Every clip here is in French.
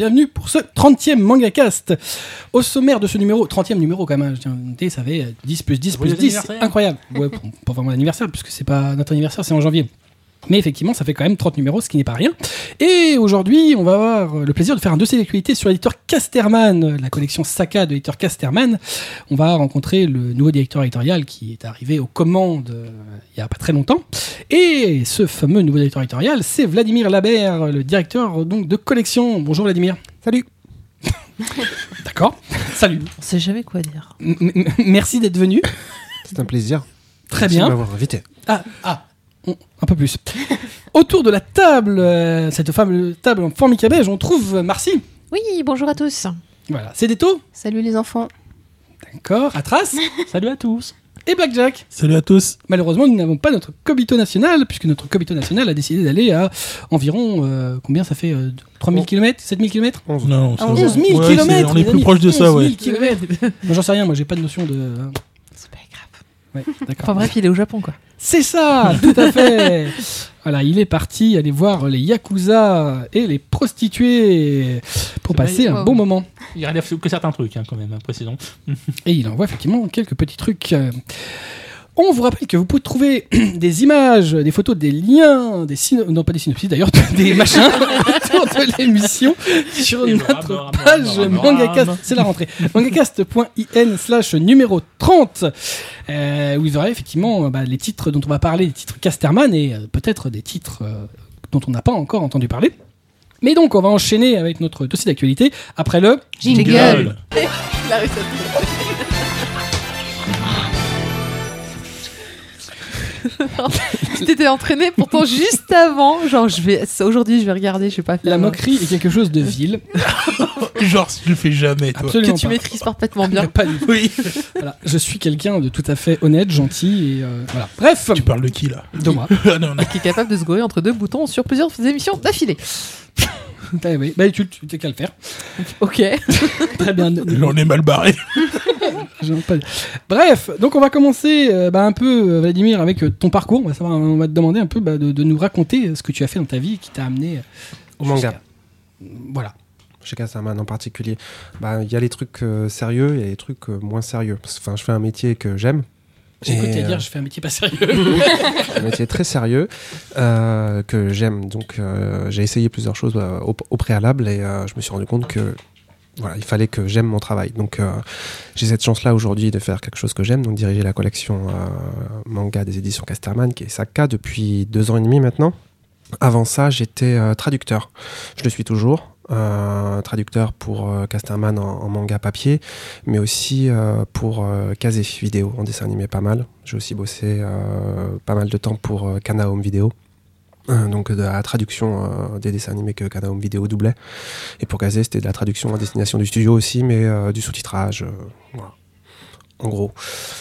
bienvenue pour ce 30e MangaCast. Au sommaire de ce numéro, 30e numéro quand même, je tiens à noter, ça fait 10 plus 10 plus Joyeux 10, anniversaire. incroyable. Ouais, pour, pour vraiment l'anniversaire, puisque c'est pas notre anniversaire, c'est en janvier. Mais effectivement, ça fait quand même 30 numéros, ce qui n'est pas rien. Et aujourd'hui, on va avoir le plaisir de faire un dossier d'actualité sur l'éditeur Casterman, la collection Saka de l'éditeur Casterman. On va rencontrer le nouveau directeur éditorial qui est arrivé aux commandes euh, il y a pas très longtemps. Et ce fameux nouveau directeur éditorial, c'est Vladimir Labert, le directeur donc de collection. Bonjour Vladimir. Salut. D'accord. Salut. On sait jamais quoi dire. M- merci d'être venu. C'est un plaisir. Très Merci bien. de m'avoir invité. Ah, ah, un peu plus. Autour de la table, euh, cette fameuse table en formica beige, on trouve Marcy. Oui, bonjour à tous. Voilà, c'est Déto. Salut les enfants. D'accord. Atras. Salut à tous. et Blackjack. Salut à tous. Malheureusement, nous n'avons pas notre Kobito national, puisque notre Kobito national a décidé d'aller à environ, euh, combien ça fait euh, 3000 Oh. km 7000 km. Non, Ah, ça 11 va. 000 Ouais, km On est plus proche de ça, ouais. km Moi, j'en sais rien, moi, j'ai pas de notion de. hein. C'est pas grave. Ouais, d'accord. Enfin bref, il est au Japon quoi. C'est ça, tout à fait. voilà, il est parti aller voir les yakuza et les prostituées pour C'est passer vrai, un wow. bon moment. Il relève que certains trucs, hein, quand même, hein, précisons. Et il envoie effectivement quelques petits trucs. Euh. On vous rappelle que vous pouvez trouver des images, des photos, des liens, des non pas des synopsis d'ailleurs, des machins autour de l'émission sur notre page mangacast, c'est la rentrée, mangacast.in slash numéro 30, euh, où vous aurez effectivement bah, les titres dont on va parler, les titres Casterman et euh, peut-être des titres euh, dont on n'a pas encore entendu parler. Mais donc on va enchaîner avec notre dossier d'actualité après le... Jingle. Tu t'étais entraîné pourtant juste avant. Genre, je vais aujourd'hui, je vais regarder, je vais pas faire. La moquerie est quelque chose de vil. Genre, je le fais jamais, toi. Absolument que tu pas. maîtrises parfaitement bien. pas du tout. Oui. Voilà, je suis quelqu'un de tout à fait honnête, gentil et euh, voilà. Bref, Tu parles de qui, là? De moi. Ah non, non. Qui est capable de se gourer entre deux boutons sur plusieurs émissions d'affilée. Ah oui, bah, tu tu t'es qu'à le faire. Ok. Très bien. J'en ai mal barré. Bref, donc on va commencer euh, bah, un peu, euh, Vladimir, avec euh, ton parcours. On va, savoir, on va te demander un peu bah, de, de nous raconter euh, ce que tu as fait dans ta vie qui t'a amené euh, Au manga. jusqu'à- Voilà. Chez Casterman en particulier. Bah, Il y a les trucs euh, sérieux, il y a les trucs euh, moins sérieux. Parce que, Enfin, je fais un métier que j'aime. Et, dire, euh, je fais un métier pas sérieux. un métier très sérieux euh, que j'aime. Donc euh, j'ai essayé plusieurs choses euh, au, au préalable et je me suis rendu compte que voilà, il fallait que j'aime mon travail. Donc j'ai cette chance-là aujourd'hui de faire quelque chose que j'aime, donc diriger la collection manga des éditions Casterman, qui est Saka depuis deux ans et demi maintenant. Avant ça, j'étais traducteur. Je le suis toujours. Euh, traducteur pour euh, Casterman en, en manga papier, mais aussi euh, pour euh, Kazé vidéo, en dessin animé pas mal. J'ai aussi bossé pas mal de temps pour Kana Home Video. Euh, donc de la traduction des dessins animés que Kana Home Video doublait. Et pour Kazé, c'était de la traduction à destination du studio aussi, mais du sous-titrage. voilà. En gros.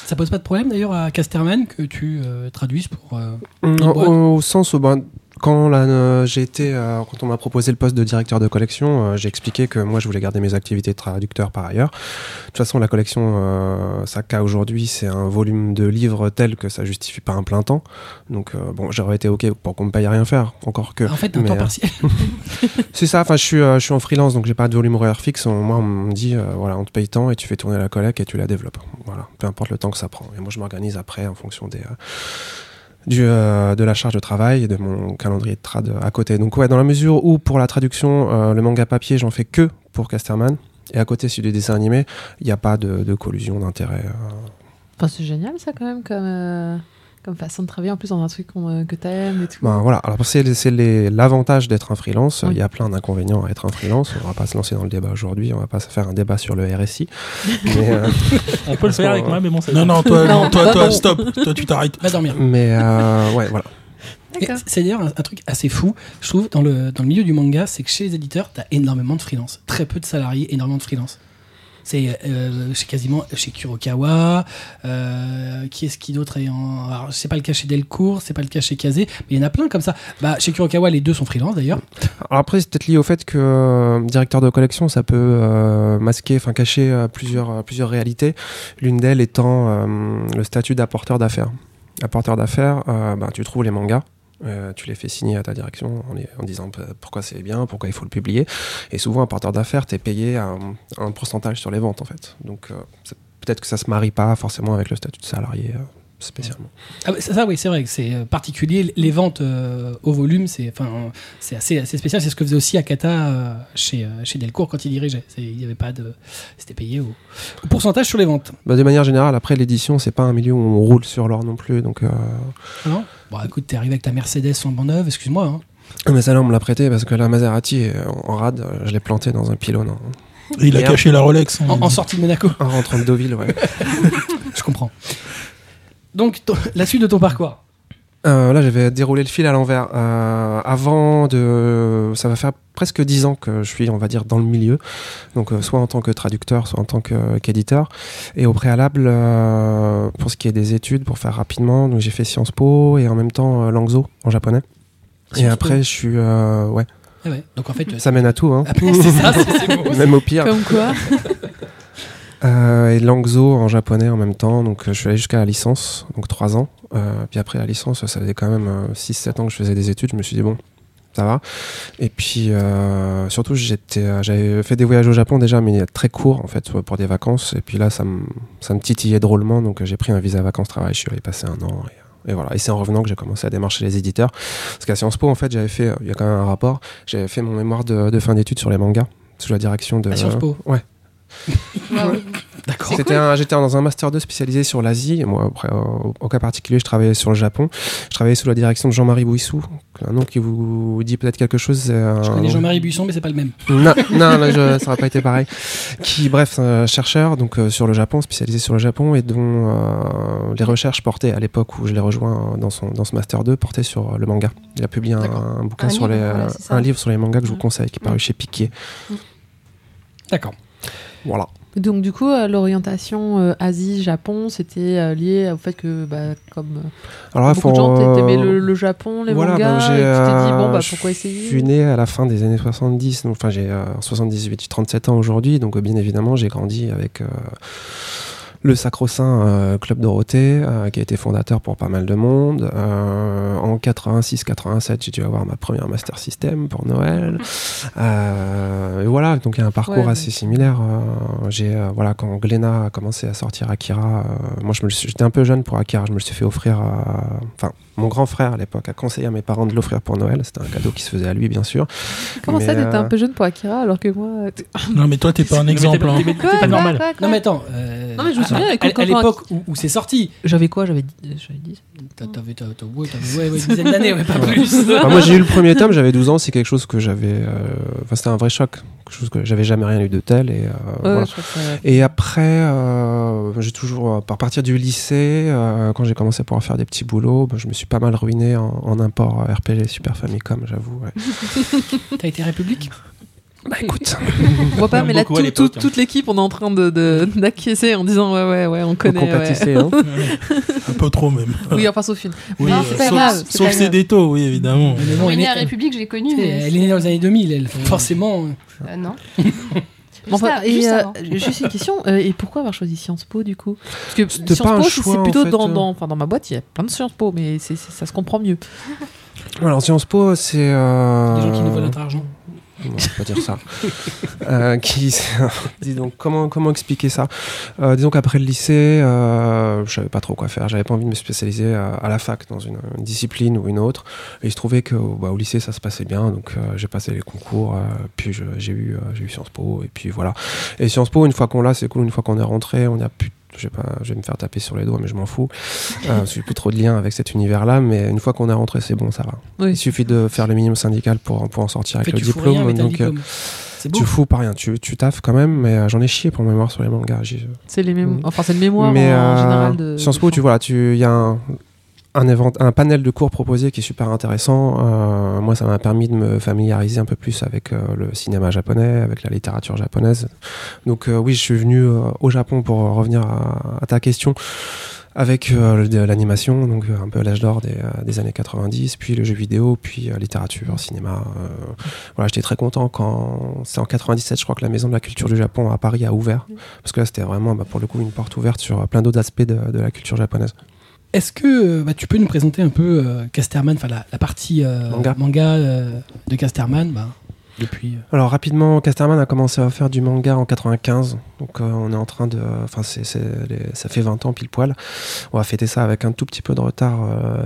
Ça pose pas de problème d'ailleurs à Casterman que tu traduises pour. au sens où ben, quand là, euh, j'ai été, euh, quand on m'a proposé le poste de directeur de collection, euh, j'ai expliqué que moi je voulais garder mes activités de traducteur par ailleurs. De toute façon, la collection euh, Saka aujourd'hui, c'est un volume de livres tel que ça justifie pas un plein temps. Donc bon, j'aurais été ok pour qu'on me paye à rien faire, encore que. En fait, un mais, temps partiel. c'est ça. Enfin, je suis, je suis en freelance, donc j'ai pas de volume horaire fixe. On- moi, on me dit, voilà, on te paye tant et tu fais tourner la collecte et tu la développes. Voilà, peu importe le temps que ça prend. Et moi, je m'organise après en fonction des, euh, de la charge de travail et de mon calendrier de trad à côté. Donc ouais, dans la mesure où pour la traduction, euh, le manga papier, j'en fais que pour Casterman. Et à côté, celui du dessin animé, il n'y a pas de, collusion d'intérêt. euh. Enfin, c'est génial ça quand même comme, euh, comme façon de travailler en plus dans un truc euh, que t'aimes et tout. Ben, voilà. Alors c'est l'avantage d'être un freelance. Il y a plein d'inconvénients à être un freelance. On va pas se lancer dans le débat aujourd'hui. On va pas se faire un débat sur le RSI. mais euh, On peut le faire avec moi, mais bon, c'est Non, non, toi, Non, non, toi, bah toi, stop. Toi, tu t'arrêtes. Va dormir. mais euh, ouais, voilà. C'est d'ailleurs un, un truc assez fou, je trouve, dans le, dans le milieu du manga, c'est que chez les éditeurs, t'as énormément de freelance. Très peu de salariés, énormément de freelance. C'est euh, chez quasiment chez Kurokawa, euh, qui est-ce qui d'autre est en. Alors, c'est pas le cas chez Delcourt, c'est pas le cas chez Kazé, mais il y en a plein comme ça. Bah, chez Kurokawa, les deux sont freelance d'ailleurs. Après, c'est peut-être lié au fait que euh, directeur de collection, ça peut euh, masquer, enfin cacher euh, plusieurs, euh, plusieurs réalités. L'une d'elles étant euh, le statut d'apporteur d'affaires. Apporteur d'affaires, euh, bah, tu trouves les mangas Euh, tu les fais signer à ta direction en, les- en disant bah, pourquoi c'est bien, pourquoi il faut le publier. Et souvent, un porteur d'affaires, tu es payé un, un pourcentage sur les ventes, en fait. Donc, euh, peut-être que ça se marie pas forcément avec le statut de salarié euh, spécialement. Ah, ouais, ça, ça, oui, c'est vrai que c'est particulier. Les ventes au volume, c'est assez, assez spécial. C'est ce que faisait aussi Akata chez, chez Delcourt quand il dirigeait. Il n'y avait pas de. C'était payé au, au pourcentage sur les ventes. Bah, de manière générale, après l'édition, c'est pas un milieu où on roule sur l'or non plus. Donc, Ah non? Bon, écoute, t'es arrivé avec ta Mercedes en banc neuve, excuse-moi. hein. mais ça là, on me l'a prêté parce que la Maserati est en, en rade, euh, je l'ai planté dans un pylône Et il a caché la Rolex. En, en sortie de Monaco, en rentrant de Deauville, ouais. je comprends. Donc, ton- la suite de ton parcours. Euh, là, j'avais déroulé le fil à l'envers. Euh, avant de. Ça va faire presque dix ans que je suis, on va dire, dans le milieu. Donc, euh, soit en tant que traducteur, soit en tant qu'éditeur. Et au préalable, euh, pour ce qui est des études, pour faire rapidement, donc j'ai fait Sciences Po et en même temps euh, Langzo en japonais. et Po. après, je suis. euh, ouais, Ah ouais. Donc en fait, ça mène à tout, hein. Après, c'est ça, c'est c'est beau. Même au pire. Comme quoi Euh, et Langzo en japonais en même temps. Donc, euh, je suis allé jusqu'à la licence, donc trois ans. Euh, puis après la licence, ça faisait quand même 6-7 ans que je faisais des études. Je me suis dit, bon, ça va. Et puis, euh, surtout, euh, j'avais fait des voyages au Japon déjà, mais très courts, en fait, pour des vacances. Et puis là, ça me, ça me titillait drôlement. Donc, euh, j'ai pris un visa vacances-travail. Je suis allé passer un an. Et, et voilà. Et c'est en revenant que j'ai commencé à démarcher les éditeurs. Parce qu'à Sciences Po, en fait, j'avais fait, il y a quand même un rapport, j'avais fait mon mémoire de, de fin d'études sur les mangas, sous la direction de. À Sciences Po? Ouais. D'accord. C'était un- J'étais dans un master 2 spécialisé sur l'Asie. Moi, après, au, au cas particulier, je travaillais sur le Japon. Je travaillais sous la direction de Jean-Marie Bouissou, un nom qui vous dit peut-être quelque chose. un- Je connais Jean-Marie Buisson, mais c'est pas le même. Non, non, là, je- ça n'aurait pas été pareil. Qui, bref, un chercheur donc euh, sur le Japon, spécialisé sur le Japon, et dont euh, les recherches portaient à l'époque où je l'ai rejoint euh, dans son dans ce master 2 portaient sur euh, le manga. Il a publié un, bouquin Un sur livre, les voilà, euh, un livre sur les mangas que je vous Mm. conseille, qui est paru Mm. chez Piquet. D'accord. Voilà. Donc du coup, euh, l'orientation euh, Asie-Japon, c'était euh, lié au fait que, bah, comme Alors là, beaucoup de gens, t'a- t'aimais le, le Japon, les voilà, mangas, ben, et j'ai, tu t'es dit, bon, bah, je pourquoi essayer suis né à la fin des années 70, donc, enfin j'ai euh, 78, j'ai 37 ans aujourd'hui, donc bien évidemment j'ai grandi avec le sacro-saint euh, Club Dorothée, euh, qui a été fondateur pour pas mal de monde. Euh, en 86-87, j'ai dû avoir ma première Master System pour Noël. Euh, et voilà, donc il y a un parcours Ouais, assez similaire. Euh, j'ai euh, voilà quand Glénat a commencé à sortir Akira, euh, moi j'étais un peu jeune pour Akira, je me le suis fait offrir. à- Enfin, mon grand frère à l'époque a conseillé à mes parents de l'offrir pour Noël. C'était un cadeau qui se faisait à lui, bien sûr. Comment Mais, ça, t'étais euh, un peu jeune pour Akira, alors que moi... Non, mais toi, t'es pas un t'es exemple. pas- hein. Non, mais attends. euh, Non, mais je me à- souviens, à, l'époque où, où c'est sorti, J'avais quoi J'avais dix- j'avais 10 t'as- t'avais ouais, t'avais- ouais, dizaine d'années, ouais, pas plus. Enfin, moi j'ai eu le premier tome, j'avais 12 ans, c'est quelque chose que j'avais. euh, Enfin, c'était un vrai choc, quelque chose que j'avais jamais rien eu de tel. Et, euh, voilà. Et après, euh, j'ai toujours, euh, par partir du lycée, euh, quand j'ai commencé à pouvoir faire des petits boulots, bah, je me suis pas mal ruiné en, en import euh, RPG Super Famicom, j'avoue. ouais. T'as été République? Bah écoute, On voit pas, mais là, tout- toute l'équipe, on est en train de- de- d'acquiescer en disant ouais, ouais, ouais, on on connaît. ouais. Hein. Un peu trop, même. Oui, enfin, sauf une. Oui, Non, euh, c'est pas sauf, grave, sauf pas ses détos, oui, évidemment. Mais bon, elle, est, à République, j'ai connu, mais. elle est née dans les années 2000, elle. Forcément. Euh, non. Mais enfin, Juste à- et, juste euh, juste une question, euh, et pourquoi avoir choisi Sciences Po du coup? Parce que Sciences Po, c'est en plutôt fait, dans, euh. dans, enfin, dans ma boîte, il y a plein de Sciences Po, mais c'est c'est- ça se comprend mieux. Alors Sciences Po, c'est. euh, Les gens qui nous volent notre argent. Dire ça. Euh, dis donc, comment, comment expliquer ça? Euh, Disons qu'après le lycée, euh, je savais pas trop quoi faire. J'avais pas envie de me spécialiser à, à la fac dans une, discipline ou une autre. Et il se trouvait que bah, au lycée, ça se passait bien. Donc euh, j'ai passé les concours, euh, puis j'ai eu, euh, j'ai eu Sciences Po, et puis voilà. Et Sciences Po, une fois qu'on l'a, c'est cool. Une fois qu'on est rentré, on a plus je vais, pas, je vais me faire taper sur les doigts, mais je m'en fous. Euh, parce que j'ai plus trop de lien avec cet univers-là, mais une fois qu'on est rentré, c'est bon, ça va. Oui. Il suffit de faire le minimum syndical pour, pour en sortir En avec le diplôme. donc, euh, diplôme. Tu fous pas rien, tu, tu taffes quand même, mais euh, j'en ai chié pour mémoire sur les mangas. C'est les mêmes, Mm. enfin c'est le mémoire mais en, euh, général de. Sciences Po, tu vois, tu- il y a un, un, évent- un panel de cours proposés qui est super intéressant. Euh, moi, ça m'a permis de me familiariser un peu plus avec euh, le cinéma japonais, avec la littérature japonaise. Donc euh, oui, je suis venu au Japon pour revenir à, à ta question avec l'animation, donc un peu l'âge d'or des, des années 90, puis le jeu vidéo, puis littérature, cinéma. voilà, j'étais très content quand c'est en 97, je crois que la Maison de la Culture du Japon à Paris a ouvert, parce que là c'était vraiment bah, pour le coup une porte ouverte sur plein d'autres aspects de, de la culture japonaise. Est-ce que euh, bah, tu peux nous présenter un peu euh, Casterman, enfin la, la partie euh, Manga. euh, de Casterman bah, depuis. Alors rapidement, Casterman a commencé à faire du manga en 95, donc on est en train de, enfin ça fait 20 ans pile poil. On va fêter ça avec un tout petit peu de retard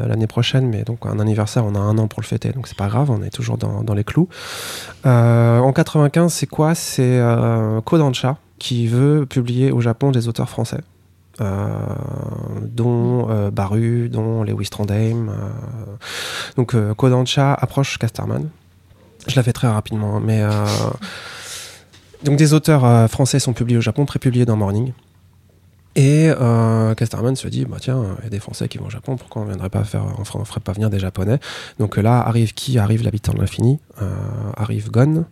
l'année prochaine, mais donc un anniversaire, on a un an pour le fêter, donc c'est pas grave, on est toujours dans, dans les clous. En 95, c'est quoi? C'est Kodansha qui veut publier au Japon des auteurs français. Euh, dont euh, Baru, dont Lewis Trondheim. euh. donc Kodansha approche Casterman. Je l'avais très rapidement, mais euh, donc des auteurs français sont publiés au Japon, prépubliés dans Morning. Et euh, Casterman se dit, bah tiens, il y a des Français qui vont au Japon, pourquoi on viendrait pas faire, on ferait, pas venir des Japonais? Donc là arrive qui? Arrive l'habitant de l'infini, euh, arrive Gon,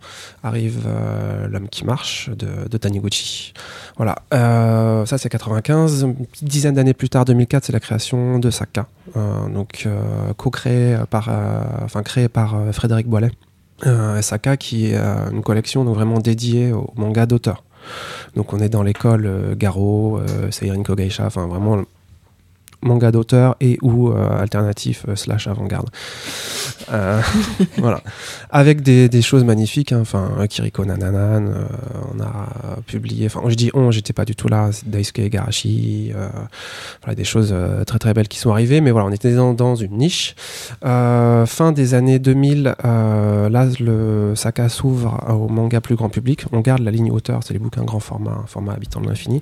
arrive euh, l'homme qui marche de, de Taniguchi. Voilà, Euh, ça c'est 95. Une dizaine d'années plus tard, 2004, c'est la création de Saka, donc co-créé par, enfin créé par Frédéric Boilet. Saka qui est une collection vraiment dédiée au manga d'auteur. Donc on est dans l'école euh, Garo, euh, Seirin Kogaisha, enfin vraiment manga d'auteur et ou euh, alternatif euh, slash avant-garde. Euh, voilà. Avec des, des choses magnifiques, hein, enfin Kiriko Nananan, on a publié, enfin je dis on, j'étais pas du tout là, Daisuke voilà, des choses très très belles qui sont arrivées, mais voilà, on était dans, dans une niche. Fin des années 2000, euh, là le Saka s'ouvre au manga plus grand public. On garde la ligne hauteur, c'est les bouquins grand format, un format habitant de l'infini.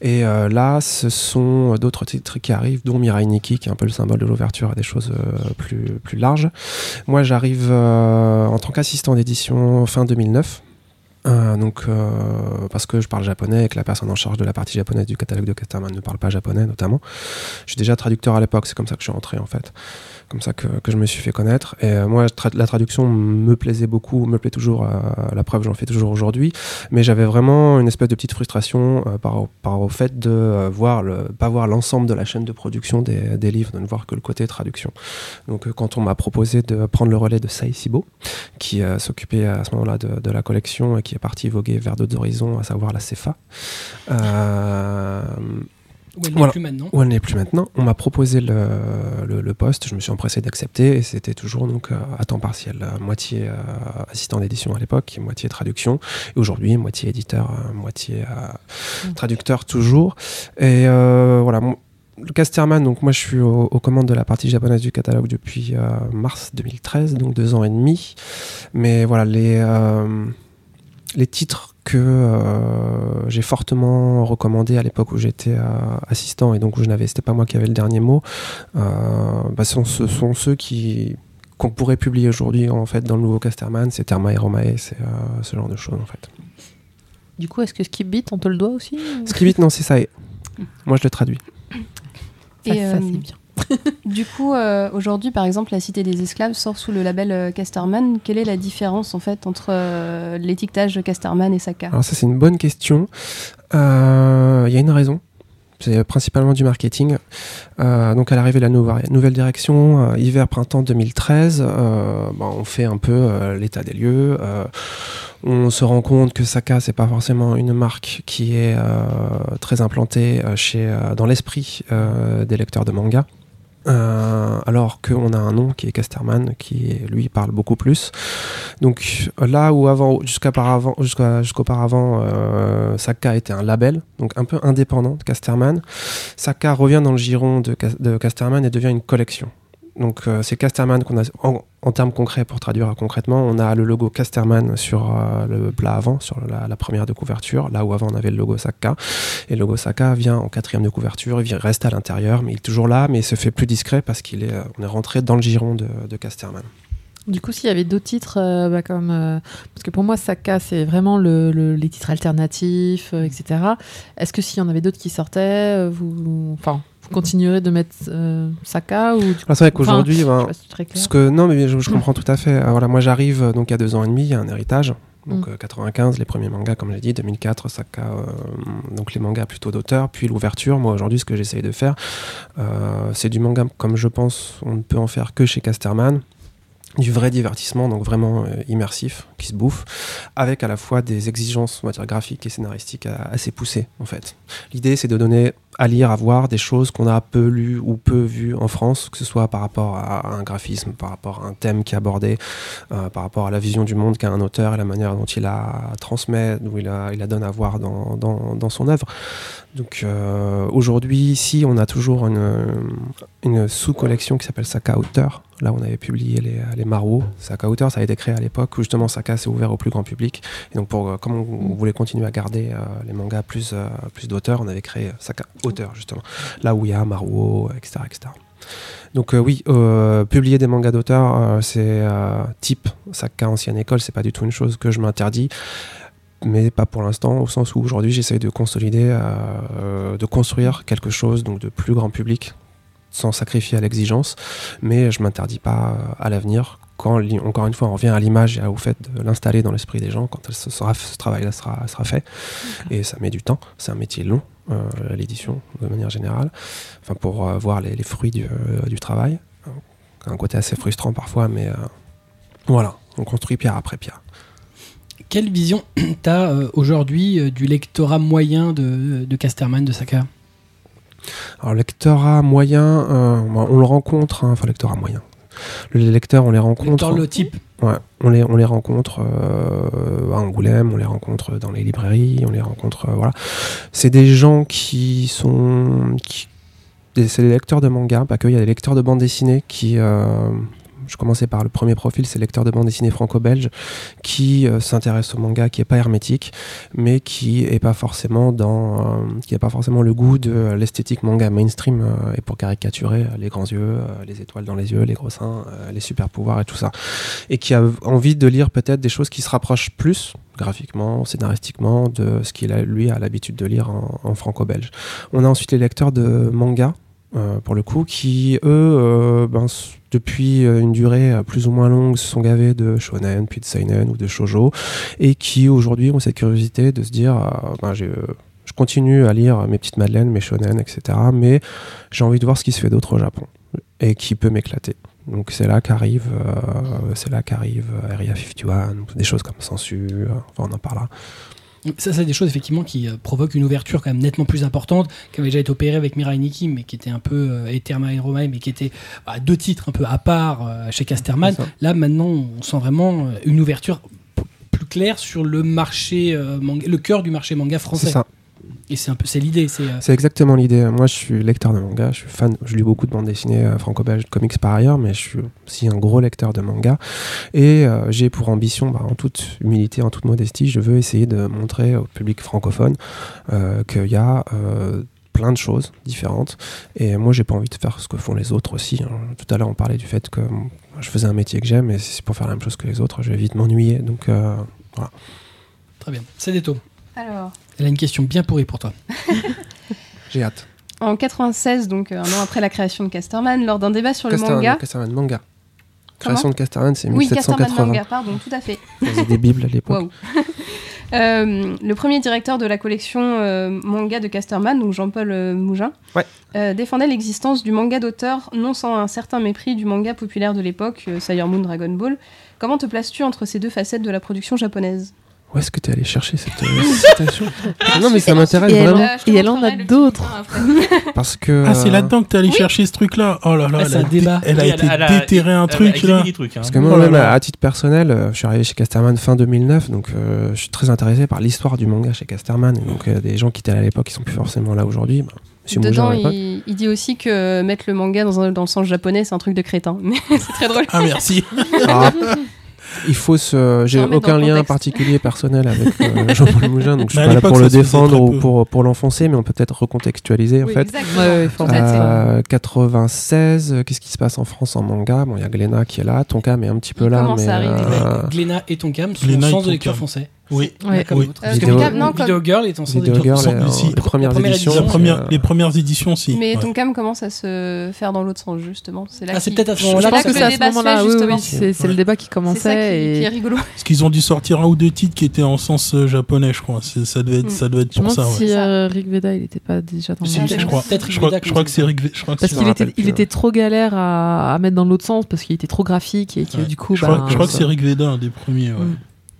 Et euh, là, ce sont d'autres titres qui arrivent, dont Mirai Nikki, qui est un peu le symbole de l'ouverture à des choses euh, plus, plus larges. Moi, j'arrive euh, en tant qu'assistant d'édition fin 2009. Euh, parce que je parle japonais et que la personne en charge de la partie japonaise du catalogue de Casterman ne parle pas japonais, notamment. Je suis déjà traducteur à l'époque, c'est comme ça que je suis rentré en fait. Comme ça que, je me suis fait connaître. Et euh, moi, la traduction me plaisait beaucoup, me plaît toujours. euh, la preuve, j'en fais toujours aujourd'hui. Mais j'avais vraiment une espèce de petite frustration euh, par, au fait de euh, voir le, pas voir l'ensemble de la chaîne de production des, livres, de ne voir que le côté traduction. Donc, quand on m'a proposé de prendre le relais de Saïsibo, qui euh, s'occupait à ce moment-là de, de la collection et qui est parti voguer vers d'autres horizons, à savoir la CEFA. Où elle n'est Voilà. plus maintenant. où elle n'est plus maintenant. On m'a proposé le, le- le poste, je me suis empressé d'accepter et c'était toujours donc euh, à temps partiel, euh, moitié euh, assistant d'édition à l'époque, moitié traduction, et aujourd'hui moitié éditeur, moitié euh, traducteur toujours. Et euh, voilà. le Casterman, donc moi je suis au- aux commandes de la partie japonaise du catalogue depuis mars 2013, donc deux ans et demi. Mais voilà, les, les titres que euh, j'ai fortement recommandés à l'époque où j'étais euh, assistant et donc où je n'avais, c'était pas moi qui avais le dernier mot, euh, bah, sont, ce sont ceux qui qu'on pourrait publier aujourd'hui en fait dans le nouveau Casterman, c'est Therma et Romae, c'est euh, ce genre de choses en fait. Du coup, est-ce que Skip Beat, on te le doit aussi ou- Skibit, non, c'est ça. et- Moi, je le traduis. Ça, Et, ça, euh, c'est bien. Du coup, euh, aujourd'hui, par exemple, la Cité des Esclaves sort sous le label euh, Casterman. Quelle est la différence en fait entre euh, l'étiquetage de Casterman et Saka? Alors ça, c'est une bonne question. Il y a une raison. C'est principalement du marketing. Donc à l'arrivée de la nouvelle direction, hiver-printemps 2013, euh, bah, on fait un peu l'état des lieux. On se rend compte que Saka, c'est pas forcément une marque qui est très implantée chez, dans l'esprit des lecteurs de manga. Euh, alors qu'on a un nom qui est Casterman, qui lui parle beaucoup plus. Donc là où avant, jusqu'à paravant- jusqu'à- jusqu'auparavant, euh, Saka était un label, donc un peu indépendant de Casterman, Saka revient dans le giron de, Cas- de Casterman et devient une collection. Donc euh, c'est Casterman qu'on a, en termes concrets, pour traduire concrètement, on a le logo Casterman sur euh, le plat avant, sur la, première de couverture, là où avant on avait le logo Saka. Et le logo Saka vient en quatrième de couverture, il reste à l'intérieur, mais il est toujours là, mais il se fait plus discret parce qu'il est, euh, on est rentré dans le giron de, Casterman. Du coup, s'il y avait d'autres titres, euh, bah, parce que pour moi, Saka, c'est vraiment le, le- les titres alternatifs, etc. Est-ce que s'il y en avait d'autres qui sortaient, vous. Enfin, vous continuerez de mettre euh, Saka ou. du- Alors, c'est vrai qu'aujourd'hui, ben, si. Ce que, non, mais je, je comprends tout à fait. Euh, voilà, moi, j'arrive euh, donc il y a deux ans et demi, il y a un héritage. Donc Mm. euh, 95, les premiers mangas, comme j'ai dit, 2004, Saka, euh, donc les mangas plutôt d'auteur, puis l'ouverture. Moi, aujourd'hui, ce que j'essaye de faire, euh, c'est du manga comme je pense on ne peut en faire que chez Casterman. du vrai divertissement, donc vraiment euh, immersif, qui se bouffe, avec à la fois des exigences, on va dire, graphiques et scénaristiques assez poussées, en fait. L'idée, c'est de donner à lire, à voir des choses qu'on a peu lues ou peu vues en France, que ce soit par rapport à un graphisme, par rapport à un thème qui est abordé, euh, par rapport à la vision du monde qu'a un auteur et la manière dont il la transmet, dont il la, donne à voir dans, son œuvre. Donc euh, aujourd'hui, ici, on a toujours une, sous-collection qui s'appelle Saka Auteur. Là, on avait publié les, les Maraux. Saka Auteur, ça a été créé à l'époque où justement Saka s'est ouvert au plus grand public. Et donc, pour, euh, comme on, voulait continuer à garder les mangas plus, plus d'auteurs, on avait créé Saka Auteur, justement. Là où il y a Marou, etc. etc. Donc euh, oui, euh, publier des mangas d'auteur, euh, c'est type Saka ancienne école, c'est pas du tout une chose que je m'interdis mais pas pour l'instant, au sens où aujourd'hui j'essaye de consolider, de construire quelque chose donc de plus grand public, sans sacrifier à l'exigence, mais je m'interdis pas à l'avenir. Quand, encore une fois, on revient à l'image et au fait de l'installer dans l'esprit des gens, quand elle se sera, ce travail-là sera, sera fait, et ça met du temps, c'est un métier long, euh, l'édition, de manière générale, enfin, pour euh, voir les, les fruits du, euh, du travail. Un côté assez frustrant parfois, mais voilà, on construit pierre après pierre. Quelle vision t'as euh, aujourd'hui du lectorat moyen de, de Casterman, de Saka Alors, lectorat moyen, euh, on le rencontre, hein, enfin, lectorat moyen. Les lecteurs, on les rencontre. Lecteur le type Ouais, on les, on les rencontre euh, à Angoulême, on les rencontre dans les librairies, on les rencontre. euh, voilà. C'est des gens qui sont. Qui, c'est des lecteurs de manga, pas que, il y a des lecteurs de bande dessinée qui. euh, je commençais par le premier profil, c'est lecteur de bande dessinée franco-belge qui euh, s'intéresse au manga, qui est pas hermétique, mais qui est pas forcément dans, euh, qui a pas forcément le goût de l'esthétique manga mainstream euh, et pour caricaturer les grands yeux, les étoiles dans les yeux, les gros seins, les super pouvoirs et tout ça et qui a envie de lire peut-être des choses qui se rapprochent plus graphiquement, scénaristiquement de ce qu'il a lui a l'habitude de lire en franco-belge. On a ensuite les lecteurs de manga euh, pour le coup qui eux euh, ben, depuis euh, une durée plus ou moins longue se sont gavés de shonen puis de seinen ou de shojo et qui aujourd'hui ont cette curiosité de se dire euh, ben, je continue à lire mes petites madeleines, mes shonen, etc. Mais j'ai envie de voir ce qui se fait d'autre au Japon et qui peut m'éclater. Donc c'est là qu'arrive, c'est là qu'arrive Area 51, des choses comme Sensu, enfin on en parlera. Ça, c'est des choses effectivement qui euh, provoquent une ouverture quand même nettement plus importante, qui avait déjà été opérée avec Mirai Nikki, mais qui était un peu euh, et Therma et Romae, mais qui était bah, deux titres un peu à part euh, chez Casterman. Là maintenant, on sent vraiment euh, une ouverture plus claire sur le marché manga, le cœur du marché manga C'est français. ça. Et c'est un peu c'est l'idée, c'est euh, C'est exactement l'idée. Moi, je suis lecteur de manga, je suis fan, je lis beaucoup de bandes dessinées euh, franco-belges, de comics par ailleurs, mais je suis aussi un gros lecteur de manga. Et euh, j'ai pour ambition, bah, en toute humilité, en toute modestie, je veux essayer de montrer au public francophone euh, qu'il y a euh, plein de choses différentes. Et moi, j'ai pas envie de faire ce que font les autres aussi. hein. Tout à l'heure, on parlait du fait que je faisais un métier que j'aime, et si c'est pour faire la même chose que les autres, je vais vite m'ennuyer. Donc, euh, très bien. C'est des taux. Alors, Elle a une question bien pourrie pour toi. j'ai hâte. en 96, donc euh, un an après la création de Casterman, lors d'un débat sur le manga. Casterman, manga. Comment Création de Casterman, c'est Oui, Casterman 1780. manga, pardon, tout à fait. Faisait des bibles à l'époque. Waouh. Euh, le premier directeur de la collection euh, manga de Casterman, donc Jean-Paul euh, Mougin, Ouais. euh, défendait l'existence du manga d'auteur, non sans un certain mépris du manga populaire de l'époque, euh, Sailor Moon, Dragon Ball. Comment te places-tu entre ces deux facettes de la production japonaise? Où est-ce que tu es allé chercher cette euh, citation? Non, mais ça m'intéresse vraiment en- et elle en a d'autres. parce que. Ah, c'est euh, là-dedans que t'es allé chercher ce truc-là? Oh là là, Ah, elle a, un débat. elle a Oui, été elle a- déterré un elle truc là. trucs, hein. Parce que Oh moi, là même là. à titre personnel, euh, je suis arrivé chez Casterman fin 2009, donc euh, je suis très intéressé par l'histoire du manga chez Casterman. Et donc, euh, des gens qui étaient là à l'époque, qui sont plus forcément là aujourd'hui. Bah, Dedans, il, il dit aussi que mettre le manga dans, un- dans le sens japonais, c'est un truc de crétin. Mais c'est très drôle. Ah, merci. Ah, il faut se. J'ai aucun lien contexte. particulier personnel avec euh, Jean-Paul Mougin, donc je suis pas là pour le défendre ou pour, pour l'enfoncer, mais on peut peut-être recontextualiser en Oui, fait. exactement. Ouais, ouais, faut Tout à fait. Euh, 96, euh, qu'est-ce qui se passe en France en manga? Bon, il y a Glénat qui est là, Tonkam est un petit peu Il là, mais euh, Glénat et Tonkam sont au sens de lecture français. Oui. Ouais. Comme Oui. l'autre. Euh, Parce que Vidéo- Video- non, comme- Video Girl est en Video Girl, si, premières première éditions. La édition, première- euh, les premières éditions, si. Mais ouais. ton cam commence à se faire dans l'autre sens, justement. C'est là Ah, c'est peut-être à ce Je moment-là pense que que ça le débat se fait, justement. oui, c'est c'est Ouais. le débat qui C'est ça commençait. qui, qui est et... rigolo. Parce qu'ils ont dû sortir un ou deux titres qui étaient en sens euh, japonais, je crois. C'est- Ça devait être, Mm. ça devait être Je me pour ça, si euh, Rick Veda, il n'était pas déjà dans le je crois. peut-être Je crois, que c'est Rick. V- Je crois que Parce c'est- qu'il était, trop galère à, mettre dans l'autre sens parce qu'il était trop graphique et que Ouais. du coup, je crois, bah, je crois que c'est Rick Veda, un des premiers.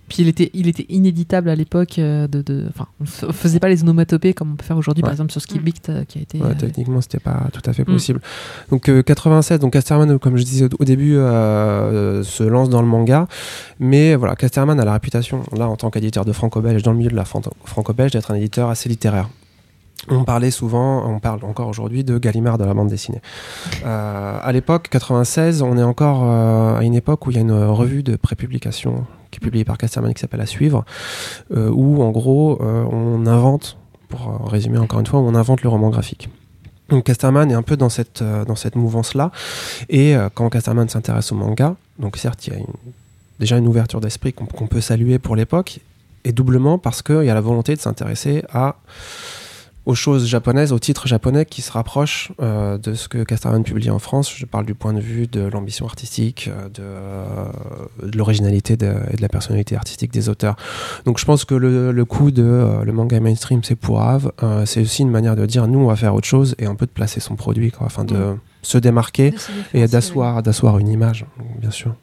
Mm. Puis il était, il était inéditable à l'époque. euh, De, de, enfin, on on faisait pas les onomatopées comme on peut faire aujourd'hui, par exemple sur Skipbict euh, qui a été. Ouais, euh, techniquement, c'était pas tout à fait Mm. possible. Donc euh, 87, donc Casterman, comme je disais au, début, euh, se lance dans le manga, mais voilà, Casterman a la réputation, là, en tant qu'éditeur de franco-belge, dans le milieu de la fran- franco-belge, d'être un éditeur assez littéraire. On parlait souvent, on parle encore aujourd'hui de Gallimard de la bande dessinée. Euh, à l'époque, 96, on est encore euh, à une époque où il y a une revue de prépublication qui est publiée par Casterman qui s'appelle À suivre, euh, où en gros, euh, on invente, pour euh, résumer encore une fois, on invente le roman graphique. Donc Casterman est un peu dans cette, dans cette mouvance-là. Et quand Casterman s'intéresse au manga, donc certes, il y a déjà une ouverture d'esprit qu'on peut saluer pour l'époque, et doublement parce qu'il y a la volonté de s'intéresser à aux choses japonaises, aux titres japonais qui se rapprochent euh, de ce que Casterman publie en France. Je parle du point de vue de l'ambition artistique, euh, de, euh, de l'originalité et de la personnalité artistique des auteurs. Donc je pense que le, le coup de euh, le manga mainstream, c'est pour Ave, c'est aussi une manière de dire nous on va faire autre chose et un peu de placer son produit, quoi, afin de se démarquer De se et d'asseoir, d'asseoir une image, bien sûr.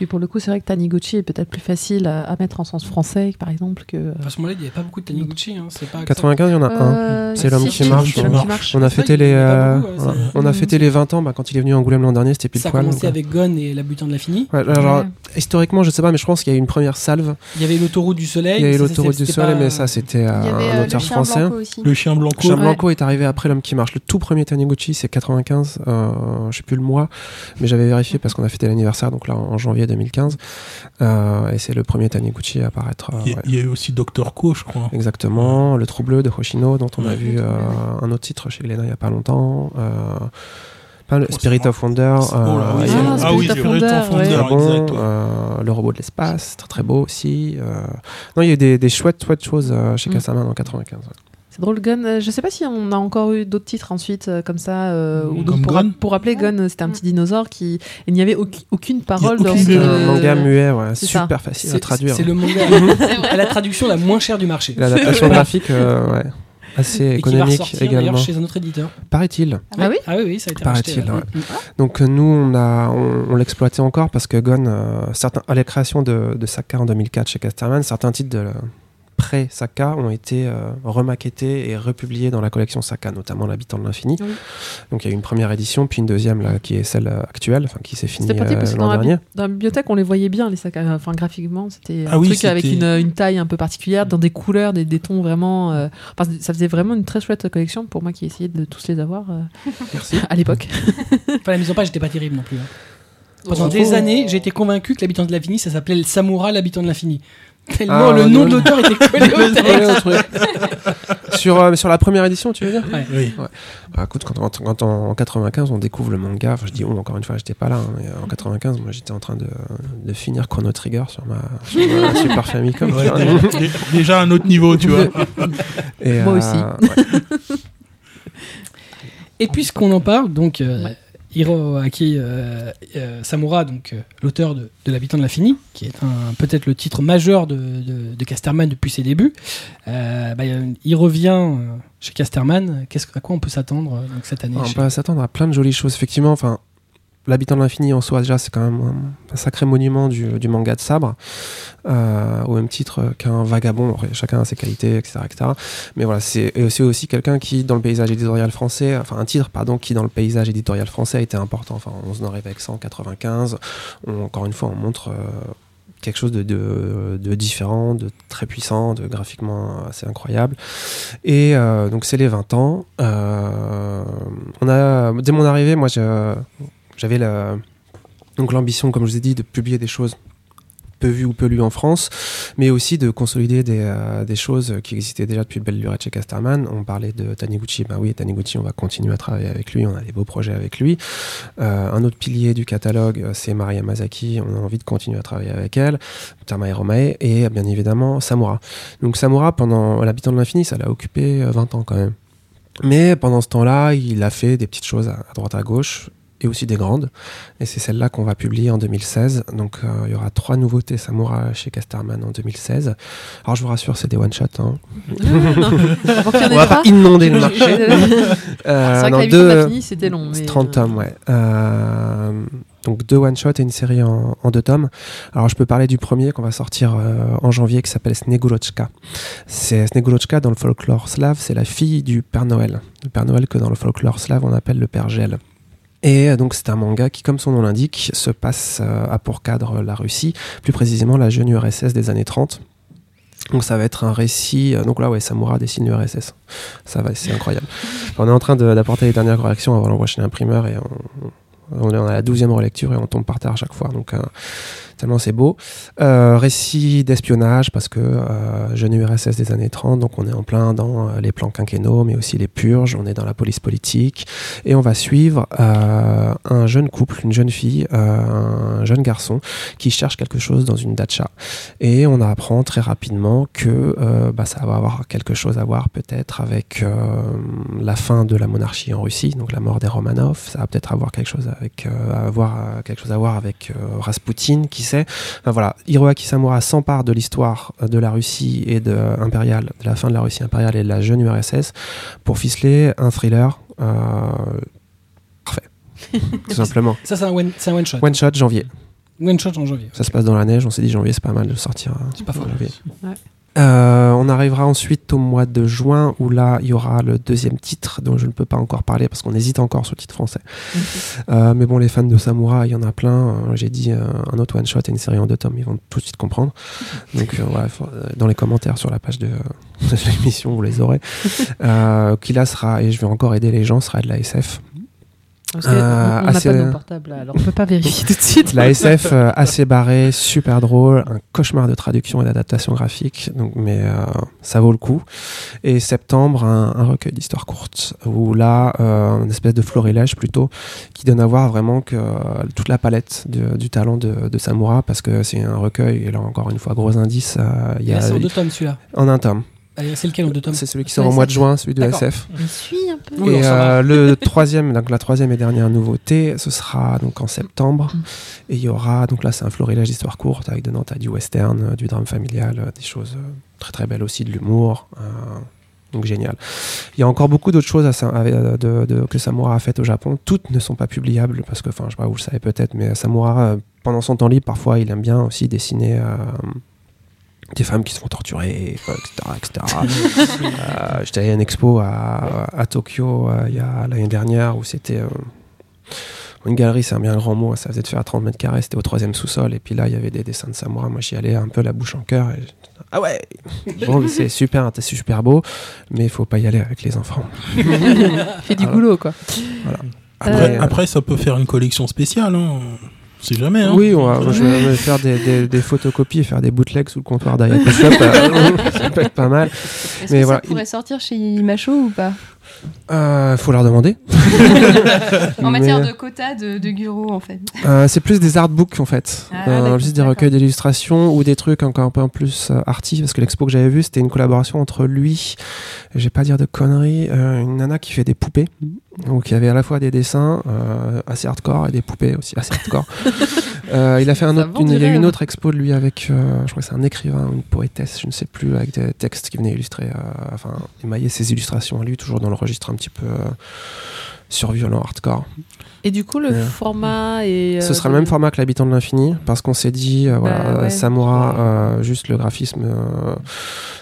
Puis pour le coup, c'est vrai que Taniguchi est peut-être plus facile à, à mettre en sens français, par exemple, que. À ce moment-là, il n'y avait pas beaucoup de Taniguchi. Hein. C'est pas 95, il y en a un. Euh, C'est l'homme qui marche. qui. On a fêté les, a euh, beaucoup, ouais, on a fêté les 20 ans bah, quand il est venu à Angoulême l'an dernier, c'était pile Ça a poil. commencé donc, avec Gon et la butin de l'infini. ouais. Ouais, alors, Ouais. historiquement, je sais pas, mais je pense qu'il y a eu une première salve. Il y avait l'autoroute du soleil. Il y a eu ça, l'autoroute du soleil, mais ça, c'était euh, avait un euh, le auteur chien français. blanco aussi. Le chien blanco. Chien Ouais. Blanco est arrivé après L'homme qui marche. Le tout premier Taniguchi, c'est 95. Euh, je sais plus le mois, mais j'avais vérifié parce qu'on a fêté l'anniversaire, donc là en janvier 2015. Euh, et c'est le premier Taniguchi à apparaître. euh, Il y, a- ouais. il y a eu aussi Doctor Co, je crois. Exactement. Le Trou bleu de Hoshino, dont on a vu euh, un autre titre chez Glénat il y a pas longtemps. Euh, le Oh, Spirit of Wonder. Oh oui. Ah, Ah oui, Spirit of Wonder, of ouais. Wonder, très bon, exact. ouais. euh, le robot de l'espace, très très beau aussi. euh. Non, il y a eu des, des chouettes, chouettes choses euh, chez Mm. Casterman en 95. ouais. C'est drôle, Gun. euh, je sais pas si on a encore eu d'autres titres ensuite euh, comme ça. euh, ou Comme d'autres- pour, Gun rap- pour rappeler, Gun, euh, c'était un Mm. petit dinosaure qui. Il n'y avait aucune, aucune parole dans. BD. Un manga muet, ouais, c'est ça. super facile à traduire. c'est le manga à la traduction la moins chère du marché. L'adaptation graphique, euh, ouais, assez Et qui va économique également. chez un autre éditeur. Paraît-il. Ah oui Ah oui, oui, ça a été Paraît-il, racheté. ouais. Donc euh, nous, on, a, on, on l'exploitait encore parce que Gon, euh, certains, à la création de, de Saka en 2004 chez Casterman, certains titres de pré-Saka ont été euh, remaquettés et republiés dans la collection Saka, notamment L'habitant de l'infini. Oui. Donc il y a eu une première édition, puis une deuxième là, qui est celle actuelle, enfin qui s'est finie euh, l'an la, dernier. dans la bibliothèque, on les voyait bien, les à- Enfin, graphiquement, c'était un Ah oui, truc avec une, une taille un peu particulière, dans des couleurs, des, des tons vraiment. euh, enfin, ça faisait vraiment une très chouette collection pour moi qui essayais de tous les avoir euh, à l'époque. Enfin, la mise en page n'était pas terrible non plus. hein. Pendant Oh. des années, j'ai été convaincu que l'habitant de l'infini, ça s'appelait le Samura, l'habitant de l'infini. Tellement Ah, le nom de l'auteur était collé au truc. sur, euh, sur la première édition, tu veux dire Oui. Bah, écoute, quand, quand- quand en 95 on découvre le manga, enfin, je dis oh, encore une fois, j'étais pas là, hein, mais en 95, moi j'étais en train de, de finir Chrono Trigger sur ma, sur ma Super Famicom. Ouais, tu vois. déjà, dé- déjà un autre niveau, tu vois. Et, Moi euh, aussi. ouais. Et puisqu'on en parle, donc euh, Ouais. Hiroaki euh, euh, Samura, donc euh, l'auteur de, de l'habitant de l'infini, qui est peut-être le titre majeur de, de- de Casterman depuis ses débuts, euh, bah, il revient euh, chez Casterman. Qu'est-ce à quoi on peut s'attendre cette année on peut s'attendre à plein de jolies choses, effectivement. Enfin, L'habitant de l'infini en soi, déjà, c'est quand même un, sacré monument du, manga de sabre, euh, au même titre qu'un vagabond. Chacun a ses qualités, etc. etc. Mais voilà, c'est et c'est aussi quelqu'un qui, dans le paysage éditorial français, enfin un titre, pardon, qui dans le paysage éditorial français a été important. Enfin, on se arrive avec 195. On- encore une fois, on montre. euh, quelque chose de, différent, de très puissant, de graphiquement assez incroyable. Et euh, donc c'est les 20 ans. Euh, on a, dès mon arrivée, moi je- j'avais donc l'ambition, comme je vous ai dit, de publier des choses peu vu ou peu lu en France, mais aussi de consolider des, euh, choses qui existaient déjà depuis belle lurette chez Casterman. On parlait de Taniguchi, bah oui, Taniguchi, on va continuer à travailler avec lui, on a des beaux projets avec lui. Euh, un autre pilier du catalogue, euh, c'est Maria Mazaki, on a envie de continuer à travailler avec elle, Tamae Romae, et bien évidemment Samura. Donc Samura, pendant l'habitant de l'infini, ça l'a occupé 20 ans quand même. Mais pendant ce temps-là, il a fait des petites choses à droite à gauche et aussi des grandes. Et c'est celle-là qu'on va publier en 2016. Donc euh, il y aura trois nouveautés Samoura chez Casterman en 2016. Alors je vous rassure, c'est des one-shot. Hein. On va pas inonder le marché. euh, c'est vrai que la deux, c'était long. Mais 30 tomes, ouais. Euh, donc deux one-shots et une série en, en, deux tomes. Alors je peux parler du premier qu'on va sortir euh, en janvier qui s'appelle Snegurochka. C'est Snegurochka dans le folklore slave, c'est la fille du Père Noël. Le Père Noël que dans le folklore slave on appelle le Père Gel. Et euh, donc c'est un manga qui, comme son nom l'indique, se passe euh, à pour cadre la Russie, plus précisément la jeune URSS des années 30. Donc ça va être un récit. Euh, donc là, ouais, Samura dessine l'URSS. Ça va, c'est incroyable. On est en train d'apporter les dernières corrections avant l'envoi chez l'imprimeur et on, on, est à la douzième relecture et on tombe par terre à chaque fois. Donc tellement c'est beau. Euh, récit d'espionnage, parce que euh, jeune URSS des années 30, donc on est en plein dans euh, les plans quinquennaux, mais aussi les purges, on est dans la police politique, et on va suivre euh, un jeune couple, une jeune fille, euh, un jeune garçon, qui cherche quelque chose dans une dacha. Et on apprend très rapidement que euh, bah, ça va avoir quelque chose à voir peut-être avec la fin de la monarchie en Russie, donc la mort des Romanov, ça va peut-être avoir quelque chose avec, à voir, quelque chose à voir avec Rasputin, qui Enfin, voilà, Hiroaki Samura s'empare de l'histoire de la Russie et de impériale, de la fin de la Russie impériale et de la jeune URSS pour ficeler un thriller euh, parfait, tout simplement. Ça, c'est un, one, un one shot. One shot janvier. One shot en janvier. Ça se passe dans la neige. On s'est dit janvier, c'est pas mal de sortir. C'est pas faux. Ouais. Euh, on arrivera ensuite au mois de juin où là il y aura le deuxième titre dont je ne peux pas encore parler parce qu'on hésite encore sur le titre français. Euh, mais bon, les fans de Samoura, il y en a plein. Euh, J'ai dit euh, un autre one shot et une série en deux tomes, ils vont tout de suite comprendre. Donc voilà, dans les commentaires sur la page de, de l'émission, vous les aurez. qui là sera, et je vais encore aider les gens, sera de la SF. Parce que euh, on n'a pas nos portables, alors on peut pas vérifier tout de suite. La SF euh, assez barrée, super drôle, un cauchemar de traduction et d'adaptation graphique, donc mais euh, ça vaut le coup. Et septembre, un, un recueil d'histoires courtes où là, euh, une espèce de florilège plutôt qui donne à voir vraiment que toute la palette de, du talent de, de, Samura parce que c'est un recueil et là encore une fois gros indice. Il y a c'est en deux tomes celui-là. En un tome. C'est lequel en deux tomes C'est celui qui sort au mois de juin, celui de SF. Il suit un peu. Et euh, le troisième, donc la troisième et dernière nouveauté, ce sera donc en septembre. Mm. Et il y aura, donc là c'est un florilège d'histoires courtes avec dedans t'as du western, euh, du drame familial, euh, des choses euh, très très belles aussi, de l'humour. Euh, donc génial. Il y a encore beaucoup d'autres choses à, à, de, de, que Samura a faites au Japon. Toutes ne sont pas publiables parce que, enfin, je sais pas, vous le savez peut-être, mais Samura, pendant son temps libre, parfois, il aime bien aussi dessiner des femmes qui se font torturer, etc. etc. euh, J'étais allé à une expo à, à Tokyo euh, il y a l'année dernière où c'était euh, une galerie, c'est un bien grand mot, ça faisait de faire 30 mètres carrés, c'était au troisième sous-sol, et puis là il y avait des dessins de samouraï, moi j'y allais un peu la bouche en cœur. Et ah ouais, bon, c'est super, c'est super beau, mais il faut pas y aller avec les enfants. fait du boulot quoi. Voilà. Après, euh, après, ça peut faire une collection spéciale. Hein. C'est jamais. Hein. Oui, on va, moi, je vais faire des, des, des, photocopies et faire des bootlegs sous le comptoir derrière. ça peut être pas mal. Est-ce que voilà, ça pourrait sortir chez Imacho ou pas? Euh, faut leur demander. en matière de quota de, de Guro, en fait. Euh, c'est plus des artbooks, en fait. Ah, euh, juste des recueils d'illustrations ou des trucs encore un peu plus euh, arty. Parce que l'expo que j'avais vu, c'était une collaboration entre lui, je vais pas dire de conneries, euh, une nana qui fait des poupées. Donc il y avait à la fois des dessins assez hardcore et des poupées aussi assez hardcore. Euh, il a fait un autre, une, il y a eu une autre expo de lui avec, euh, je crois que c'est un écrivain, une poétesse, je ne sais plus, avec des textes qui venaient illustrer, euh, enfin émailler ses illustrations à lui, toujours dans le registre un petit peu euh, surviolent, hardcore. Et du coup, le Ouais. format est. Ce euh, sera le même format que l'habitant de l'infini parce qu'on s'est dit euh, voilà Bah, ouais. Euh, juste le graphisme euh,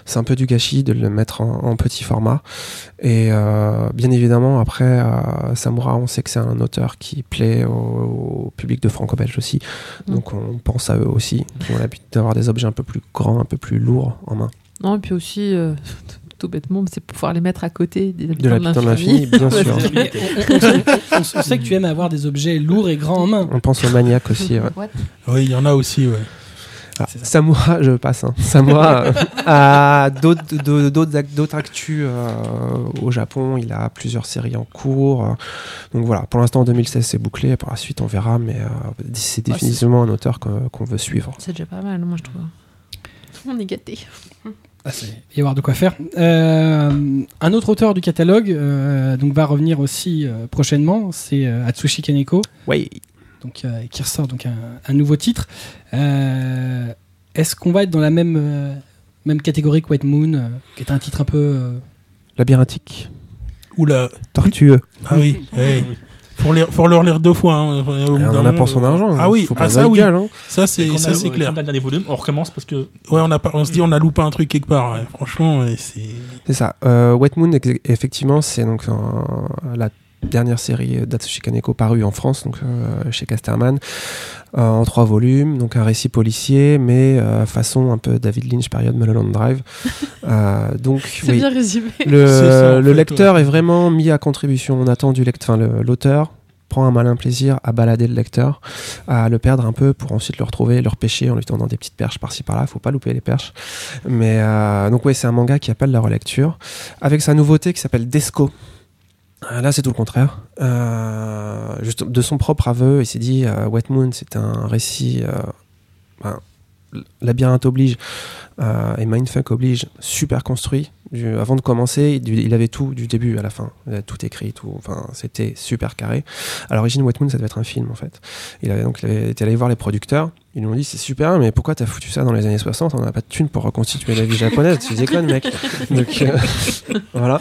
c'est un peu du gâchis de le mettre en, en petit format et bien évidemment après Samura on sait que c'est un auteur qui plaît au, au public de franco-belge aussi Mm. donc on pense à eux aussi qui ont l'habitude d'avoir des objets un peu plus grands un peu plus lourds en main Non, et puis aussi, tout bêtement, c'est pouvoir les mettre à côté des de habitants l'habitant de l'infini bien sûr on, on- on- on sait que tu aimes avoir des objets lourds et grands en main. on pense aux maniaques aussi ouais. Oui, il y en a aussi, ouais. Ah, je passe. Hein. Samura euh, a d'autres de- d'autres d'autres actus euh, au Japon. Il a plusieurs séries en cours. euh, donc voilà, pour l'instant en 2016 c'est bouclé. Par la suite on verra, mais euh, c'est définitivement un auteur qu'on qu'on veut suivre. C'est déjà pas mal, moi je trouve. On est gâtés. Ah, il va y avoir de quoi faire. Euh, un autre auteur du catalogue euh, donc va revenir aussi euh, prochainement, c'est euh, Atsushi Kaneko, Oui. donc euh, qui ressort donc un, un nouveau titre. Euh, Est-ce qu'on va être dans la même euh, même catégorie que White Moon, euh, qui est un titre un peu euh, Labyrinthique, Oula. tortueux. Ah oui. ouais. Faut, lire- faut le relire deux fois. hein. On a pour son argent. Ah oui, Faut ah, pas ça se oui. gueule, hein. Ça c'est ça c'est clair. On recommence parce que Ouais, on, a pas, on se dit on a loupé un truc quelque part. ouais. Franchement, ouais, c'est. C'est ça. Euh, Wet Moon, effectivement, c'est donc un- la dernière série d'Atsushi Kaneko parue en France, donc euh, chez Casterman, euh, en trois volumes, donc un récit policier, mais euh, façon un peu David Lynch période Mulholland Drive. Euh, donc C'est oui, bien résumé. le, C'est ça, en le fait, lecteur est vraiment mis à contribution. On attend du lecteur, l'auteur prend un malin plaisir à balader le lecteur, à le perdre un peu pour ensuite le retrouver, le repêcher en lui tendant des petites perches par-ci par-là. Faut pas louper les perches. Mais euh, donc ouais, c'est un manga qui appelle la relecture avec sa nouveauté qui s'appelle Desco. Euh, Là, c'est tout le contraire. Euh, de son propre aveu, il s'est dit euh, Wet Moon, c'est un récit. euh, ben, Labyrinthe oblige et Mindfuck oblige, super construit. Du- avant de commencer, il, il avait tout du début à la fin, Il avait tout écrit, tout. Enfin, c'était super carré. À l'origine, Wet Moon, ça devait être un film en fait. Il avait donc il avait été allé voir les producteurs. Ils lui ont dit c'est super, mais pourquoi t'as foutu ça dans les années 60 On n'a pas de thunes pour reconstituer la vie japonaise. Tu déconnes, mec. Donc euh, voilà.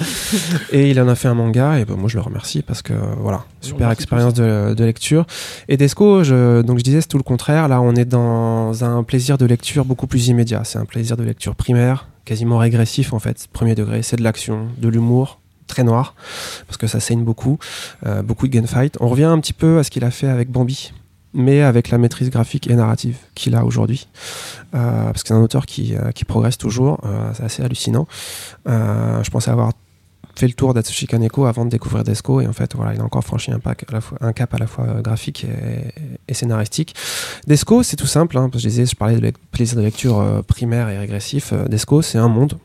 Et il en a fait un manga. Et ben, moi, je le remercie parce que voilà, super expérience de, de lecture. Et Desco, je, donc je disais, c'est tout le contraire. Là, on est dans un plaisir de lecture beaucoup plus immédiat. C'est un plaisir de lecture primaire, quasiment régressif en fait. Premier degré, c'est de l'action, de l'humour très noir parce que ça saigne beaucoup, euh, beaucoup de gunfight. On revient un petit peu à ce qu'il a fait avec Bambi, mais avec la maîtrise graphique et narrative qu'il a aujourd'hui. Euh, parce que c'est un auteur qui, euh, qui progresse toujours, c'est assez hallucinant. Je pensais avoir fait le tour d'Atsushi Kaneko avant de découvrir Desco. Et en fait voilà il a encore franchi un, pack à la fois, un cap à la fois euh, graphique et, et scénaristique. Desco c'est tout simple hein, parce que je disais je parlais de plaisir de lecture euh, primaire et régressif. Euh, Desco c'est un monde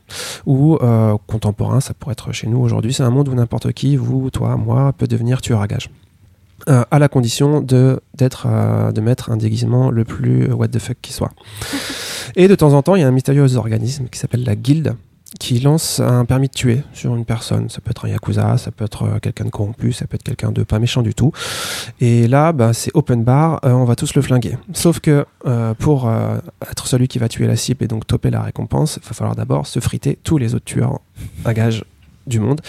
où euh, contemporain ça pourrait être chez nous aujourd'hui c'est un monde où n'importe qui vous toi moi peut devenir tueur à gage Euh, à la condition de d'être euh, de mettre un déguisement le plus what the fuck qui soit. Et de temps en temps il y a un mystérieux organisme qui s'appelle la guilde qui lance un permis de tuer sur une personne. Ça peut être un yakuza, ça peut être euh, quelqu'un de corrompu, ça peut être quelqu'un de pas méchant du tout. Et là, bah, c'est open bar, euh, on va tous le flinguer. Sauf que euh, pour être celui qui va tuer la cible et donc toper la récompense, il va falloir d'abord se friter tous les autres tueurs à gage du monde.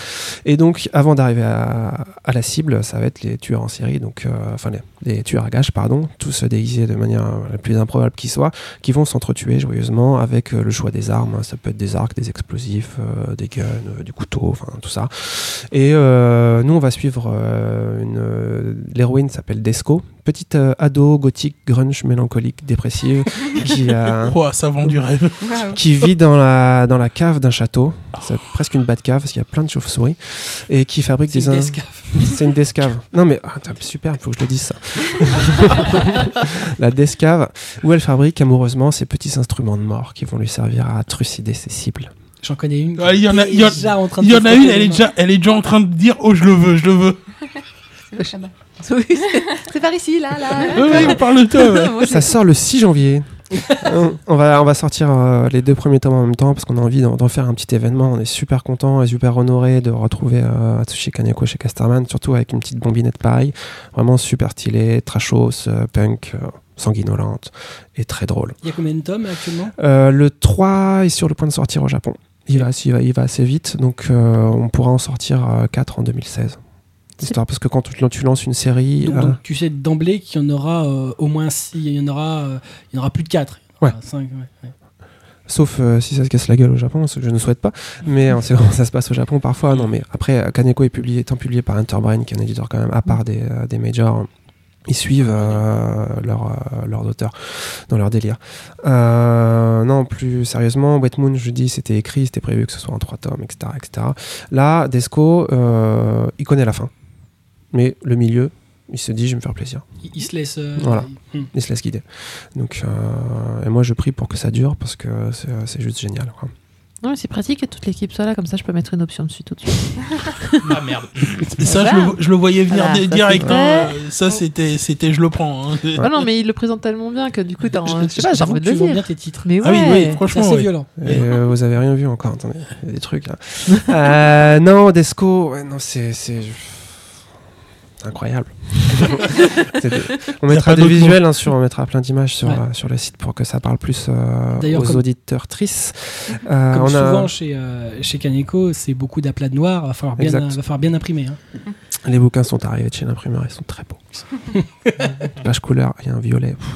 Et donc, avant d'arriver à, la cible, ça va être les tueurs en série, donc, euh, enfin les, tueurs à gages, pardon, tous déguisés de manière la plus improbable qui soit, qui vont s'entretuer joyeusement avec euh, le choix des armes. Ça peut être des arcs, des explosifs, euh, des guns, euh, du couteau, enfin tout ça. Et nous, on va suivre une l'héroïne s'appelle Desco, petite euh, ado gothique, grunge, mélancolique, dépressive, qui a Oh, ça vend du rêve. qui vit dans la, dans la cave d'un château. C'est presque une bas de cave parce qu'il y a plein de chauves-souris. Et qui fabrique c'est des. une in- descave. C'est une descave. Non mais ah, super, il faut que je le dise ça. la descave où elle fabrique amoureusement ses petits instruments de mort qui vont lui servir à trucider ses cibles. J'en connais une. Ah, il y en a- il y en- déjà en train de Il y se en a frotter une, elle est, déjà, elle est déjà en train de dire Oh, je le veux, je le veux. C'est- par ici, là, là. Oui, oui, on parle de toi. Ça sort le 6 janvier. on, va, on va sortir euh, les deux premiers tomes en même temps parce qu'on a envie d'en faire un petit événement. On est super content et super honoré de retrouver euh, Atsushi Kaneko chez Casterman, surtout avec une petite bombinette pareille. Vraiment super stylée, trashos, euh, punk, euh, sanguinolente et très drôle. Il y a combien de tomes actuellement? Euh, le 3 est sur le point de sortir au Japon. Il va, il va, il va assez vite, donc euh, on pourra en sortir 4 en 2016. Histoire, parce que quand tu, lances une série, donc, euh, donc, tu sais d'emblée qu'il y en aura euh, au moins 6, il y en aura, euh, il y en aura plus de 4. Ouais. 5, sauf si ça se casse la gueule au Japon, ce que je ne souhaite pas, mais on sait comment ça se passe au Japon parfois. Non, mais après, Kaneko est publié, étant publié par Interbrain, qui est un éditeur quand même à part des, des majors. Ils suivent euh, leur, euh, leurs auteurs dans leur délire. Euh, non, plus sérieusement, Wet Moon, je dis, c'était écrit, c'était prévu que ce soit en trois tomes, etc. etc. Là, Desco, il connaît la fin. Mais le milieu, il se dit, je vais me faire plaisir. Il, il se laisse. euh, Voilà. il- hmm. Il se laisse guider. Donc, euh, et moi, je prie pour que ça dure parce que c'est c'est juste génial. quoi. Non, mais c'est pratique que toute l'équipe soit là, comme ça je peux mettre une option dessus tout de suite. Ah merde. Ça, je le, je le voyais venir Voilà, ça, direct. c'est hein. Ça, c'était, c'était, je le prends. hein. Ah non, mais il le présente tellement bien que du coup, t'as, Je- je sais pas, j'ai envie de le bien tes titres. Mais ouais. Ah oui, oui, C'est franchement, ouais. violent. Et euh, vous avez rien vu encore. Attendez, il y a des trucs là. Euh, non, Desco, ouais, non, c'est c'est. C'est des- On mettra des visuels hein, sur, on mettra plein d'images sur, Ouais. euh, sur le site pour que ça parle plus euh, aux comme- auditeurs tristes. Euh, Comme on a- souvent chez, euh, chez Kaneko, c'est beaucoup d'aplats de noir. Va falloir bien, va falloir bien imprimer. hein. Les bouquins sont arrivés de chez l'imprimeur, ils sont très beaux. Page couleur, il y a un violet. Pff.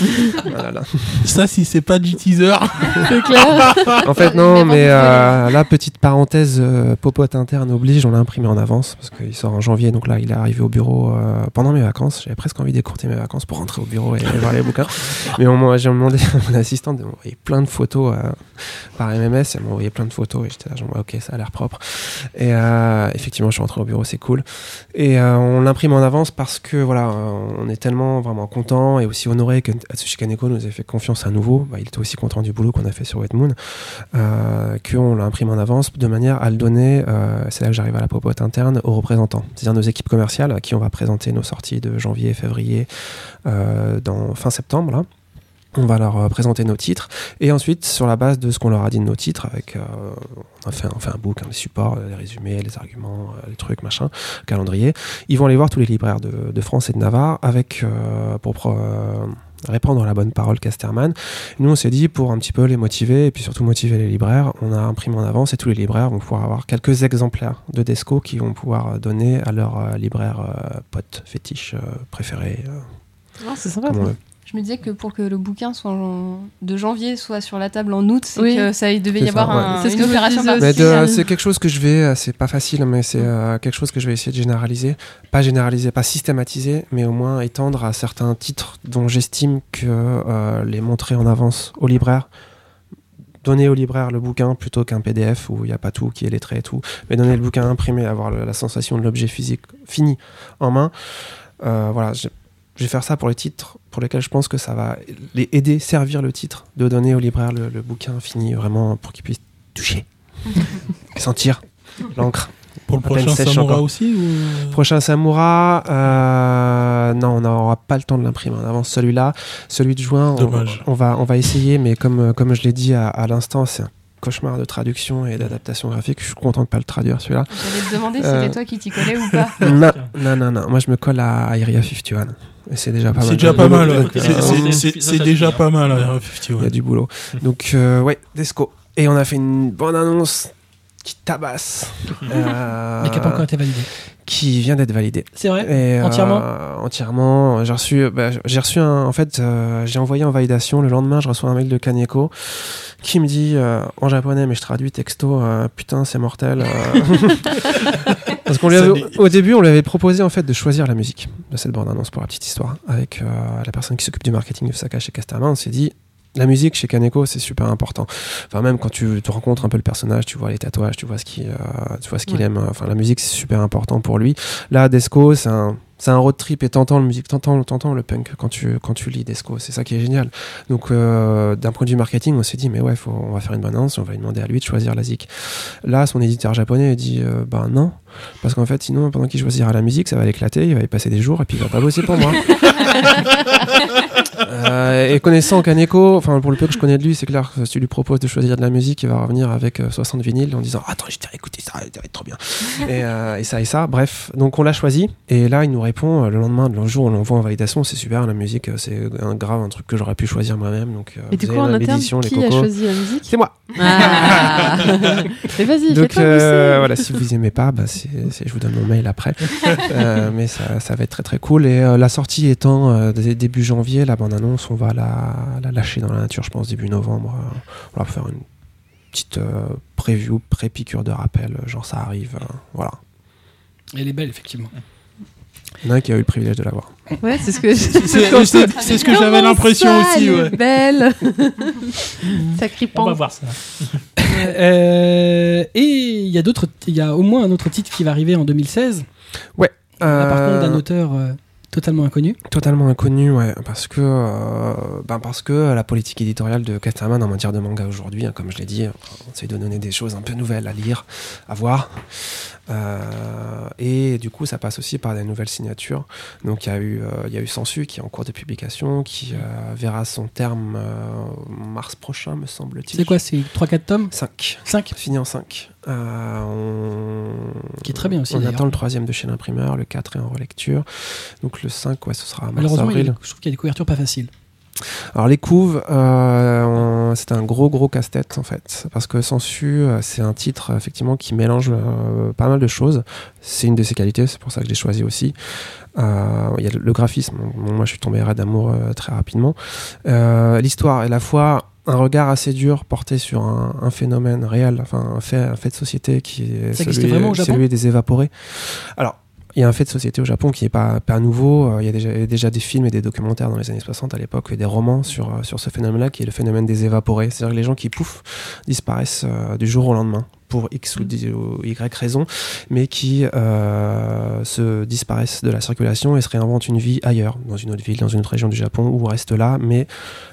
Là. Ça, si c'est pas du teaser. C'est clair. En fait, non, mais euh, là, petite parenthèse, euh, popote interne oblige, on l'a imprimé en avance parce qu'il sort en janvier, donc là, il est arrivé au bureau euh, pendant mes vacances. J'avais presque envie d'écourter mes vacances pour rentrer au bureau et, voir les bouquins. Mais j'ai demandé à mon assistante de m'envoyer plein de photos euh, par MMS. Elle m'a envoyé plein de photos et j'étais là, genre, ok, ça a l'air propre. Et euh, effectivement, je suis rentré au bureau, c'est cool. Et euh, on l'imprime en avance parce que voilà, on est tellement vraiment content et aussi honoré que Atsushi Kaneko nous ait fait confiance à nouveau. Bah, il était aussi content du boulot qu'on a fait sur Wet Moon, euh, qu'on l'imprime en avance de manière à le donner. euh, c'est là que j'arrive à la popote interne aux représentants, c'est-à-dire nos équipes commerciales à qui on va présenter nos sorties de janvier et février euh, fin septembre. On va leur euh, présenter nos titres et ensuite sur la base de ce qu'on leur a dit de nos titres avec on a fait, un book, hein, les supports, euh, les résumés, les arguments, les trucs machin, calendrier. Ils vont aller voir tous les libraires de, France et de Navarre avec pour répandre la bonne parole Casterman. Nous on s'est dit pour un petit peu les motiver et puis surtout motiver les libraires, on a imprimé en avance et tous les libraires vont pouvoir avoir quelques exemplaires de Desco qui vont pouvoir donner à leurs euh, libraires euh, potes fétiches euh, préférés. euh, Non, c'est sympa. Je me disais que pour que le bouquin soit en- de janvier soit sur la table en août, c'est Oui. que ça il devait y ça, avoir ouais. un- C'est ce une que opération particulière. c'est quelque chose que je vais, euh, c'est pas facile, mais c'est euh, quelque chose que je vais essayer de généraliser. Pas généraliser, pas systématiser, mais au moins étendre à certains titres dont j'estime que euh, les montrer en avance au libraire, donner au libraire le bouquin plutôt qu'un PDF où il n'y a pas tout, qui est lettré et tout, mais donner le bouquin imprimé, avoir le- la sensation de l'objet physique fini en main. Euh, voilà, je, vais faire ça pour les titres pour lesquels je pense que ça va les aider, servir le titre, de donner au libraire le, le bouquin fini vraiment pour qu'il puisse toucher, sentir l'encre. Pour le prochain encore. aussi ou... Prochain Samura, euh, non, on n'aura pas le temps de l'imprimer en avance. Celui-là, celui de juin, on, Dommage. on va, on va essayer, mais comme, euh, comme je l'ai dit à, à l'instant, c'est un cauchemar de traduction et d'adaptation graphique. Je suis content de pas le traduire celui-là. J'allais te demander si Euh, c'était toi qui t'y collais ou pas. non, non, non, non. Moi, je me colle à Iria 51. Et c'est déjà pas mal. C'est déjà pas mal. Euh, C'est- euh, déjà pas mal. Ouais. hein, 50, Il y a du boulot. Donc, euh, ouais, Desco. Et on a fait une bonne annonce qui tabasse. euh, Mais qui n'a pas encore été validé. qui vient d'être validée. C'est vrai Et, euh, Entièrement Entièrement. J'ai reçu, bah, j'ai reçu un, en fait, euh, j'ai envoyé en validation. Le lendemain, je reçois un mail de Kaneko qui me dit euh, en japonais, mais je traduis texto, euh, putain, c'est mortel. Parce qu'on lui avait- au début, on lui avait proposé en fait de choisir la musique de cette bande annonce pour la petite histoire avec euh, la personne qui s'occupe du marketing de Saka chez Casterman. On s'est dit. La musique chez Kaneko, c'est super important. Enfin, même quand tu, tu rencontres un peu le personnage, tu vois les tatouages, tu vois ce qu'il, euh, tu vois ce qu'il Ouais. aime. Enfin, la musique, c'est super important pour lui. Là, Desco, c'est un, c'est un road trip et t'entends la musique, t'entends, t'entends le punk quand tu, quand tu lis Desco. C'est ça qui est génial. Donc, euh, d'un point de vue marketing, on s'est dit, mais ouais, faut, on va faire une bonne annonce, on va lui demander à lui de choisir la zik. Là, son éditeur japonais dit, euh, bah non, parce qu'en fait, sinon, pendant qu'il choisira la musique, ça va l'éclater, il va y passer des jours et puis il va pas bosser pour moi. Euh, et connaissant Kaneko, enfin pour le peu que je connais de lui, c'est clair que si tu lui proposes de choisir de la musique, il va revenir avec euh, 60 vinyles en disant Attends, je t'ai écouté ça, ça va être trop bien. et, euh, et ça et ça, bref. Donc on l'a choisi, et là il nous répond euh, le lendemain, le jour où on l'envoie en validation, c'est super, la musique, euh, c'est un grave, un truc que j'aurais pu choisir moi-même. Donc, euh, Et du coup, avez en interne, l'édition, les qui a choisi la musique? C'est moi. Ah Mais vas-y, Donc euh, voilà, si vous aimez pas, bah, je vous donne mon mail après. Euh, mais ça, ça va être très très cool. Et euh, la sortie étant euh, dé- début janvier, la bande annonce, on va la, la lâcher dans la nature, je pense début novembre. On va faire une petite preview, pré-piqûre de rappel, genre ça arrive. voilà. Elle est belle, effectivement. Il y en a un qui a eu le privilège de l'avoir. Ouais, c'est ce que C'est- ce que j'avais l'impression ça, aussi. elle est Ouais. belle Sacré On va voir ça. Euh, et il y a d'autres, il y a au moins un autre titre qui va arriver en 2016. Ouais. Là, par Euh, contre, d'un auteur euh, totalement inconnu. Totalement inconnu, ouais, parce que, euh, ben parce que la politique éditoriale de Casterman en matière de manga aujourd'hui, hein, comme je l'ai dit, on essaie de donner des choses un peu nouvelles à lire, à voir. Euh, et du coup, ça passe aussi par des nouvelles signatures. Donc, il y a eu, euh, il y a eu Sensu qui est en cours de publication, qui euh, verra son terme mars prochain, me semble-t-il. C'est quoi C'est 3-4 tomes? 5. 5 Fini en 5. on... Qui est très bien aussi, On attend le troisième de chez l'imprimeur, le 4 est en relecture. Donc le 5, ouais, ce sera mars-avril. je trouve qu'il y a des couvertures pas faciles. Alors les couves, euh, c'est un gros gros casse-tête en fait, parce que Sensu, euh, c'est un titre effectivement qui mélange euh, pas mal de choses. C'est une de ses qualités, c'est pour ça que je l'ai choisi aussi. Euh, Il y a le, graphisme, Bon, moi je suis tombé raide d'amour très rapidement. L'histoire est à la fois un regard assez dur porté sur un, un phénomène réel, enfin un fait, un fait de société qui est vraiment au Japon? celui des évaporés. Alors il y a un fait de société au Japon qui n'est pas, nouveau. Euh, Il y a déjà, des films et des documentaires dans les années 60 à l'époque, et des romans sur, euh, sur ce phénomène-là, qui est le phénomène des évaporés. C'est-à-dire que les gens qui, pouf, disparaissent euh, du jour au lendemain, pour X ou Y raison, mais qui se disparaissent de la circulation et se réinventent une vie ailleurs, dans une autre ville, dans une autre région du Japon, ou restent là, mais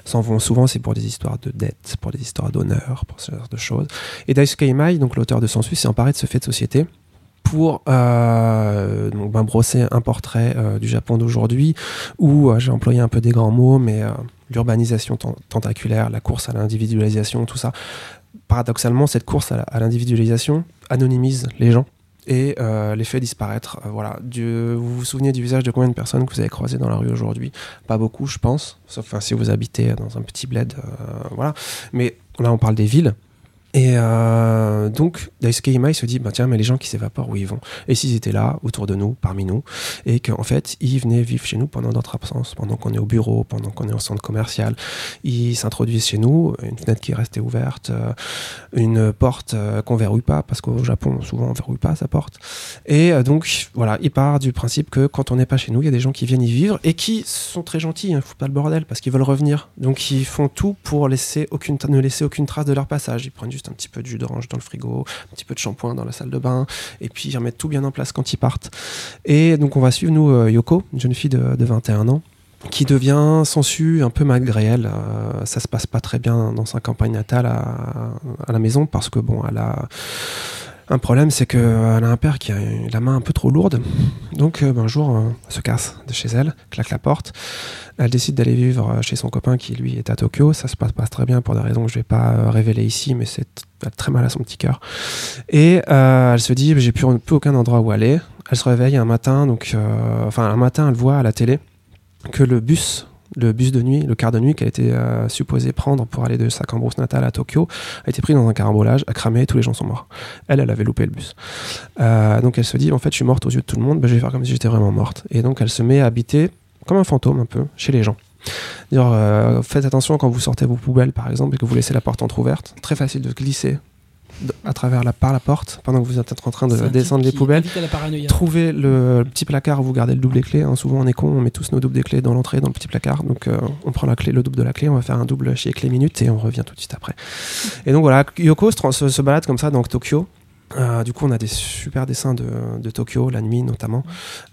s'en vont souvent, c'est pour des histoires de dette, pour des histoires d'honneur, pour ce genre de choses. Et Daisuke Imai, donc l'auteur de Sensu, s'est emparé de ce fait de société pour euh, ben, brosser un portrait euh, du Japon d'aujourd'hui où euh, j'ai employé un peu des grands mots, mais l'urbanisation ten- tentaculaire, la course à l'individualisation, tout ça. Paradoxalement, cette course à l'individualisation anonymise les gens et les fait disparaître. Voilà. Vous vous souvenez du visage de combien de personnes que vous avez croisées dans la rue aujourd'hui? Pas beaucoup, je pense, sauf si vous habitez dans un petit bled. voilà. Mais là, on parle des villes. Et euh, donc, Daisuke Imai se dit, bah, tiens, mais les gens qui s'évaporent, où ils vont? Et s'ils étaient là, autour de nous, parmi nous, et qu'en fait, ils venaient vivre chez nous pendant notre absence, pendant qu'on est au bureau, pendant qu'on est au centre commercial. Ils s'introduisent chez nous, une fenêtre qui est restée ouverte, euh, une porte euh, qu'on verrouille pas, parce qu'au Japon, souvent, on verrouille pas sa porte. Et donc, voilà, il part du principe que quand on n'est pas chez nous, il y a des gens qui viennent y vivre et qui sont très gentils, hein, foutent pas le bordel, parce qu'ils veulent revenir. Donc, ils font tout pour laisser aucune, ne laisser aucune trace de leur passage. Ils prennent juste un petit peu de jus d'orange dans le frigo, un petit peu de shampoing dans la salle de bain, et puis ils remettent tout bien en place quand ils partent. Et donc, on va suivre, nous, euh, Yoko, une jeune fille de, de 21 ans, qui devient sensu un peu malgré elle. Euh, ça se passe pas très bien dans sa campagne natale à, à la maison parce que bon, elle a un problème, c'est qu'elle a un père qui a la main un peu trop lourde. Donc euh, ben, un jour, euh, elle se casse de chez elle, claque la porte. Elle décide d'aller vivre euh, chez son copain qui lui est à Tokyo. Ça se passe pas très bien pour des raisons que je vais pas euh, révéler ici, mais c'est très mal à son petit cœur. Et euh, elle se dit, j'ai plus, plus aucun endroit où aller. Elle se réveille un matin, donc euh, enfin un matin, elle voit à la télé que le bus, le bus de nuit, le car de nuit qu'elle était euh, supposée prendre pour aller de sa cambrousse natale à Tokyo, a été pris dans un carambolage, a cramé, tous les gens sont morts. Elle, elle avait loupé le bus. Euh, donc elle se dit, en fait, je suis morte aux yeux de tout le monde, ben, je vais faire comme si j'étais vraiment morte. Et donc elle se met à habiter comme un fantôme un peu chez les gens. Euh, faites attention quand vous sortez vos poubelles, par exemple, et que vous laissez la porte entrouverte. Très facile de glisser à travers la, par la porte pendant que vous êtes en train de descendre les poubelles. Trouvez le, le petit placard où vous gardez le double clé. Hein. Souvent, on est con, on met tous nos doubles clés dans l'entrée, dans le petit placard. Donc, euh, on prend la clé, le double de la clé, on va faire un double chez clé minute et on revient tout de suite après. Et donc voilà, Yoko se, tran- se, se balade comme ça dans Tokyo. Euh, du coup, on a des super dessins de, de Tokyo, la nuit notamment.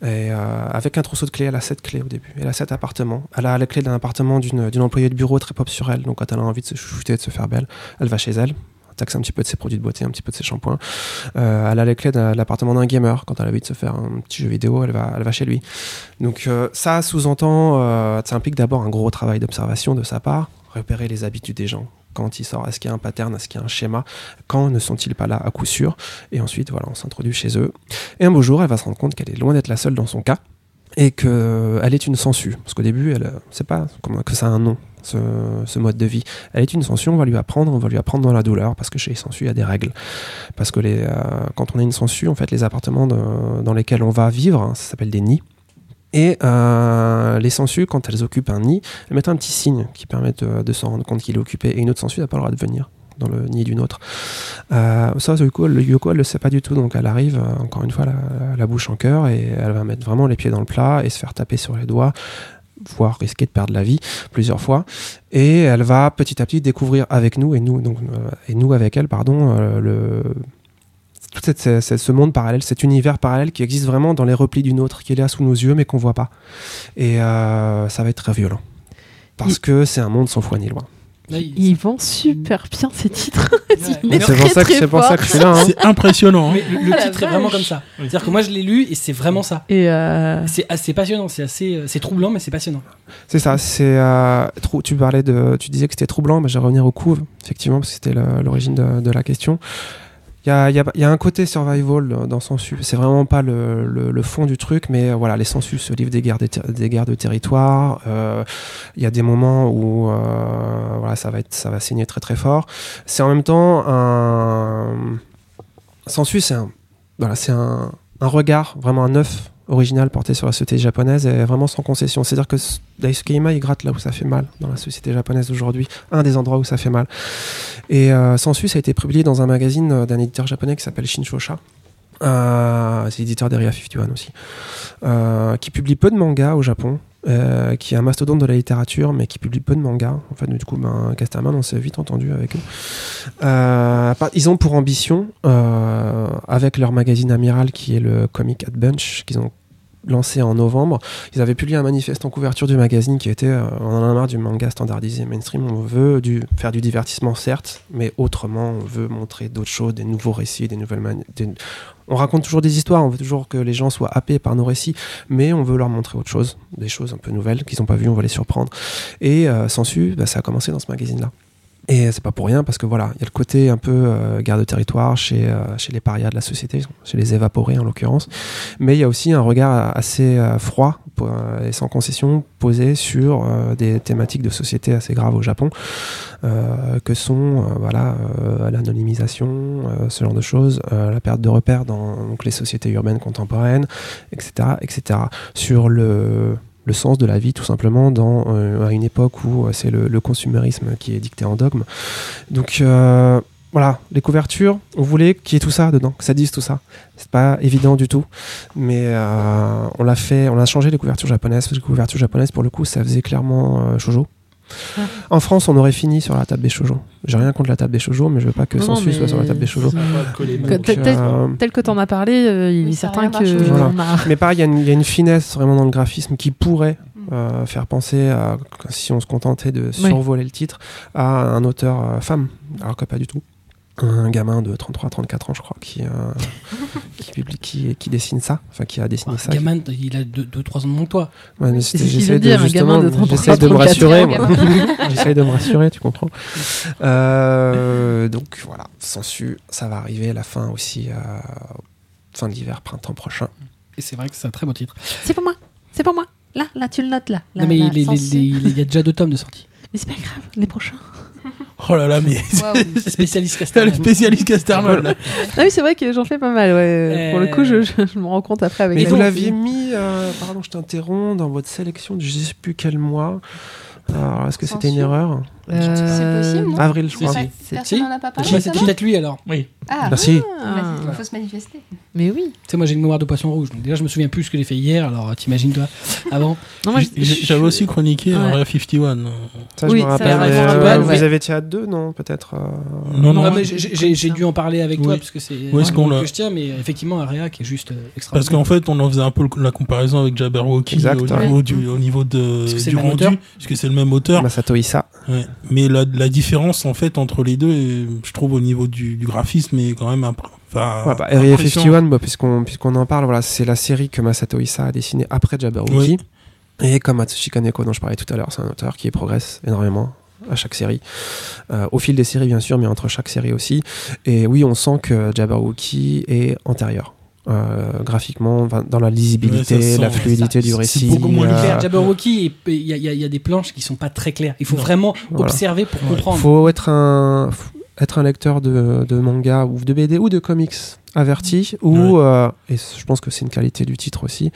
Et euh, avec un trousseau de clés, elle a sept clés au début. Elle a sept appartements. Elle a la clé d'un appartement d'une d'une employée de bureau très pop sur elle. Donc, quand elle a envie de se chouchouter, de se faire belle, elle va chez elle taxe un petit peu de ses produits de beauté, un petit peu de ses shampoings. Euh, elle a les clés de l'appartement d'un gamer. Quand elle a envie de se faire un petit jeu vidéo, elle va, elle va chez lui. Donc euh, ça sous-entend, euh, ça implique d'abord un gros travail d'observation de sa part, repérer les habitudes des gens. Quand ils sortent, est-ce qu'il y a un pattern, est-ce qu'il y a un schéma? Quand ne sont-ils pas là à coup sûr? Et ensuite, voilà, on s'introduit chez eux. Et un beau jour, elle va se rendre compte qu'elle est loin d'être la seule dans son cas et qu'elle est une sangsue. Parce qu'au début, elle ne sait pas que ça a un nom, ce, mode de vie. Elle est une sangsue, on va lui apprendre, on va lui apprendre dans la douleur, parce que chez les sangsues, il y a des règles. Parce que les, euh, quand on est une sangsue, en fait, les appartements dans lesquels on va vivre, hein, ça s'appelle des nids. Et euh, les sangsues, quand elles occupent un nid, elles mettent un petit signe qui permet de, de s'en rendre compte qu'il est occupé. Et une autre sangsue n'a pas le droit de venir dans le nid d'une autre. Euh, ça, Yoko, le Yoko, elle le sait pas du tout. Donc elle arrive, encore une fois, la bouche en cœur, et elle va mettre vraiment les pieds dans le plat et se faire taper sur les doigts voire risquer de perdre la vie plusieurs fois et elle va petit à petit découvrir avec nous et nous donc euh, et nous avec elle pardon euh, le tout cette- ce, monde parallèle, cet univers parallèle qui existe vraiment dans les replis d'une autre, qui est là sous nos yeux mais qu'on voit pas. Et euh, ça va être très violent. Parce Il- que c'est un monde sans foi ni loi. Là, il- Ils vont super bien ces titres. Ouais. C'est pour ça que très c'est pour ça fort. que je suis là. hein. C'est impressionnant. hein. Mais le, Ah, titre est vraiment comme ça. C'est-à-dire que moi je l'ai lu et c'est vraiment ça. Et euh, C'est assez passionnant, c'est assez, euh, c'est troublant mais c'est passionnant. C'est ça, c'est euh, tu parlais de tu disais que c'était troublant, mais je vais revenir aux couves, effectivement, parce que c'était l'origine de, de la question. Il y a, un côté survival dans- Sensu. C'est vraiment pas le, fond du truc, mais voilà, les Sensu se livrent des guerres, des, guerres de territoire. euh, Il y a des moments où euh, voilà, ça va être, ça va saigner très très fort. C'est en même temps un Sensu, c'est un, voilà, c'est un, un regard vraiment un neuf original porté sur la société japonaise et vraiment sans concession. C'est-à-dire que s- Daisuke Ima, il gratte là où ça fait mal dans la société japonaise d'aujourd'hui, un des endroits où ça fait mal. Et euh, Sensu, ça a été publié dans un magazine euh, d'un éditeur japonais qui s'appelle Shinshosha. Euh, c'est l'éditeur d'Area 51 aussi, euh, qui publie peu de mangas au Japon, euh, qui est un mastodonte de la littérature, mais qui publie peu de mangas. En fait, du coup, ben, Casterman, on s'est vite entendu avec eux. Euh, ils ont pour ambition, euh, avec leur magazine Amiral, qui est le Comic at Bunch, qu'ils ont lancé en novembre, ils avaient publié un manifeste en couverture du magazine qui était on en a marre du manga standardisé mainstream, on veut faire du divertissement certes, mais autrement, on veut montrer d'autres choses, des nouveaux récits, des nouvelles mani- des- On raconte toujours des histoires, on veut toujours que les gens soient happés par nos récits, mais on veut leur montrer autre chose, des choses un peu nouvelles qu'ils n'ont pas vues, on va les surprendre. Et euh, Sensu, bah, ça a commencé dans ce magazine-là. Et c'est pas pour rien parce que voilà, il y a le côté un peu euh, guerre de territoire chez, euh, chez les parias de la société, chez les évaporés en l'occurrence. Mais il y a aussi un regard assez euh, froid euh, et sans concession posé sur des thématiques de société assez graves au Japon, que sont voilà l'anonymisation, ce genre de choses, la perte de repères dans les sociétés urbaines contemporaines, etc., etc. Sur le le sens de la vie tout simplement dans euh, à une époque où euh, c'est le, le consumérisme qui est dicté en dogme. Donc euh, voilà, les couvertures, on voulait qu'il y ait tout ça dedans, que ça dise tout ça. C'est pas évident du tout, mais euh, on l'a fait, on a changé les couvertures japonaises. Les couvertures japonaises, pour le coup, ça faisait clairement euh, shoujo. Ah. En France, on aurait fini sur la table des shoujo. J'ai rien contre la table des shoujo, mais je veux pas que Sensu soit sur la table des shoujo. tel, euh, tel que t'en as parlé, euh, il Oui, est certain que. Voilà. a- Mais pareil, il y a une- il y, a une finesse vraiment dans le graphisme qui pourrait Mm. euh, faire penser, à, si on se contentait de survoler le titre, à un auteur euh, femme, alors que pas du tout. Un gamin de 33-34 ans, je crois, qui, euh, qui, publie- qui, qui dessine ça, enfin qui a dessiné Un ça. gamin, il a 2-3 ans de moins que toi. Ouais, mais C'est c'était- ce qu'il j'essaie veut de, dire, un justement, gamin de 33, j'essaie de me 34 rassurer, j'essaie de me rassurer, tu comprends. Euh, donc voilà, Sensu, ça va arriver à la fin aussi, euh, fin de l'hiver, printemps prochain. Et c'est vrai que c'est un très beau titre. C'est pour moi, c'est pour moi. Là, là, tu le notes là. là non, mais là, il, est- sans il est- su. il est- il y a déjà deux tomes de sortie. Mais c'est pas grave, les prochains. Oh là là, mais Waouh. Spécialiste t'as Castellan. le spécialiste Casterman là. Ah oui, c'est vrai que j'en fais pas mal. Ouais. Pour le coup, je, je- je me rends compte après avec Mais la vous l'aviez mis, euh, pardon, je t'interromps, dans votre sélection de je sais plus quel mois. Alors, est-ce que c'était une erreur? Euh, C'est possible, non Avril, je crois. si. Personne n'en a pas parlé ça c'est peut-être lui alors. Oui. Ah, Merci. Ah. il faut se manifester. Mais oui. Tu sais, moi j'ai une mémoire de poisson rouge. Donc déjà, je me souviens plus ce que j'ai fait hier. Alors t'imagines toi avant. Non, J'avais aussi chroniqué Ouais. Area 51. Ça, Oui, me ça, rappelle. ça, euh, vous ouais. avez été à deux, non Peut-être. euh, Non, non. Mais j'ai- dû en parler avec toi Oui. parce que c'est qu'on groupe l'a- que je tiens, mais effectivement, Area qui est juste euh, Parce extraordinaire. qu'en fait, on en faisait un peu la comparaison avec Jabberwocky au, niveau du, au niveau de, Parce que c'est du le même rendu, auteur. parce que c'est le même auteur. Masato Issa. Ouais. Mais la, la différence en fait entre les deux, est- je trouve au niveau du, du graphisme, est quand même impr- enfin, Ouais, bah, Area impressionnant. 51, bah, puisqu'on puisqu'on en parle, voilà, c'est la série que Masato Issa a dessinée après Jabberwocky. Et comme Atsushi Kaneko dont je parlais tout à l'heure, c'est un auteur qui progresse énormément à chaque série. Euh, au fil des séries, bien sûr, mais entre chaque série aussi. Et oui, on sent que Jabberwocky est antérieur. Euh, graphiquement, dans la lisibilité, Ouais, la fluidité du c'est récit. beaucoup moins euh, Claire, Jabberwocky, il y, a- il y a- il y a des planches qui sont pas très claires. Il faut Non. vraiment Voilà. observer pour Ouais. comprendre. faut être un faut être un lecteur de, de manga ou de BD ou de comics averti ou euh, et je pense que c'est une qualité du titre aussi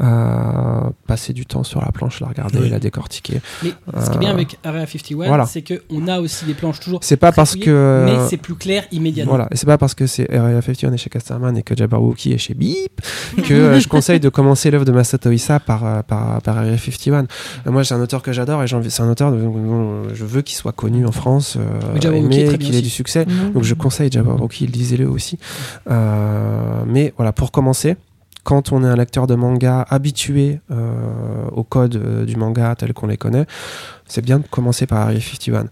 euh, passer du temps sur la planche la regarder la décortiquer Mais ce qui est bien Euh, avec Area 51, voilà. c'est qu'on a aussi des planches toujours. c'est pas parce fouillées, que Mais c'est plus clair immédiatement. voilà et c'est pas parce que c'est Area 51 est chez Casterman et que Jabberwocky est chez Beep que je conseille de commencer l'œuvre de Masato Issa par par, par Area 51 Euh, moi c'est un auteur que j'adore et c'est un auteur dont je veux qu'il soit connu en France euh, aimé qu'il ait aussi. du succès Mhm. Donc je conseille Jabberwocky, lisez-le aussi. Euh, mais voilà, pour commencer, quand on est un lecteur de manga habitué euh, au code euh, du manga tel qu'on les connaît, c'est bien de commencer par Area 51.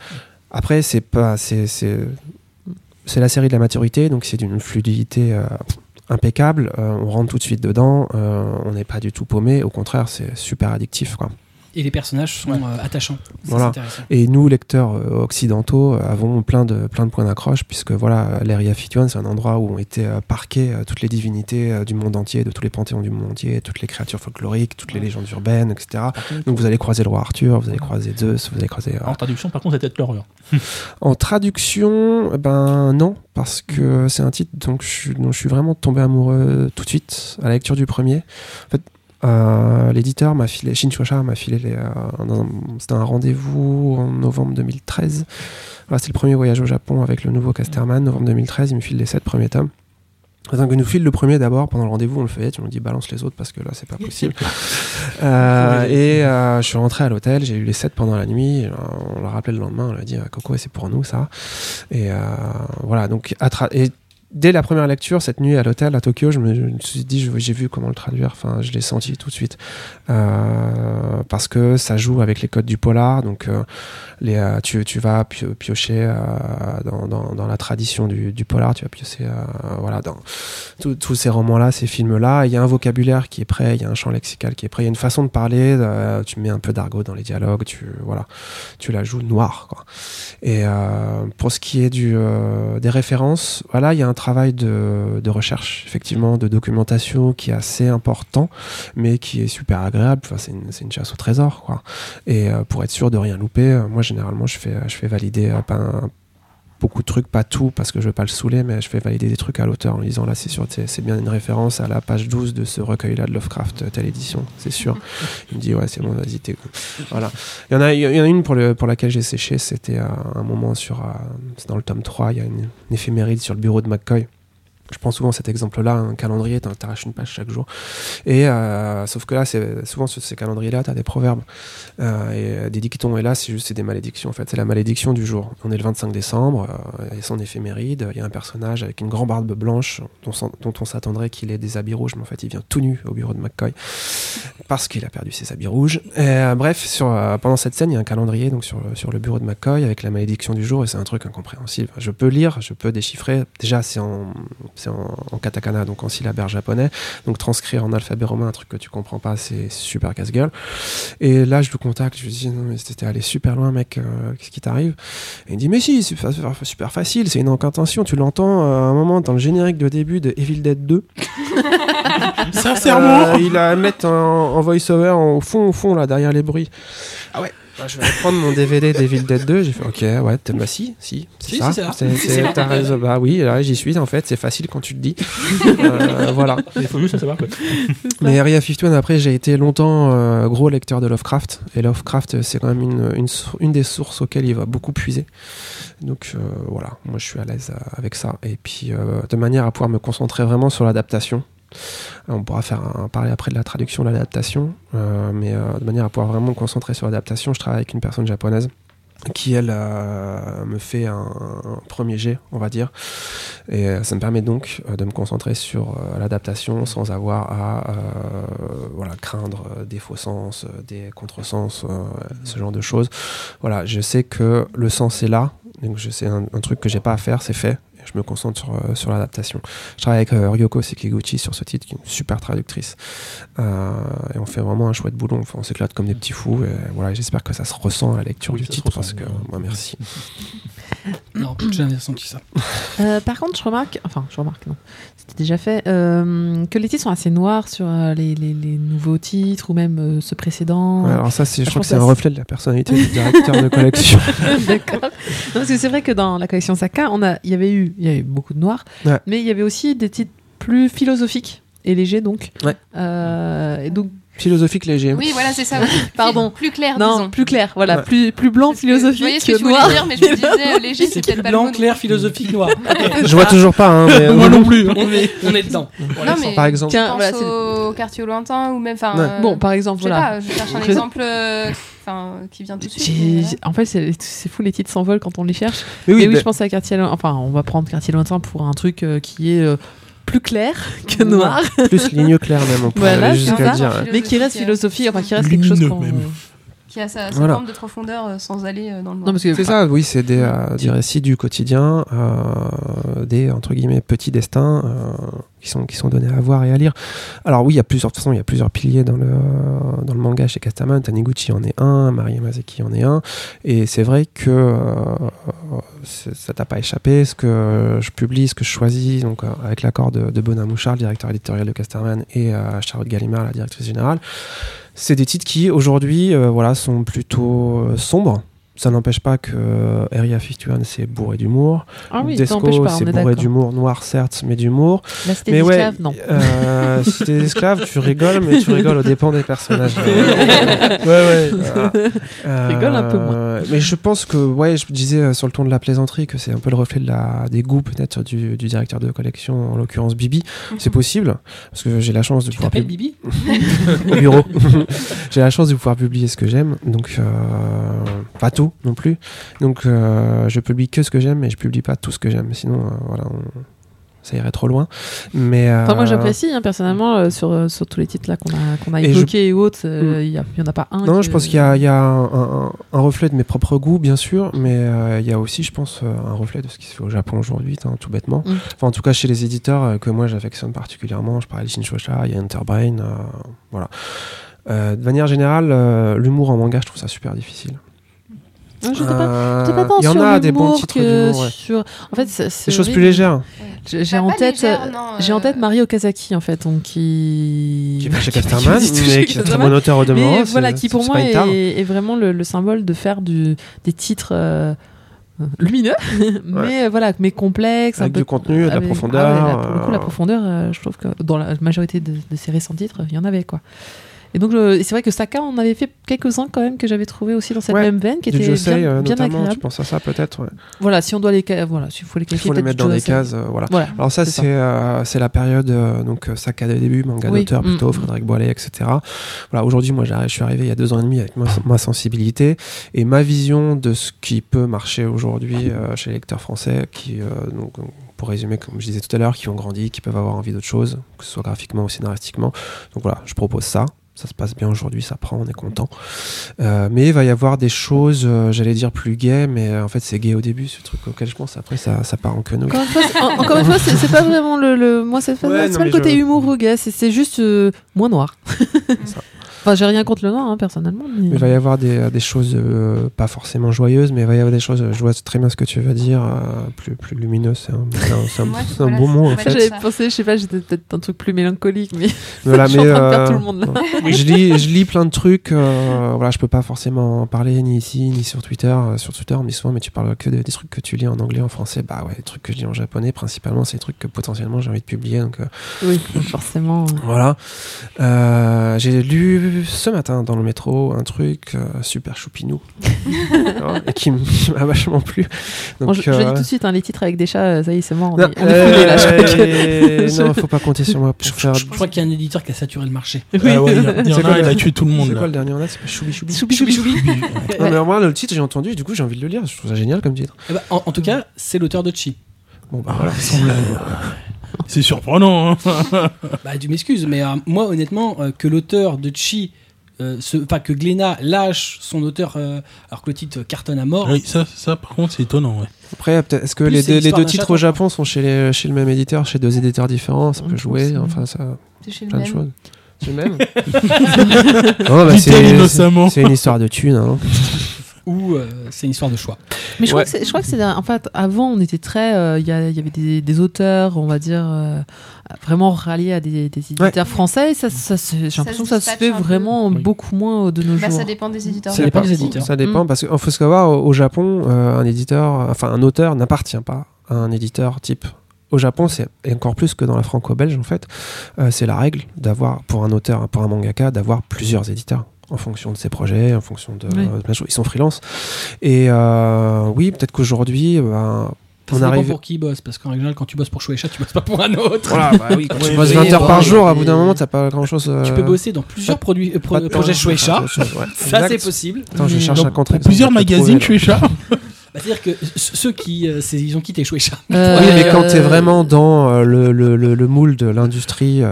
Après, c'est pas, c'est, la série de la maturité, donc c'est d'une fluidité euh, impeccable. Euh, on rentre tout de suite dedans, euh, on n'est pas du tout paumé. Au contraire, c'est super addictif. Et les personnages sont Ouais. euh, attachants. Voilà. c'est. Et nous, lecteurs euh, occidentaux, avons plein de, plein de points d'accroche, puisque voilà, l'Area 51, c'est un endroit où ont été euh, parquées toutes les divinités du monde entier, de tous les panthéons du monde entier, toutes les créatures folkloriques, toutes les légendes urbaines, etc. Contre, Donc vous allez croiser le roi Arthur, vous allez croiser Zeus, vous allez croiser... En traduction, par contre, c'était l'horreur. En traduction, eh ben non, parce que c'est un titre donc je suis, dont je suis vraiment tombé amoureux tout de suite à la lecture du premier. En fait, euh, l'éditeur m'a filé, Shinchuasha m'a filé, les, euh, c'était un rendez-vous en novembre 2013. Voilà, c'est le premier voyage au Japon avec le nouveau Casterman, novembre 2013. Il me file les sept premiers tomes. Attends que nous file le premier d'abord, pendant le rendez-vous, on le fait, tu me dis balance les autres parce que là c'est pas possible. Euh, et euh, je suis rentré à l'hôtel, j'ai eu les sept pendant la nuit, on l'a rappelé le lendemain, on lui a dit ah, Coco, c'est pour nous ça. Et euh, voilà, donc et dès la première lecture, cette nuit à l'hôtel à Tokyo, je me, suis dit, j'ai vu comment le traduire, enfin je l'ai senti tout de suite. Euh, parce que ça joue avec les codes du polar, donc euh, euh, tu, vas pio- piocher dans, la tradition du, polar, tu vas piocher voilà, dans tous- ces romans-là, ces films-là. Il y a un vocabulaire qui est prêt, il y a un champ lexical qui est prêt, il y a une façon de parler, tu mets un peu d'argot dans les dialogues, tu, voilà, tu la joues noire. Quoi. Et pour ce qui est des références, voilà, il y a un travail de, recherche, effectivement, de documentation qui est assez important, mais qui est super agréable. Enfin, c'est une, chasse au trésor, quoi. Et euh, pour être sûr de rien louper, euh, moi généralement je fais, je fais valider euh, pas un- beaucoup de trucs, pas tout parce que je veux pas le saouler, mais je fais valider des trucs à l'auteur en disant là c'est sûr, c'est bien une référence à la page 12 de ce recueil-là de Lovecraft, euh, telle édition, c'est sûr. Il me dit ouais c'est bon, vas-y t'es Voilà. Il y en a, une pour, le, pour laquelle j'ai séché, c'était euh, un moment sur, euh, c'est dans le tome 3, il y a une, une éphéméride sur le bureau de McCoy. Je prends souvent cet exemple-là, un calendrier, t'en- t'arraches une page chaque jour. Et euh, sauf que là, c'est souvent sur ces calendriers-là, t'as des proverbes euh, et euh, des dictons. Et là, c'est juste des malédictions. En fait, c'est la malédiction du jour. On est le 25 décembre, il y éphéméride. Il y a un personnage avec une grande barbe blanche dont, on s'attendrait qu'il ait des habits rouges, mais en fait, il vient tout nu au bureau de McCoy parce qu'il a perdu ses habits rouges. Bref, pendant cette scène, il y a un calendrier donc sur, sur le bureau de McCoy avec la malédiction du jour et c'est un truc incompréhensible. Je peux lire, je peux déchiffrer. Déjà, c'est en, c'est en, en katakana, donc en syllabaire japonais. Donc transcrire en alphabet romain un truc que tu comprends pas, c'est super casse-gueule. Et là, je le contacte, je lui dis non, mais c'était allé super loin, mec, euh, qu'est-ce qui t'arrive? Et il me dit mais si, c'est super facile, c'est une incantation. Tu l'entends euh, à un moment dans le générique de début de Evil Dead 2. Sincèrement Euh, il a à mettre en, en voice-over en- au fond, au fond, là, derrière les bruits. Ah ouais bah, je vais prendre mon DVD d'Evil Dead 2. J'ai fait, ok, ouais, t'es- bah si, si, c'est Si, ça. c'est ça. C'est- C'est. T'as raison. Bah oui, là, j'y suis, en fait, c'est facile quand tu te dis. Euh, voilà. Il faut juste le savoir. Quoi. Mais Area 51, après, j'ai été longtemps euh, gros lecteur de Lovecraft. Et Lovecraft, c'est quand même une, une, sou- une des sources auxquelles il va beaucoup puiser. Donc euh, voilà, moi je suis à l'aise euh, avec ça. Et puis, euh, de manière à pouvoir me concentrer vraiment sur l'adaptation. On pourra faire un, parler après de la traduction, de l'adaptation. euh, mais euh, de manière à pouvoir vraiment me concentrer sur l'adaptation, je travaille avec une personne japonaise qui elle euh, me fait un, premier jet, on va dire, et ça me permet donc de me concentrer sur l'adaptation sans avoir à voilà craindre des faux sens, des contresens, ce genre de choses. Voilà, je sais que le sens est là, donc je sais un, un truc que j'ai pas à faire, c'est fait. Je me concentre sur, euh, sur l'adaptation. Je travaille avec euh, Ryoko Sekiguchi sur ce titre, qui est une super traductrice. Euh, et on fait vraiment un chouette boulot. Enfin, on s'éclate comme des petits fous. Et voilà, j'espère que ça se ressent à la lecture Oui, du titre. Parce que, ouais. moi, merci. Non, j'ai jamais senti ça. Euh, par contre, je remarque, enfin, je remarque, non, c'était déjà fait, euh, que les titres sont assez noirs sur euh, les, les- les nouveaux titres ou même euh, ceux précédents. Ouais, alors ça, c'est, je crois que c'est un reflet de la personnalité du directeur de collection. D'accord. Non, parce que c'est vrai que dans la collection Saka, on a, il y avait eu, il y avait beaucoup de noirs, Ouais. mais il y avait aussi des titres plus philosophiques et légers donc. Ouais. Euh, et donc, Philosophique léger. Oui, voilà, c'est ça. Pardon. Plus clair, non, disons. plus clair, voilà, Ouais. plus plus blanc que Je philosophique voyais ce que que tu voulais noir. dire, mais je me disais, euh, léger, c'est peut-être pas le Blanc, mot. clair, philosophique, noir. Je vois toujours pas, hein, mais Moi non plus. on, est, on est dedans. Non, mais par exemple. Tiens, pense voilà, c'est- au quartier lointain ou même. enfin, Ouais. euh, Bon, par exemple, je voilà. pas, je cherche un Je- exemple euh, enfin, qui vient tout de suite. En fait, c'est c'est fou, les titres s'envolent quand on les cherche. Mais Oui, je pense à quartier. Lointain. Enfin, on va prendre quartier lointain pour un truc euh, qui est euh, plus clair que noir, Plus ligne claire même, on pourrait Voilà, jusqu'à ça. dire. mais qui reste philosophique, enfin qui reste quelque chose qu'on. même. Qui a sa, sa Voilà. forme de profondeur euh, sans aller euh, dans le noir. Non, parce que C'est ça, oui, c'est des, euh, des récits du quotidien, euh, des entre guillemets petits destins euh, qui sont qui sont donnés à voir et à lire. Alors oui, il y a plusieurs de toute façon, il y a plusieurs piliers dans le dans le manga chez Castaman. Taniguchi en est un, Marie Mazeki en est un, et c'est vrai que euh, ça t'a pas échappé. Ce que je publie, ce que je choisis, donc euh, avec l'accord de, de Bonin Mouchard, le directeur éditorial de Casterman, et euh, Charlotte Gallimard, la directrice générale. C'est des titres qui aujourd'hui euh, voilà, sont plutôt euh, sombres. Ça n'empêche pas que euh, Area 51 c'est bourré d'humour. Ah oui, Desco c'est est bourré d'humour, noir certes, mais d'humour. Cité Mais des ouais, esclaves, non. euh, si t'es esclave, tu rigoles, mais tu rigoles aux dépens des personnages. Ouais, ouais. Voilà. Euh, Rigole un peu moins. Mais je pense que, ouais, je disais euh, sur le ton de la plaisanterie que c'est un peu le reflet de la, des goûts peut-être du, du directeur de collection, en l'occurrence Bibi. C'est possible, parce que j'ai la chance de Tu pouvoir Bibi au bureau. j'ai la chance de pouvoir publier ce que j'aime, donc euh, pas tout non plus. Donc euh, je publie que ce que j'aime, mais je publie pas tout ce que j'aime. Sinon, euh, voilà, on- ça irait trop loin. Mais Enfin, moi euh, j'apprécie hein, personnellement euh, sur, euh, sur tous les titres là qu'on a, qu'on a Et évoqués et autres, euh, Mm. il y, a- il y en a pas un. Non, que- je pense qu'il y a, il y a un, un- un reflet de mes propres goûts, bien sûr, mais euh, il y a aussi, je pense, euh, un reflet de ce qui se fait au Japon aujourd'hui, hein, tout bêtement. Mm. Enfin, en tout cas, chez les éditeurs euh, que moi j'affectionne particulièrement, je parlais de Shinshosha, il y a Enterbrain, euh, voilà. Euh, de manière générale, euh, l'humour en manga, je trouve ça super difficile. Non, j'étais pas- Euh, pas Il y en a des bons titres d'humour, ouais. sur. En fait, c'est- c'est Des choses plus légères. J'ai en tête, légère, euh, non, j'ai en euh, tête Marie Okazaki en fait, donc qui. Qui va chez Casterman, qui- mais qui est un très bon auteur au Mais demeurant. voilà, qui pour c'est moi est, est vraiment le, le symbole de faire du, des titres euh, lumineux, mais euh, voilà, mais complexes, Avec un peu du contenu, de la profondeur, ah ouais, là, pour le coup, la euh, profondeur, euh, je trouve que dans la majorité de, de ces récents titres, il y en avait quoi. Et donc, c'est vrai que Saka, on avait fait quelques-uns quand même que j'avais trouvé aussi dans cette Ouais, même veine, qui Josei, bien, euh, bien notamment, tu penses à ça peut-être ouais. Voilà, si on doit les, voilà, s'il faut les Il faut les mettre dans des cases, euh, voilà. Voilà. Alors ça, c'est euh, la période euh, donc Saka des débuts, manga Oui. d'auteur plutôt, Mm. Frédéric Boilet, etc. Voilà, aujourd'hui, moi, je suis arrivé il y a deux ans et demi avec ma, ma sensibilité et ma vision de ce qui peut marcher aujourd'hui chez les lecteurs français, qui, donc, pour résumer, comme je disais tout à l'heure, qui ont grandi, qui peuvent avoir envie d'autre chose, que ce soit graphiquement ou scénaristiquement. Donc voilà, je propose ça. Ça se passe bien aujourd'hui, ça prend, on est content. Euh, mais il va y avoir des choses, euh, j'allais dire plus gay, mais euh, en fait c'est gay au début, ce truc auquel je pense. Après, ça, ça part en quenouille. Encore une fois, c'est- en- encore une fois, c'est pas vraiment le, le- moi, c'est pas, Ouais, c'est non, pas le côté je- humour ou gay, c'est c'est juste euh, moins noir. ça. enfin, j'ai rien contre le noir, hein, personnellement. mais- Il va y avoir des, des choses euh, pas forcément joyeuses, mais il va y avoir des choses, je vois très bien ce que tu veux dire, euh, plus, plus lumineuses, c'est un, un- Ouais, voilà, mot en fait. J'avais pensé, je sais pas, j'étais peut-être un truc plus mélancolique, mais Voilà, je suis en mais, train de perdre euh, tout le monde là. je, lis, je lis plein de trucs, euh, voilà, je peux pas forcément en parler ni ici, ni sur Twitter. Euh, Sur Twitter, on me dit souvent, mais tu parles que des, des trucs que tu lis en anglais, en français. Bah ouais, les trucs que je lis en japonais, principalement, c'est des trucs que potentiellement j'ai envie de publier. Donc, euh, Oui, forcément. Voilà. Euh, j'ai lu ce matin dans le métro un truc euh, super choupinou Voilà, et qui m'a vachement plu. Donc, Bon, je, je euh, dis tout de suite, hein, les titres avec des chats, euh, ça y est, c'est mort. On non, est, on là, je euh, non, faut pas compter sur moi pour faire. Je crois qu'il y a un éditeur qui a saturé le marché. Ah ouais, il y, a- il y en C'est quoi a, il a tué tout le monde C'est quoi le dernier en date C'est pas Choubi Choubi. Choubi, choubi, choubi. Non, mais moi, le titre, j'ai entendu, du coup, j'ai envie de le lire. Je trouve ça génial comme titre. Eh ben, en, en tout cas, c'est l'auteur de Chi. Bon, bah Ah, voilà. C'est surprenant. Hein. Bah, tu m'excuses, mais euh, moi, honnêtement, euh, que l'auteur de Chi, euh, enfin que Glénat lâche son auteur euh, alors que le titre cartonne à mort. Oui, ça, ça, par contre, c'est étonnant. Ouais. Après, est-ce que Plus, les, deux- les titres au. Japon sont chez, les, chez le même éditeur, chez deux éditeurs différents Ça peut jouer, enfin, ça. C'est chez le plein de même. choses. C'est le même Non, bah. C'est une histoire de thunes. Hein. Ou euh, c'est une histoire de choix. Mais je Ouais. crois que c'est, je crois que c'est, en fait, avant, on était très, euh, il y, avait des, des auteurs, on va dire, euh, vraiment ralliés à des, des éditeurs français. Et ça, ça, se- j'ai l'impression que ça se fait peu. vraiment Oui. beaucoup moins de nos Bah, jours. ça dépend des éditeurs. Ça dépend des éditeurs. Ça dépend, Mm. parce qu'il faut savoir, au au Japon, euh, un éditeur, enfin un auteur n'appartient pas à un éditeur type. Au Japon, c'est et encore plus que dans la franco-belge, en fait, euh, c'est la règle d'avoir, pour un auteur, pour un mangaka, d'avoir plusieurs éditeurs en fonction de ses projets, en fonction de, Oui. de plein de choses. Ils sont freelance. Et euh, oui, peut-être qu'aujourd'hui, Ça on arrive. pour qui il bosse, parce qu'en général, quand tu bosses pour Shueisha, tu bosses pas pour un autre. Voilà, bah oui, quand Ouais, tu bosses mais 20 heures par jour, à bout d'un moment, t'as pas grand chose. Tu peux bosser dans plusieurs produits, euh, pro- pas de projets. Shueisha. Ouais, Ça, c'est possible. Attends, je cherche Donc, un contrat. plusieurs magazines, chat. Bah, C'est-à-dire que ceux qui, euh, ils ont quitté. Euh, Oui, mais quand t'es euh, vraiment dans euh, le, le, le, le moule de l'industrie, euh,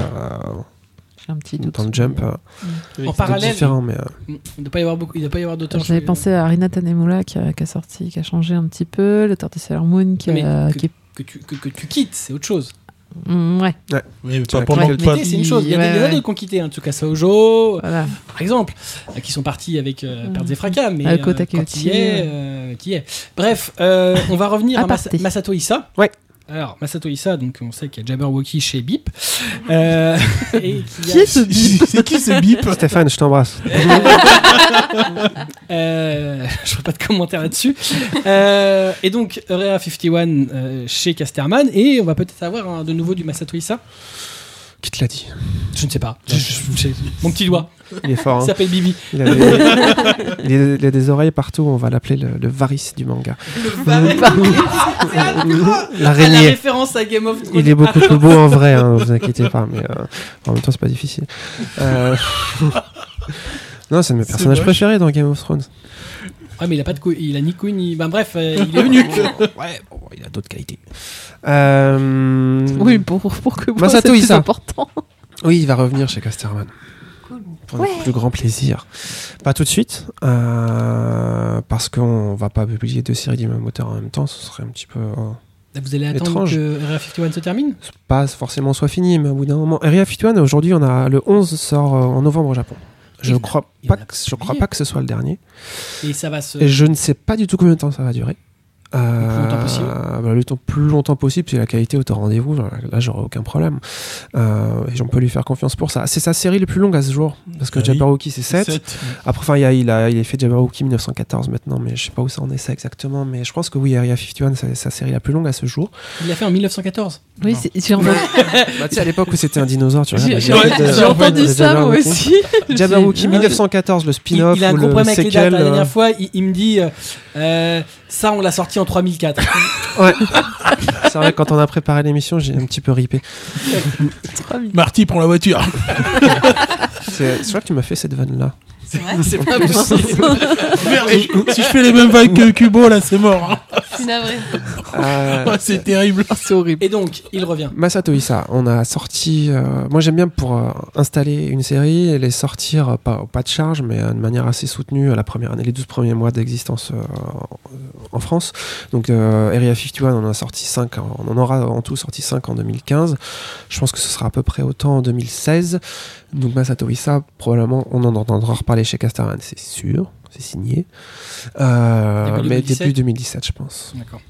J'ai un petit doute. dans le jump, euh, En parallèle, différent. Mais, euh, il ne doit pas y avoir beaucoup, il doit pas y avoir d'auteurs. J'avais pensé à Rina Tanemura qui a, qui a sorti, qui a changé un petit peu, l'auteur de Sailor Moon qui, a, que- qui est... que tu, que, que tu quittes, c'est autre chose. Mm, ouais, Oui, mais Tu pas as pendant pas- Quitter, c'est une chose. Il y, a des- Ouais, il y en a ouais. d'autres qui ont quitté, hein, Tsukasa Ojo, voilà. par exemple, euh, qui sont partis avec euh, Mm. Pertes et Fracas, mais euh, quand Takeuchi, il y est, euh, qui est. Bref, euh, on va revenir à Mas- Aparté. Masato Issa. Ouais. Alors, Masato Issa, donc on sait qu'il y a Jabberwocky chez Bip. Euh, et y a- Qui est ce bip C'est qui ce bip Stéphane, je t'embrasse. Euh, je ferai pas de commentaire là-dessus. Euh, et donc, Area 51 euh, chez Casterman. Et on va peut-être avoir de nouveau du Masato Issa. Qui te l'a dit Je ne sais pas. Je- je- je- mon petit doigt. Il est fort. Il hein. s'appelle Bibi. Il, a des, il a- il a des oreilles partout. On va l'appeler le, le varice du manga. La L'araignée. référence à Game of Thrones. Il est beaucoup plus beau en vrai, hein, vous inquiétez pas, mais euh, en même temps c'est pas difficile. Euh, non, c'est de mes personnages préférés dans Game of Thrones. Ouais, mais il a pas de couilles. Il a ni couilles ni. Ben bref, euh, il est venu. Ouais, bon, il a d'autres qualités. Euh, Oui, pour, pour que Masato c'est plus important. oui, il va revenir chez Casterman. Pour le plus grand plaisir. Pas tout de suite, euh, parce qu'on va pas publier deux séries du même auteur en même temps, ce serait un petit peu. euh, Vous allez attendre Étrange. que Area 51 se termine? Pas forcément soit fini, mais au bout d'un moment. Area 51, aujourd'hui, on a le 11 sort en novembre au Japon. Je Il- crois pas que je crois publié. pas que ce soit le dernier. et ça va se. Et je ne sais pas du tout combien de temps ça va durer. Euh, plus possible. bah, le temps plus longtemps possible, si la qualité au rendez-vous, là, là, j'aurai aucun problème. Euh, et on peut lui faire confiance pour ça. C'est sa série la plus longue à ce jour, parce que Ah. Jabberwocky c'est 7. Sept. Après, enfin, il, a, il, a, il a fait Jabberwocky 1914 maintenant, mais je sais pas où ça en est ça exactement. Mais je pense que oui, Area 51, c'est sa série la plus longue à ce jour. Il l'a fait en 1914. Oui, c'est- entendu, bah, tu sais, à l'époque où c'était un dinosaure, tu vois. j'ai- entendu ça moi Jabberwocky. aussi. Jabberwocky J'ai- 1914, le Il, spin-off il a un ou gros le problème avec les dates. La euh, dernière fois, il, il me dit euh, euh, ça, on l'a sorti en 3004. Ouais. c'est vrai, quand on a préparé l'émission, j'ai un petit peu ripé. Marty prend la voiture. C'est c'est vrai que tu m'as fait cette vanne-là. C'est vrai C'est pas possible. Merde, si je fais les mêmes vagues que Kubo, là, c'est mort. hein. Je suis navré. Euh, Ouais, c'est terrible. C'est horrible. Et donc, il revient. Masato Issa, on a sorti. euh, moi, j'aime bien pour euh, installer une série et les sortir, euh, pas, pas de charge, mais euh, de manière assez soutenue à la première année, les 12 premiers mois d'existence euh, en France. Donc, euh, Area 51, on en a sorti 5, on en aura en tout sorti 5 en 2015. Je pense que ce sera à peu près autant en 2016. Donc, Masato Issa, probablement, on en entendra reparler chez Casterman, c'est sûr, c'est signé. Euh, Début mais 2017? début 2017, je pense. D'accord.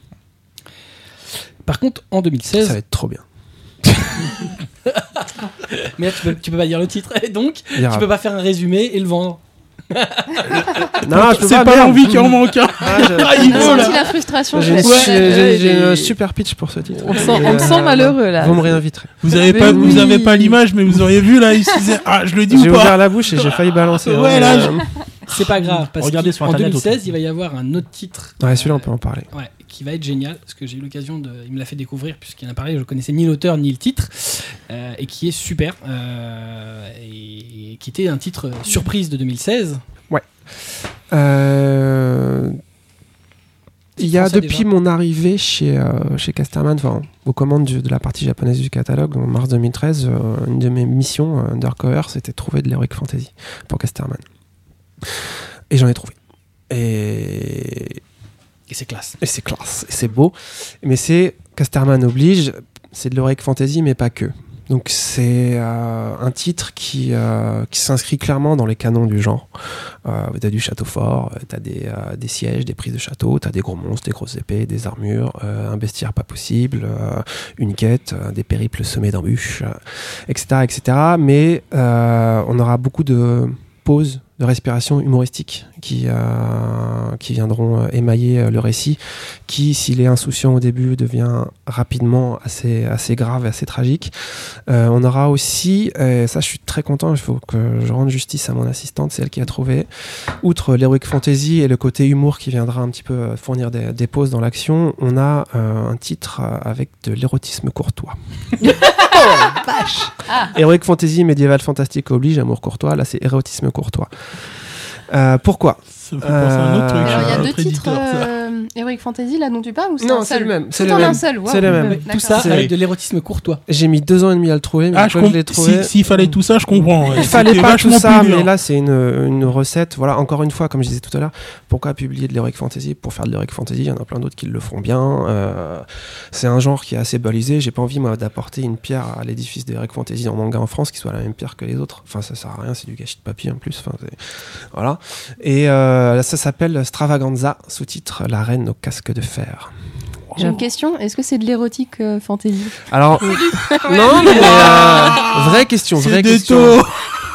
Par contre, en Ça 2016, va être trop bien. mais là, tu peux, tu peux pas dire le titre. Et donc, tu peux pas faire un résumé et le vendre. Non, je peux C'est pas l'envie qui en manque. hein. Ah, Ah, il veut, là. la frustration. J'ai un super pitch pour ce titre. On sent, on sent euh, malheureux là. Vous me réinviterez. Vous avez Mais pas, vous oui. avez pas l'image, mais vous auriez vu là, il se disait, ah, je le dis J'ai ou pas ouvert la bouche et j'ai failli balancer. hein, Ouais, là, mais, C'est pas grave, parce Regardez sur qu'en Internet, 2016, autrement. il va y avoir un autre titre. euh, Ouais, celui-là, on euh, peut en parler. Ouais, qui va être génial, parce que j'ai eu l'occasion de. Il me l'a fait découvrir, puisqu'il en a parlé, je connaissais ni l'auteur ni le titre, euh, et qui est super, euh, et, et qui était un titre surprise de 2016. Euh, Il y a depuis déjà. mon arrivée chez, chez Casterman, enfin, aux commandes du- de la partie japonaise du catalogue en mars 2013, euh, une de mes missions undercover, c'était de trouver de l'heroic fantasy pour Casterman. Et j'en ai trouvé. Et Et c'est classe. Et c'est classe, et c'est beau. Mais c'est Casterman oblige, c'est de l'heroic fantasy, mais pas que. Donc c'est euh, un titre qui, euh, qui s'inscrit clairement dans les canons du genre. Euh, t'as du château fort, euh, t'as des, des sièges, des prises de château, t'as des gros monstres, des grosses épées, des armures, un bestiaire pas possible, une quête, des périples semés d'embûches, etc., etc. Mais on aura beaucoup de pauses, de respiration humoristique qui, euh, qui viendront euh, émailler euh, le récit, qui, s'il est insouciant au début, devient rapidement assez, assez grave et assez tragique. Euh, on aura aussi, et ça je suis très content, il faut que je rende justice à mon assistante, c'est elle qui a trouvé, outre l'heroic fantasy et le côté humour qui viendra un petit peu fournir des, des pauses dans l'action, on a euh, un titre avec de l'érotisme courtois. Heroic fantasy, médiéval fantastique oblige, amour courtois, là c'est érotisme courtois. Euh, pourquoi? Ça me fait penser à un autre truc. Euh, Alors, il y a deux titres euh, Heroic Fantasy là dont tu parles ou c'est Non, un c'est seul le même, c'est Tout le en même. un seul. wow. C'est le même. D'accord. Tout ça C'est- avec de l'érotisme courtois. J'ai mis deux ans et demi à le trouver, mais Ah, une je fois que je l'ai comprends. trouvé. Si- S'il fallait tout ça, je comprends. Il fallait pas tout ça, mais là c'est une, une recette. Voilà, encore une fois, comme je disais tout à l'heure, pourquoi publier de l'heroic fantasy pour faire de l'heroic fantasy? Il y en a plein d'autres qui le font bien. Euh, c'est un genre qui est assez balisé. J'ai pas envie moi d'apporter une pierre à l'édifice de l'heroic fantasy en manga en France qui soit la même pierre que les autres. Enfin, ça sert à rien, c'est du gâchis de papier en plus. Enfin, c'est- voilà. Et euh, ça s'appelle Stravaganza, sous-titre La reine au casque de fer. J'ai une question. Est-ce que c'est de l'érotique euh, fantasy? Alors, non, mais euh, vraie question, vraie question,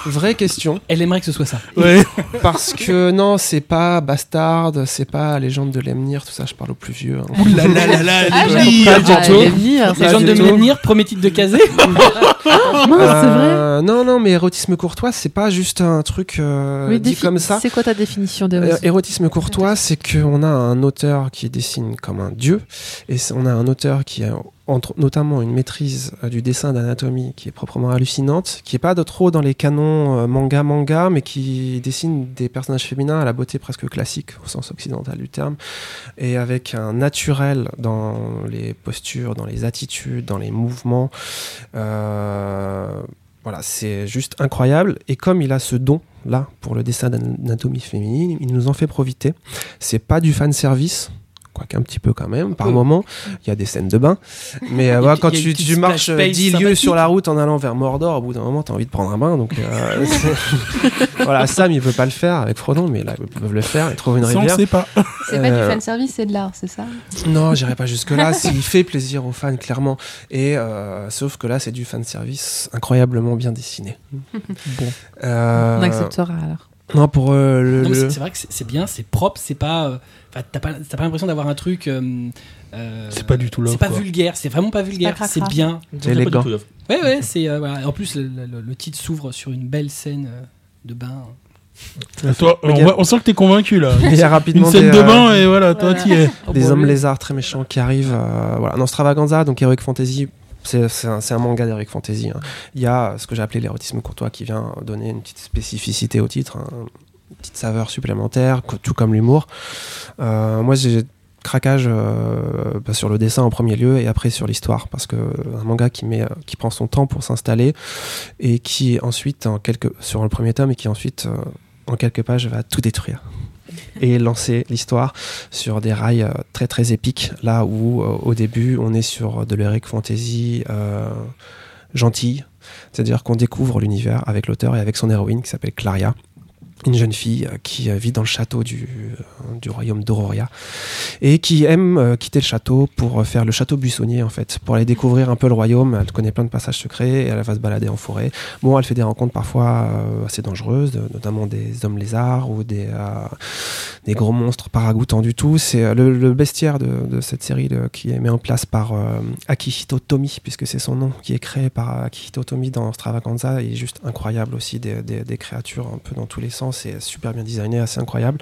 vraie question. Elle aimerait que ce soit ça. Ouais. Parce que non, c'est pas Bastard, c'est pas Légende de Lemnir, tout ça, je parle aux plus vieux. hein. Ouh là là là là, Ah, les j'avoue. livres. Pas du Ah, tout. du de. Menhir, premier titre de Kazé? Mince, c'est vrai. Euh, Non, non, mais érotisme courtois, c'est pas juste un truc euh, Oui, dit comme ça. C'est quoi ta définition Euh, d'érotisme érotisme courtois, c'est qu'on a un auteur qui dessine comme un dieu, et on a un auteur qui a entre, notamment une maîtrise euh, du dessin d'anatomie qui est proprement hallucinante, qui est pas de trop dans les canons euh, manga manga, mais qui dessine des personnages féminins à la beauté presque classique au sens occidental du terme, et avec un naturel dans les postures, dans les attitudes, dans les mouvements. Euh, voilà, c'est juste incroyable. Et comme il a ce don là pour le dessin d'anatomie féminine, il nous en fait profiter. C'est pas du fan service. Quoique un petit peu quand même, par moment, il y a des scènes de bain. Mais euh, Il voilà, quand il tu, marches splash page 10 lieux sur la route en allant vers Mordor, au bout d'un moment, tu as envie de prendre un bain. Donc euh, c'est- voilà, Sam, il peut pas le faire avec Frodon, mais là, ils peuvent le faire et trouver une Ça, on rivière. sait pas. C'est pas du Euh, fan service, c'est de l'art, c'est ça? Non, j'irai pas jusque-là. S'il fait plaisir aux fans, clairement. Et euh, sauf que là, c'est du fan service incroyablement bien dessiné. Bon. Euh, On acceptera alors. Non, pour euh, le. C'est vrai que c'est bien, c'est propre, c'est pas. euh, Enfin, t'as pas, t'as pas l'impression d'avoir un truc. euh, C'est pas du tout l'offre, C'est pas quoi. vulgaire, c'est vraiment pas vulgaire, c'est bien. C'est élégant. Ouais, ouais, c'est. euh, voilà. En plus, le, le- le titre s'ouvre sur une belle scène euh, de bain. Toi, on, sent que t'es convaincu là. Il y a rapidement Une scène des, de euh, bain et voilà, toi Voilà. t'y es. des bon, hommes lui- lézards très méchants qui arrivent. euh, voilà, dans Stravaganza, donc Heroic Fantasy. C'est un, manga d'Heroic Fantasy. hein. Il y a ce que j'ai appelé l'érotisme courtois qui vient donner une petite spécificité au titre, hein, une petite saveur supplémentaire, tout comme l'humour. Euh, moi, j'ai craquage euh, bah, sur le dessin en premier lieu et après sur l'histoire parce que un manga qui met euh, qui prend son temps pour s'installer et qui ensuite en sur le premier tome et qui ensuite euh, en quelques pages va tout détruire et lancer l'histoire sur des rails euh, très très épiques. Là où euh, au début on est sur de l'heroic fantasy euh, gentille c'est-à-dire qu'on découvre l'univers avec l'auteur et avec son héroïne qui s'appelle Claria une jeune fille euh, qui euh, vit dans le château du, euh, du royaume d'Auroria et qui aime quitter le château pour faire le château buissonnier en fait, pour aller découvrir un peu le royaume. Elle connaît plein de passages secrets et elle va se balader en forêt. Bon, elle fait des rencontres parfois assez dangereuses, notamment des hommes lézards ou des, des gros monstres pas ragoûtants du tout. C'est le, bestiaire de, cette série qui est mis en place par euh, Akihito Tomi, puisque c'est son nom, qui est créé par Akihito Tomi dans Stravaganza. Il est juste incroyable aussi, des- des créatures un peu dans tous les sens. C'est super bien designé, assez incroyable.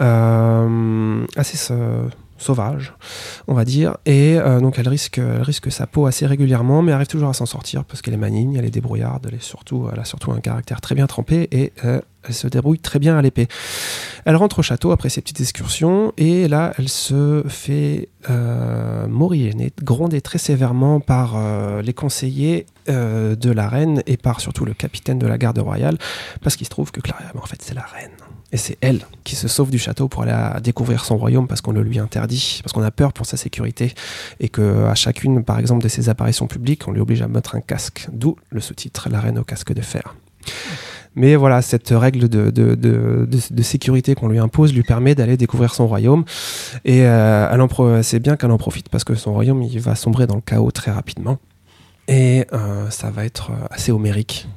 Euh, assez sa- sauvage, on va dire. Et euh, donc elle risque, elle risque sa peau assez régulièrement, mais arrive toujours à s'en sortir parce qu'elle est maligne, elle est débrouillarde, elle, est surtout, elle a surtout un caractère très bien trempé et euh, elle se débrouille très bien à l'épée. Elle rentre au château après ses petites excursions et là elle se fait euh, morillonner, gronder très sévèrement par euh, les conseillers de la reine et par surtout le capitaine de la garde royale parce qu'il se trouve que Claria, ben, en fait c'est la reine. Et c'est elle qui se sauve du château pour aller découvrir son royaume parce qu'on le lui interdit, parce qu'on a peur pour sa sécurité et que à chacune, par exemple, de ses apparitions publiques, on lui oblige à mettre un casque. D'où le sous-titre La reine au casque de fer. Mais voilà, cette règle de, de, de, sécurité qu'on lui impose lui permet d'aller découvrir son royaume. Et euh, c'est bien qu'elle en profite parce que son royaume il va sombrer dans le chaos très rapidement. Et euh, ça va être euh, assez homérique.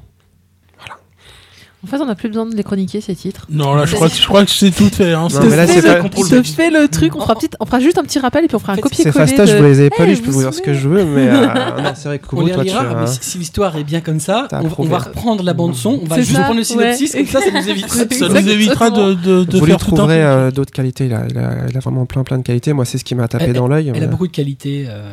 En fait, on n'a plus besoin de les chroniquer ces titres. Non, là, je crois que, je crois que c'est tout fait. Hein. Non, mais là, c'est fais pas- le- contrôle je te B. fais le truc, on fera, petite- on fera juste un petit rappel et puis on fera un copier-coller. C'est Fastoche, de- je vous les ai pas Eh, lus, je peux vous dire ce que je veux, mais euh, non, c'est vrai que On Kobo, les toi, tu, relira, euh, mais si, si l'histoire est bien comme ça, on, on va reprendre la bande son, on va juste reprendre le synopsis, ouais. comme ça, ça nous évite. Ça nous évitera de, de, de vous lui faire tout un euh, d'autres qualités. Il a, il, a, il a vraiment plein plein de qualités. Moi, c'est ce qui m'a tapé Elle- dans l'œil. Elle a beaucoup de qualités. euh.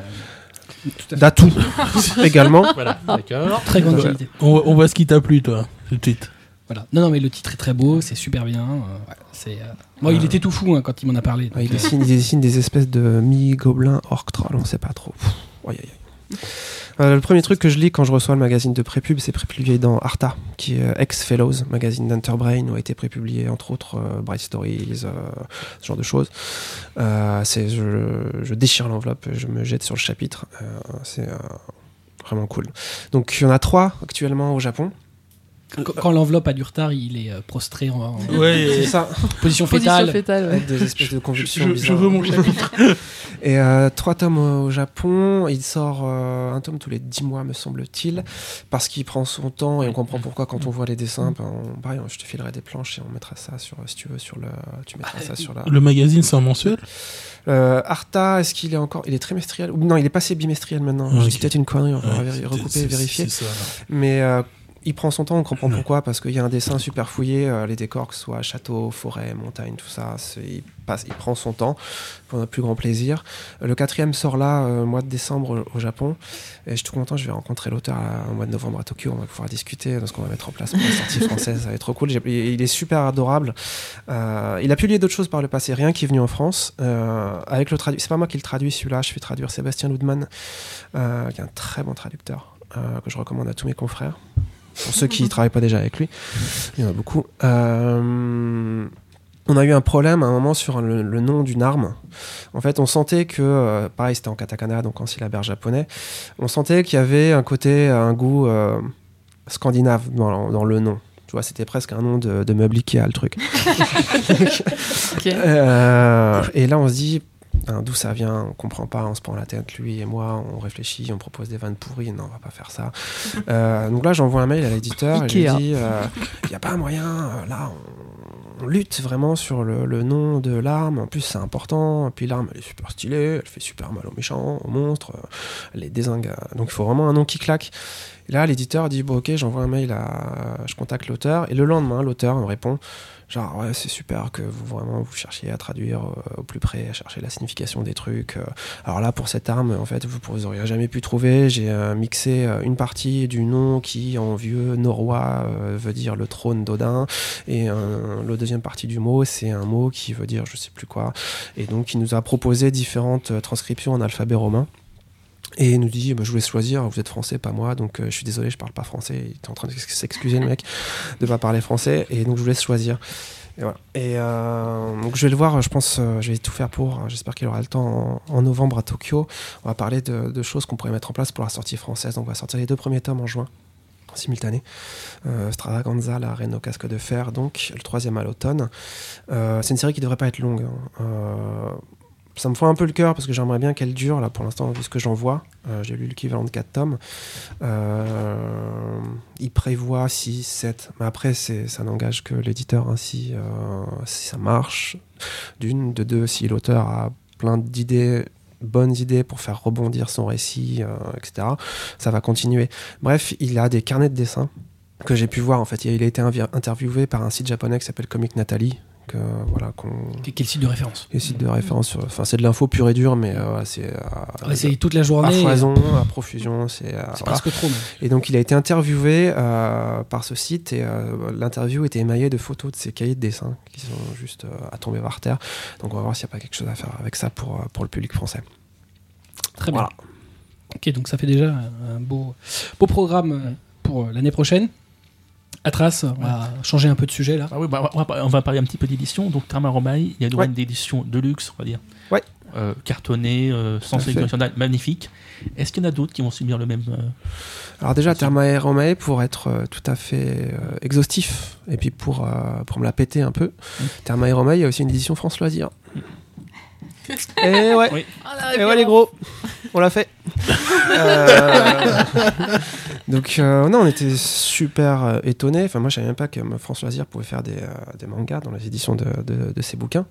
D'atout également. Voilà, d'accord. Très grande qualité. On, on voit ce qui t'a plu, toi, tout de suite. Voilà. Non, non, mais le titre est très beau, c'est super bien. euh, ouais, c'est, euh, Moi, il Euh. était tout fou hein, quand il m'en a parlé. Ouais, il, donc, euh, dessine, il dessine des espèces de mi-gobelins orc troll, on sait pas trop. Aïe, aïe. Euh, le premier truc que je lis quand je reçois le magazine de prépub, c'est prépublié dans Arta, qui est ex-Fellows, magazine d'Enterbrain, où a été prépublié entre autres Bright Stories, ce genre de choses. C'est, je, je déchire l'enveloppe, je me jette sur le chapitre. C'est vraiment cool. Donc il y en a trois actuellement au Japon. Quand, quand l'enveloppe a du retard, il est euh, prostré en, en Ouais, C'est ça, position Position fétale. fétale, ouais. avec des espèces de je, convulsions. je- veux mon chapitre. Et euh, trois tomes au, Japon. Il sort euh, un tome tous les dix mois, me semble-t-il, parce qu'il prend son temps et on comprend pourquoi quand on voit les dessins. Ben, on- pareil, je te filerai des planches et on mettra ça sur, si tu veux, sur le, tu mettras ça sur la. Le magazine, c'est un mensuel Euh, Arta, est-ce qu'il est encore, il est trimestriel? Ou non, il est passé bimestriel maintenant. Ah, Je dis peut-être une connerie, on va recouper, vérifier. ça. Mais euh, il prend son temps, on comprend pourquoi, parce qu'il y a un dessin super fouillé, euh, les décors, que ce soit château, forêt, montagne, tout ça, il, passe, il prend son temps pour notre plus grand plaisir. Euh, le quatrième sort là, euh, mois de décembre au, Japon, et je suis tout content, je vais rencontrer l'auteur au mois de novembre à Tokyo, on va pouvoir discuter de ce qu'on va mettre en place pour la sortie française, ça va être trop cool. Il est super adorable. Il a publié d'autres choses par le passé, rien qui est venu en France. Avec le c'est pas moi qui le traduis celui-là, je fais traduire Sébastien Ludman, qui est un très bon traducteur, que je recommande à tous mes confrères. Pour ceux qui ne travaillent pas déjà avec lui, il y en a beaucoup. Euh, on a eu un problème à un moment sur le, le nom d'une arme. En fait, on sentait que, euh, pareil, c'était en katakana, donc en syllabaire japonais, on sentait qu'il y avait un côté, un goût euh, scandinave dans, dans le nom. Tu vois, c'était presque un nom de, de meuble Ikea, le truc. Euh, et là, on se dit, hein, d'où ça vient On comprend pas, on se prend la tête, lui et moi, on réfléchit, on propose des vannes pourries. Non, on va pas faire ça. Euh, donc là, j'envoie un mail à l'éditeur et je lui dis, il n'y a pas moyen, euh, là, on, on lutte vraiment sur le, le nom de l'arme. En plus, c'est important. Et puis l'arme, elle est super stylée, elle fait super mal aux méchants, aux monstres, euh, elle les désingue. euh, Donc il faut vraiment un nom qui claque. Et là, l'éditeur dit, bon, ok, j'envoie un mail à. Je contacte l'auteur. Et le lendemain, l'auteur me répond. Genre, ouais, c'est super que vous vraiment vous cherchiez à traduire euh, au plus près, à chercher la signification des trucs. euh. alors là, pour cette arme, en fait, vous auriez jamais pu trouver. J'ai euh, mixé une partie du nom qui, en vieux norrois, veut dire le trône d'Odin, et la deuxième partie du mot, c'est un mot qui veut dire je sais plus quoi. Et donc, il nous a proposé différentes transcriptions en alphabet romain. Et il nous dit, bah, je voulais choisir, vous êtes français, pas moi, donc euh, je suis désolé, je parle pas français. Il était en train de s'excuser, le mec, de pas parler français, et donc je vous laisse choisir. Et voilà. Et euh, donc je vais le voir, je pense, euh, je vais tout faire pour. hein, J'espère qu'il aura le temps en, novembre à Tokyo. On va parler de, choses qu'on pourrait mettre en place pour la sortie française. Donc on va sortir les deux premiers tomes en juin, simultané. Stradaganza, la reine au casque de fer, donc le troisième à l'automne. C'est une série qui devrait pas être longue. hein. Ça me fend un peu le cœur parce que j'aimerais bien qu'elle dure, là, pour l'instant, vu ce que j'en vois. Euh, J'ai lu l'équivalent de 4 tomes. Euh, il prévoit 6, 7. Mais après, ça n'engage que l'éditeur. si, euh, si ça marche, d'une, de deux, si l'auteur a plein d'idées bonnes idées pour faire rebondir son récit, etc. Ça va continuer. Bref, il a des carnets de dessins que j'ai pu voir. En fait, il a été interviewé par un site japonais qui s'appelle Comic Nathalie. Voilà, qu'on Quel site de référence les sites de référence enfin c'est de l'info pure et dure mais euh, c'est euh, Ouais, C'est toute la à journée. foison à profusion c'est euh, voilà. presque trop. même. et donc il a été interviewé euh, par ce site et euh, l'interview était émaillée de photos de ses cahiers de dessin qui sont juste euh, à tomber par terre donc on va voir s'il n'y a pas quelque chose à faire avec ça pour, euh, pour le public français Très bien. Ok, donc ça fait déjà un beau, beau programme euh, pour euh, l'année prochaine. Atras, on va changer un peu de sujet là. Ah oui, bah, on, va, on va parler un petit peu d'édition. Donc, Therma Romae, il y a une Ouais. d'édition de luxe, on va dire. Ouais. Euh, cartonné, euh, sans sélection magnifique. Est-ce qu'il y en a d'autres qui vont subir le même. euh, alors déjà Thermae Romae pour être euh, tout à fait euh, exhaustif et puis pour, euh, pour me la péter un peu Mm. Romae il y a aussi une édition France Loisirs et ouais Oui. Et ouais les gros, on l'a fait. Euh, Donc euh, non, on était super euh, étonnés. Enfin moi je savais même pas que euh, France Loisirs pouvait faire des, euh, des mangas dans les éditions de, de- de ses bouquins.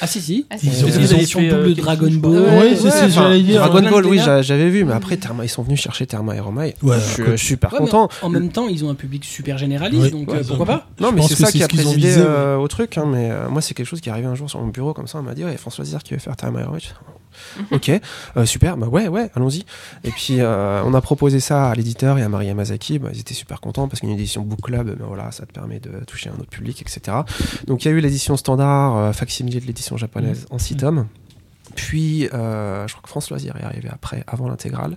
Ah si si. Ah, Ils ont- ils ont éditions fait, euh, double quelque Dragon chose, je Ball. Ouais, enfin, dire. Dragon Ball, de oui, j'avais vu, mais après Therma, ils sont venus chercher Therma et. Ouais, je, suis- quoi. je suis super content. En même temps, ils ont un public super généraliste, donc Ouais, euh, pourquoi pas Non, mais c'est ça c'est qui a présidé visé, ouais. euh, au truc. hein, mais euh, moi, c'est quelque chose qui est arrivé un jour sur mon bureau comme ça. On m'a dit, ouais, François Loisirs qui veut faire Therma et Romae. Ok, euh, super, bah ouais, ouais, allons-y. Et puis euh, on a proposé ça à l'éditeur et à Marie Yamazaki, bah, ils étaient super contents parce qu'une édition book club, voilà, ça te permet de toucher un autre public, etc. Donc il y a eu l'édition standard, euh, facsimilé de l'édition japonaise en 6 tomes. Puis, euh, je crois que France Loisir est arrivé après, avant l'intégrale.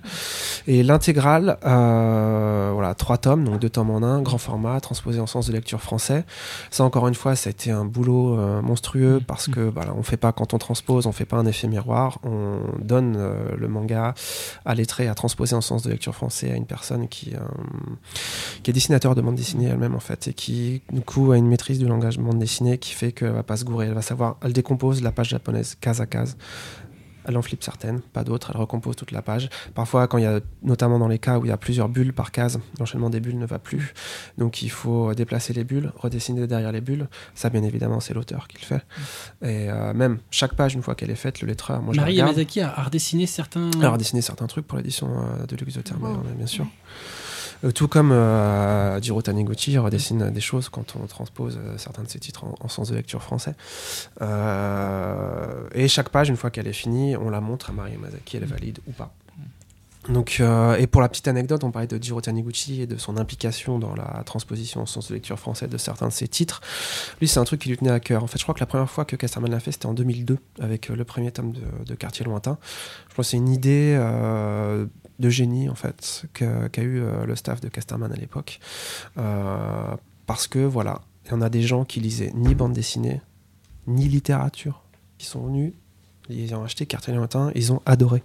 Et l'intégrale, euh, voilà, trois tomes, donc deux tomes en un, grand format, transposé en sens de lecture français. Ça, encore une fois, ça a été un boulot euh, monstrueux parce que, voilà, on fait pas quand on transpose, on fait pas un effet miroir, on donne le manga à lettré à transposer en sens de lecture français à une personne qui, qui est dessinateur de bande dessinée elle-même en fait et qui du coup a une maîtrise du langage bande dessinée qui fait qu'elle va pas se gourer, elle va savoir, elle décompose la page japonaise case à case. Elle en flippe certaines, pas d'autres, elle recompose toute la page. Parfois, quand il y a, notamment dans les cas où il y a plusieurs bulles par case, l'enchaînement des bulles ne va plus. Donc il faut déplacer les bulles, redessiner derrière les bulles. Ça, bien évidemment, c'est l'auteur qui le fait. Et euh, même chaque page, une fois qu'elle est faite, le lettreur, moi Marie. Yamazaki a, a redessiné certains. Alors, dessiner certains trucs pour l'édition euh, de Luxe de Terme, bien sûr. Tout comme euh, Jiro Taniguchi redessine des choses quand on transpose euh, certains de ses titres en, en sens de lecture français. Euh, et chaque page, une fois qu'elle est finie, on la montre à Marie Yamazaki, elle valide ou pas. Donc, euh, et pour la petite anecdote, on parlait de Jiro Taniguchi et de son implication dans la transposition en sens de lecture français de certains de ses titres. Lui, c'est un truc qui lui tenait à cœur. En fait, je crois que la première fois que Casterman l'a fait, c'était en 2002, avec euh, le premier tome de, de Quartier Lointain. Je pense que c'est une idée euh, de génie, en fait, qu'a eu euh, le staff de Casterman à l'époque. Euh, parce que, voilà, il y en a des gens qui lisaient ni bande dessinée, ni littérature, qui sont venus. Ils ont acheté Quartier Lointain, ils ont adoré.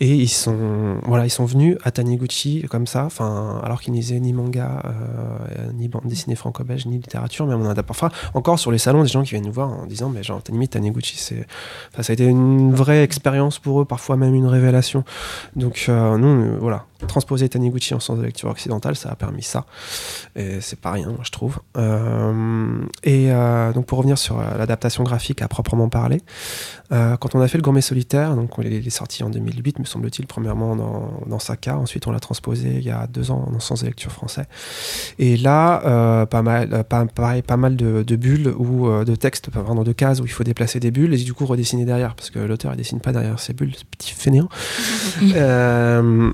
Et ils sont, voilà, ils sont venus à Taniguchi comme ça, alors qu'ils lisaient ni manga, euh, ni bande dessinée franco-belge, ni littérature, mais on a parfois encore sur les salons des gens qui viennent nous voir en disant, mais genre, Taniguchi, c'est, ça a été une vraie expérience pour eux, parfois même une révélation. Donc, euh, nous, voilà, transposer Taniguchi en sens de lecture occidentale, ça a permis ça. Et c'est pas rien, je trouve. Euh, et donc, pour revenir sur l'adaptation graphique à proprement parler, euh, quand on a fait le Gourmet Solitaire, donc on- il est sorti en 2008, me semble-t-il, premièrement dans, dans Saka, ensuite on l'a transposé il y a deux ans en sens de lecture français. Et là, euh, pas mal, euh, pas, pareil, pas mal de, de bulles ou euh, de textes, pardon, de cases où il faut déplacer des bulles et du coup redessiner derrière, parce que l'auteur il dessine pas derrière ces bulles, ce petit fainéant. Euh,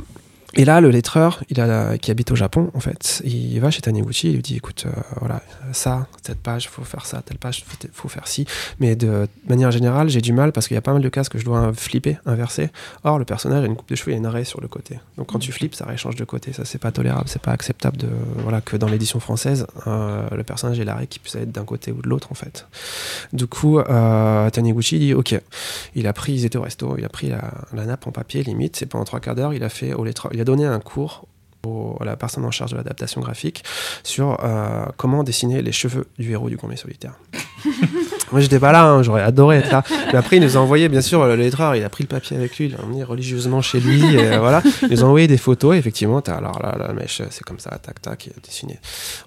et là, le lettreur, il qui habite au Japon, en fait, il va chez Taniguchi, il lui dit, écoute, euh, voilà, ça, cette page, faut faire ça, telle page, faut, faut faire ci. Mais de manière générale, j'ai du mal parce qu'il y a pas mal de cases que je dois flipper, inverser. Or, le personnage a une coupe de cheveux et une arrêt sur le côté. Donc, quand tu flippes, ça change de côté. Ça, c'est pas tolérable, c'est pas acceptable de, voilà, que dans l'édition française, euh, le personnage ait l'arrêt qui puisse être d'un côté ou de l'autre, en fait. Du coup, euh, Taniguchi dit, ok, il a pris, ils étaient au resto, il a pris la, la nappe en papier, limite, c'est pendant trois quarts d'heure, il a fait au lettreur, il a donné un cours à la personne en charge de l'adaptation graphique sur euh, comment dessiner les cheveux du héros du Gourmet Solitaire. Moi, j'étais pas là, hein, j'aurais adoré être là. Mais après, il nous a envoyé, bien sûr, le lettreur, il a pris le papier avec lui, il l'a emmené religieusement chez lui, et euh, voilà. Il nous a envoyé des photos, et effectivement, t'as, alors là, la mèche, c'est comme ça, tac, tac, et dessiné.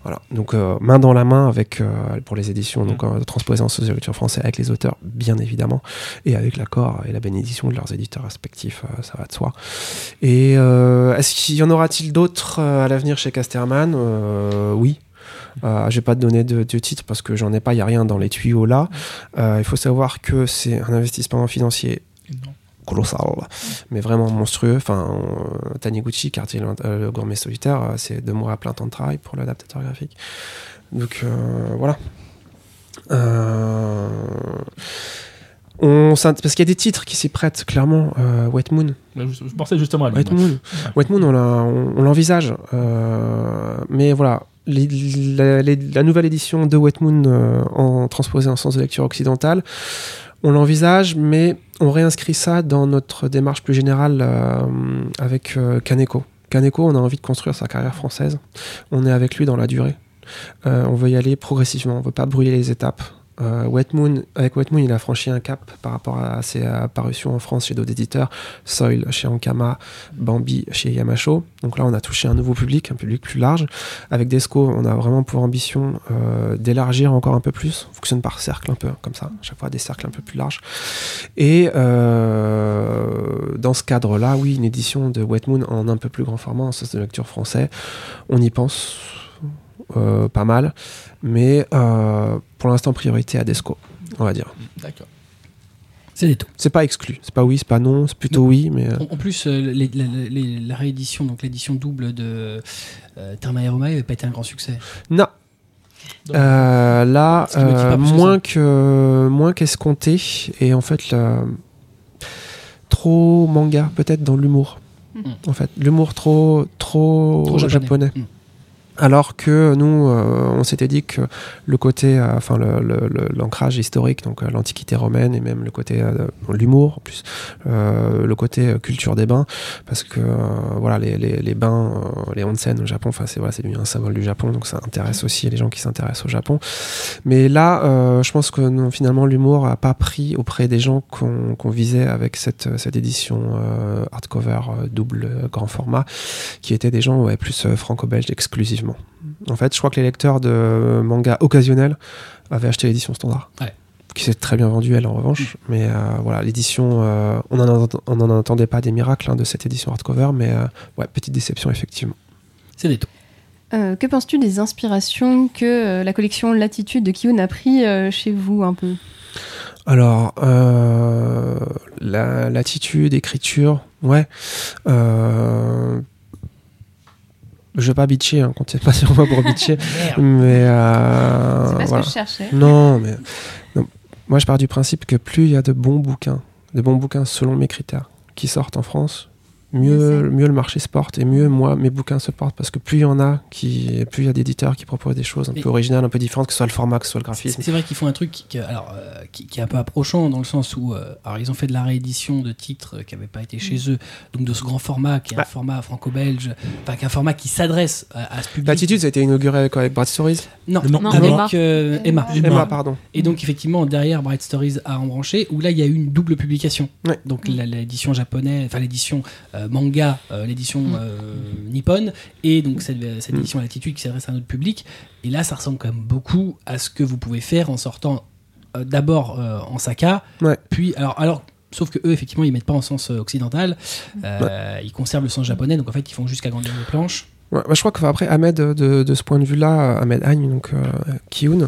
Voilà. Donc, euh, main dans la main avec, euh, pour les éditions, donc, euh, transposées en sociologie français avec les auteurs, bien évidemment, et avec l'accord et la bénédiction de leurs éditeurs respectifs, ça va de soi. Et euh, est-ce qu'il y en aura-t-il d'autres à l'avenir chez Casterman? Euh, Oui. Euh, je vais pas te donner de, de titre parce que j'en ai pas, il y a rien dans les tuyaux là. Euh, il faut savoir que c'est un investissement financier Non. colossal, mais vraiment monstrueux. Enfin, euh, Taniguchi, quartier Lointain- euh, le gourmet solitaire, c'est deux mois à plein temps de travail pour l'adaptateur graphique. Donc euh, voilà. On parce qu'il y a des titres qui s'y prêtent clairement. Euh, Wet Moon, Mais Je, je pensais justement à. Wet. Moon, Wet Moon, on, l'envisage. Euh, mais voilà, la, nouvelle édition de Wet Moon euh, en transposée en sens de lecture occidentale, on l'envisage, mais on réinscrit ça dans notre démarche plus générale euh, avec euh, Kaneko. Kaneko, on a envie de construire sa carrière française. On est avec lui dans la durée. On veut y aller progressivement. On veut pas brûler les étapes. Euh, Wet Moon, avec Wet Moon, il a franchi un cap par rapport à ses apparitions en France chez d'autres éditeurs. Soil chez Ankama, Bambi chez Yamacho. Donc là, on a touché un nouveau public, un public plus large. Avec Desco, on a vraiment pour ambition euh, d'élargir encore un peu plus. On fonctionne par cercle un peu, comme ça, à chaque fois des cercles un peu plus larges. Et euh, dans ce cadre-là, oui, une édition de Wet Moon en un peu plus grand format, en sens de lecture français, on y pense euh, pas mal. Mais euh, pour l'instant, priorité à Desco, on va dire. D'accord. C'est des taux. C'est pas exclu. C'est pas oui, c'est pas non, c'est plutôt oui, mais euh, En, plus, euh, les- les- les- la réédition, donc l'édition double de euh, Therma Aroma n'avait pas été un grand succès. non. Euh, là, pas euh, plus que moins que moins qu'escompté et en fait trop manga peut-être dans l'humour. Mm. En fait, l'humour trop trop, Trop japonais. japonais. Mm. Alors que nous, euh, on s'était dit que le côté, euh, enfin l'ancrage historique, donc euh, l'antiquité romaine et même le côté l'humour plus, le côté culture des bains, parce que voilà les, les, les bains, les onsen au Japon, enfin c'est voilà, c'est un symbole du Japon, donc ça intéresse aussi les gens qui s'intéressent au Japon. Mais là, je pense que finalement l'humour a pas pris auprès des gens qu'on visait avec cette, cette édition hardcover double grand format, qui étaient des gens plus franco-belges exclusivement. En fait, je crois que les lecteurs de manga occasionnels avaient acheté l'édition standard. Ouais. Qui s'est très bien vendue, elle, en revanche. Mais euh, voilà, l'édition, euh, on n'en on en attendait pas des miracles hein, de cette édition hardcover, mais euh, ouais, petite déception, effectivement. C'est des taux. Euh, que penses-tu des inspirations que euh, la collection Latitude de Kiyun a pris euh, chez vous un peu? Alors, euh, la- l'attitude, écriture, ouais. Euh, je vais pas bitcher, hein, comptez pas sur moi pour bitcher, mais euh, C'est pas ce que je cherchais. Non, mais non. moi je pars du principe que plus il y a de bons bouquins, de bons bouquins selon mes critères, qui sortent en France, mieux, mieux le marché se porte et mieux moi mes bouquins se portent parce que plus il y en a, qui, plus il y a d'éditeurs qui proposent des choses un Et- peu originales, un peu différentes, que ce soit le format, que ce soit le graphisme. c'est vrai qu'ils font un truc qui, alors, euh, qui, qui est un peu approchant dans le sens où euh, alors ils ont fait de la réédition de titres qui n'avaient pas été chez eux, donc de ce grand format qui est un Bah. format franco-belge, enfin qui est un format qui s'adresse à, à ce public. L'attitude, ça a été inauguré avec, avec Brad Stories Non, Non, Non, avec Emma. euh, Emma. Emma. Emma, pardon. Et donc effectivement derrière Bright Stories a embranché où là il y a eu une double publication. Ouais. Donc l'édition japonaise, enfin l'édition euh, manga, euh, l'édition Mm. euh, nippone et donc cette, cette Mm. édition à l'attitude qui s'adresse à un autre public. Et là ça ressemble quand même beaucoup à ce que vous pouvez faire en sortant euh, d'abord euh, en saka, Ouais. puis alors alors Sauf que eux, effectivement, ils mettent pas en sens euh, occidental. Euh, Ils conservent le sens japonais, donc en fait, ils font juste agrandir les planches. Ouais, bah, je crois que après Ahmed, de, de- de ce point de vue-là, Ahmed Agne, donc euh, Kiyun,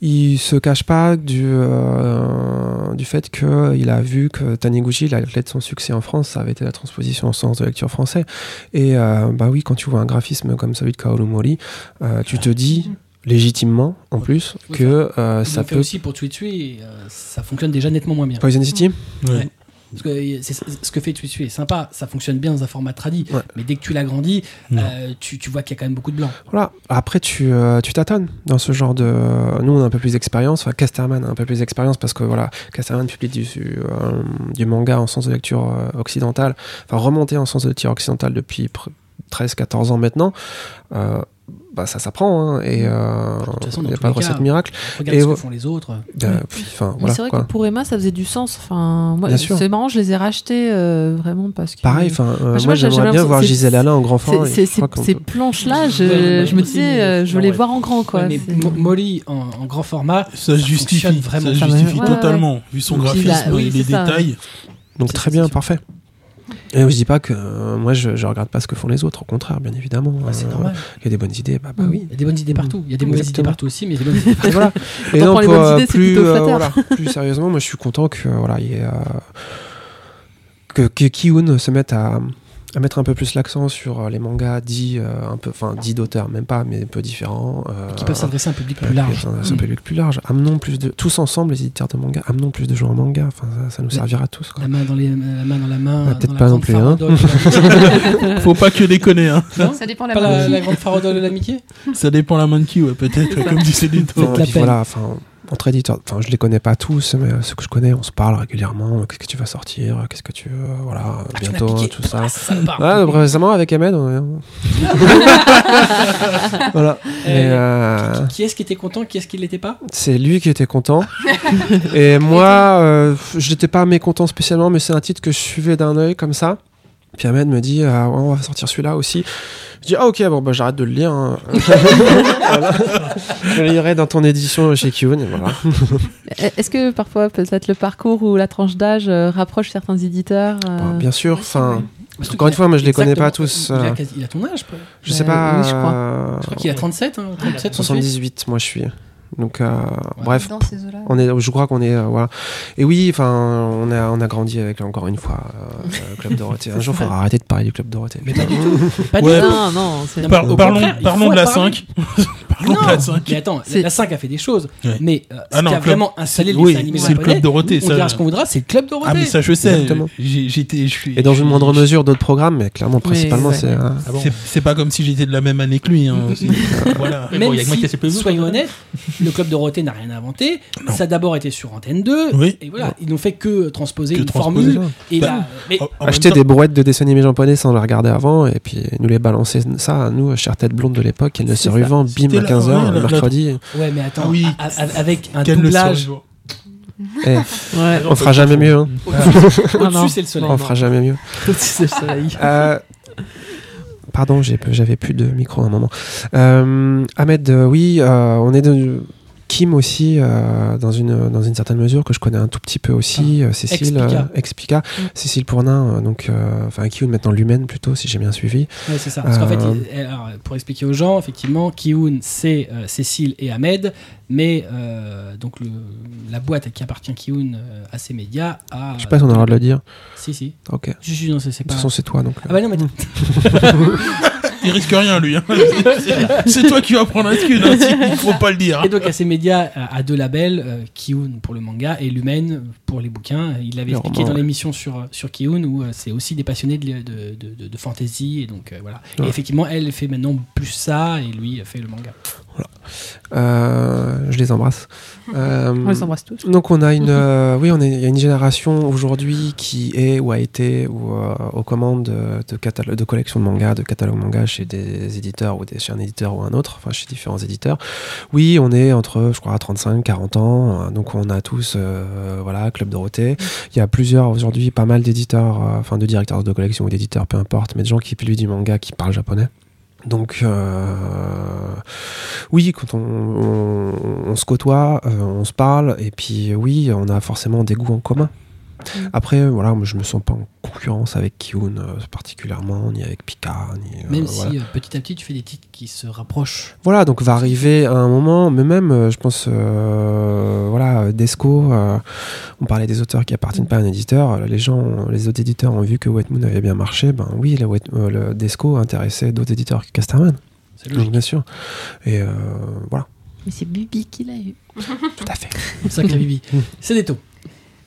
il se cache pas du, euh, du fait qu'il a vu que Taniguchi, la clé de son succès en France, ça avait été la transposition en sens de lecture français. Et euh, bah oui, quand tu vois un graphisme comme celui de Kaoru Mori, euh, tu te dis légitimement, en plus, que euh, ça fait peut. aussi pour et, euh, ça fonctionne déjà nettement moins bien. Poison City? Ouais. Parce que euh, ce que fait Tsui Tsui est sympa, ça fonctionne bien dans un format tradi, Ouais. mais dès que tu l'agrandis, euh, tu, tu vois qu'il y a quand même beaucoup de blanc. Voilà. Après, tu euh, tu tâtonnes dans ce genre de. Nous, on a un peu plus d'expérience. Enfin, Casterman a un peu plus d'expérience parce que voilà, Casterman publie du, euh, du manga en sens de lecture euh, occidentale, enfin remonté en sens de lecture occidentale depuis pr- 13-14 ans maintenant. Bah, ça s'apprend, hein, et euh, il n'y a pas de recette cas, miracle. Regarde Et ce que font les autres. Euh, puis, Mais voilà. c'est vrai quoi. que pour Emma, ça faisait du sens. Enfin, moi, Bien sûr. c'est marrant, je les ai rachetés euh, vraiment parce que. Pareil, enfin, euh, moi j'aimerais bien voir Gisèle Alain en grand qu'on Ces planches-là, je, me disais, euh, je veux les voir en grand, quoi. Molly en, grand format, Ça justifie, vraiment. ça justifie totalement, vu son graphisme et les détails. Donc très bien, parfait. Et je dis pas que euh, moi je, je regarde pas ce que font les autres, au contraire, bien évidemment. bah, c'est Euh, normal. Il y a des bonnes idées, bah, bah Mm. oui. Il y a des bonnes idées partout. Il y a des mauvaises idées partout aussi, mais il y a des bonnes idées partout. Et voilà. Et prends les bonnes euh, idées, c'est plus, voilà, plus sérieusement, moi je suis content que voilà, il y ait, que, se mette à, à mettre un peu plus l'accent sur euh, les mangas dits euh, un peu, enfin dits d'auteurs, même pas, mais un peu différents. euh, qui peuvent s'adresser à un public plus large. un public plus large. Amenons plus de, tous ensemble, les éditeurs de manga, amenons plus de gens en manga. Enfin, ça, ça nous servira à tous. Quoi. La main dans, les, la main dans la main. Ouais, peut-être pas non plus, hein. Faut pas que déconner, hein. Non Ça dépend de la Pas la, main. la grande farandole de l'amitié Ça dépend la main de qui, ouais, peut-être, comme puis peine. voilà, enfin, entre éditeurs, enfin, je les connais pas tous, mais euh, ceux que je connais, on se parle régulièrement. Qu'est-ce que tu vas sortir? Qu'est-ce que tu, euh, voilà, Ah, bientôt, tout ça. Ah, salopard. Ah, récemment avec Ahmed, on voilà. Et, euh, Qui, qui est-ce qui était content Qui est-ce qui l'était pas? C'est lui qui était content. et moi, euh, je n'étais pas mécontent spécialement, mais c'est un titre que je suivais d'un œil comme ça. Puis Ahmed me dit, ah, ouais, on va sortir celui-là aussi. Je dis, ah ok, bon, bah, j'arrête de le lire. hein. Voilà. Je le lirai dans ton édition chez Kyun. et Voilà. Est-ce que parfois, peut-être le parcours ou la tranche d'âge euh, rapproche certains éditeurs euh, Bon, bien sûr, enfin, Parce encore une fois, moi je les connais pas tous. Il a, euh, quasi- il a ton âge, quoi. je sais Euh, pas. oui, je crois. euh, Je crois qu'il a 37, hein, 37, 38. 78, moi je suis. Donc, euh, bref, Dans ces eaux-là. on est, je crois qu'on est, euh, voilà. Et oui, enfin, on a, on a grandi avec encore une fois euh, le club Dorothée. Un jour, il faudra arrêter de parler du club Dorothée. Mais pas du tout. Pas du tout. Non, non, Par- au parlons parlons de la parler. 5. parlons de Non, la 5. mais attends, la, C'est- la 5 a fait des choses, Ouais. mais euh, ce Ah non, qui a club- vraiment installé le oui, animé c'est le club Dorothée, on ça- dira ce qu'on voudra, c'est le club Dorothée. Ah, mais ça, je sais. J'étais. je suis- Et dans une moindre mesure d'autres programmes, mais clairement, principalement, c'est. C'est- pas comme si j'étais de la même année que lui. Hein. Voilà. Mais Même bon, il y a que moi si, soyons honnêtes, le club Dorothée n'a rien inventé. Non. Ça a d'abord été sur Antenne 2. Oui. Et voilà, ils n'ont fait que transposer Que une transposer. formule. Et Bah, là, mais acheter des brouettes de dessins animés japonais sans les regarder avant et puis nous les balancer ça à nous chère tête blonde de l'époque se ça. revend bim à la- 15h ouais, la- le mercredi ouais, mais attends, Ah oui. a- a- avec un le doublage survivant. Eh, Ouais. on fera jamais mieux hein. au-dessus, Ah c'est le soleil. on fera jamais mieux C'est le soleil. Euh, Pardon, j'avais plus de micro à un moment. Euh, Ahmed, euh, oui, euh, on est de Kim aussi, euh, dans, une, dans une certaine mesure, que je connais un tout petit peu aussi. euh, Cécile, Explica. euh, Explica. Mm. Cécile Pournin, donc, enfin, Kim maintenant Lumen plutôt, si j'ai bien suivi. Ouais, c'est ça. Parce qu'en fait, il- alors, pour expliquer aux gens, effectivement, Kiun, c'est Cécile et Ahmed, mais donc le- la boîte qui appartient Kiun à ces médias a. Je sais pas si on a le droit de le dire. Si, si. Ok. De Je suis non, c'est c'est toute pas. façon, c'est toi, donc. Ah bah non, mais Il risque rien, lui. hein. C'est toi qui vas prendre un scud. Hein, il faut pas le dire. Et donc, à ces médias, a deux labels, euh, Kiun pour le manga et Lumen pour les bouquins. Il l'avait expliqué dans ouais. l'émission sur, sur Kiun où euh, c'est aussi des passionnés de, de, de, de- de fantasy. Et donc, euh, voilà. Ouais. Et effectivement, elle fait maintenant plus ça et lui fait le manga. Euh, je les embrasse. Euh, On les embrasse tous. Donc on a une, euh, oui, on est, il y a une génération aujourd'hui qui est ou a été ou aux commandes de, de, de collections de manga, de catalogue manga chez des éditeurs ou des, chez un éditeur ou un autre, enfin chez différents éditeurs. Oui, on est entre, je crois, 35, 40 ans. euh, Donc on a tous, voilà, Club Dorothée. Il y a plusieurs aujourd'hui, pas mal d'éditeurs, enfin de directeurs de collection ou d'éditeurs, peu importe, mais de gens qui publient du manga qui parlent japonais. Donc euh, oui, quand on, on- se côtoie, euh, on se parle, et puis oui, on a forcément des goûts en commun. Mm. Après, voilà, moi je me sens pas en concurrence avec Kiun euh, particulièrement, ni avec Pika, ni. euh, Même voilà. si euh, petit à petit, tu fais des titres qui se rapprochent. Voilà, donc va arriver un moment, mais même, euh, je pense, euh, voilà, Desco, euh, on parlait des auteurs qui appartiennent pas à un éditeur, les gens, les autres éditeurs ont vu que Wet Moon avait bien marché, ben oui, Wet- euh, le Desco intéressait d'autres éditeurs que Casterman, C'est donc logique. bien sûr. Et euh, voilà, Mais c'est Bibi qui l'a eu. tout à fait. Sacré Bibi. C'est des taux.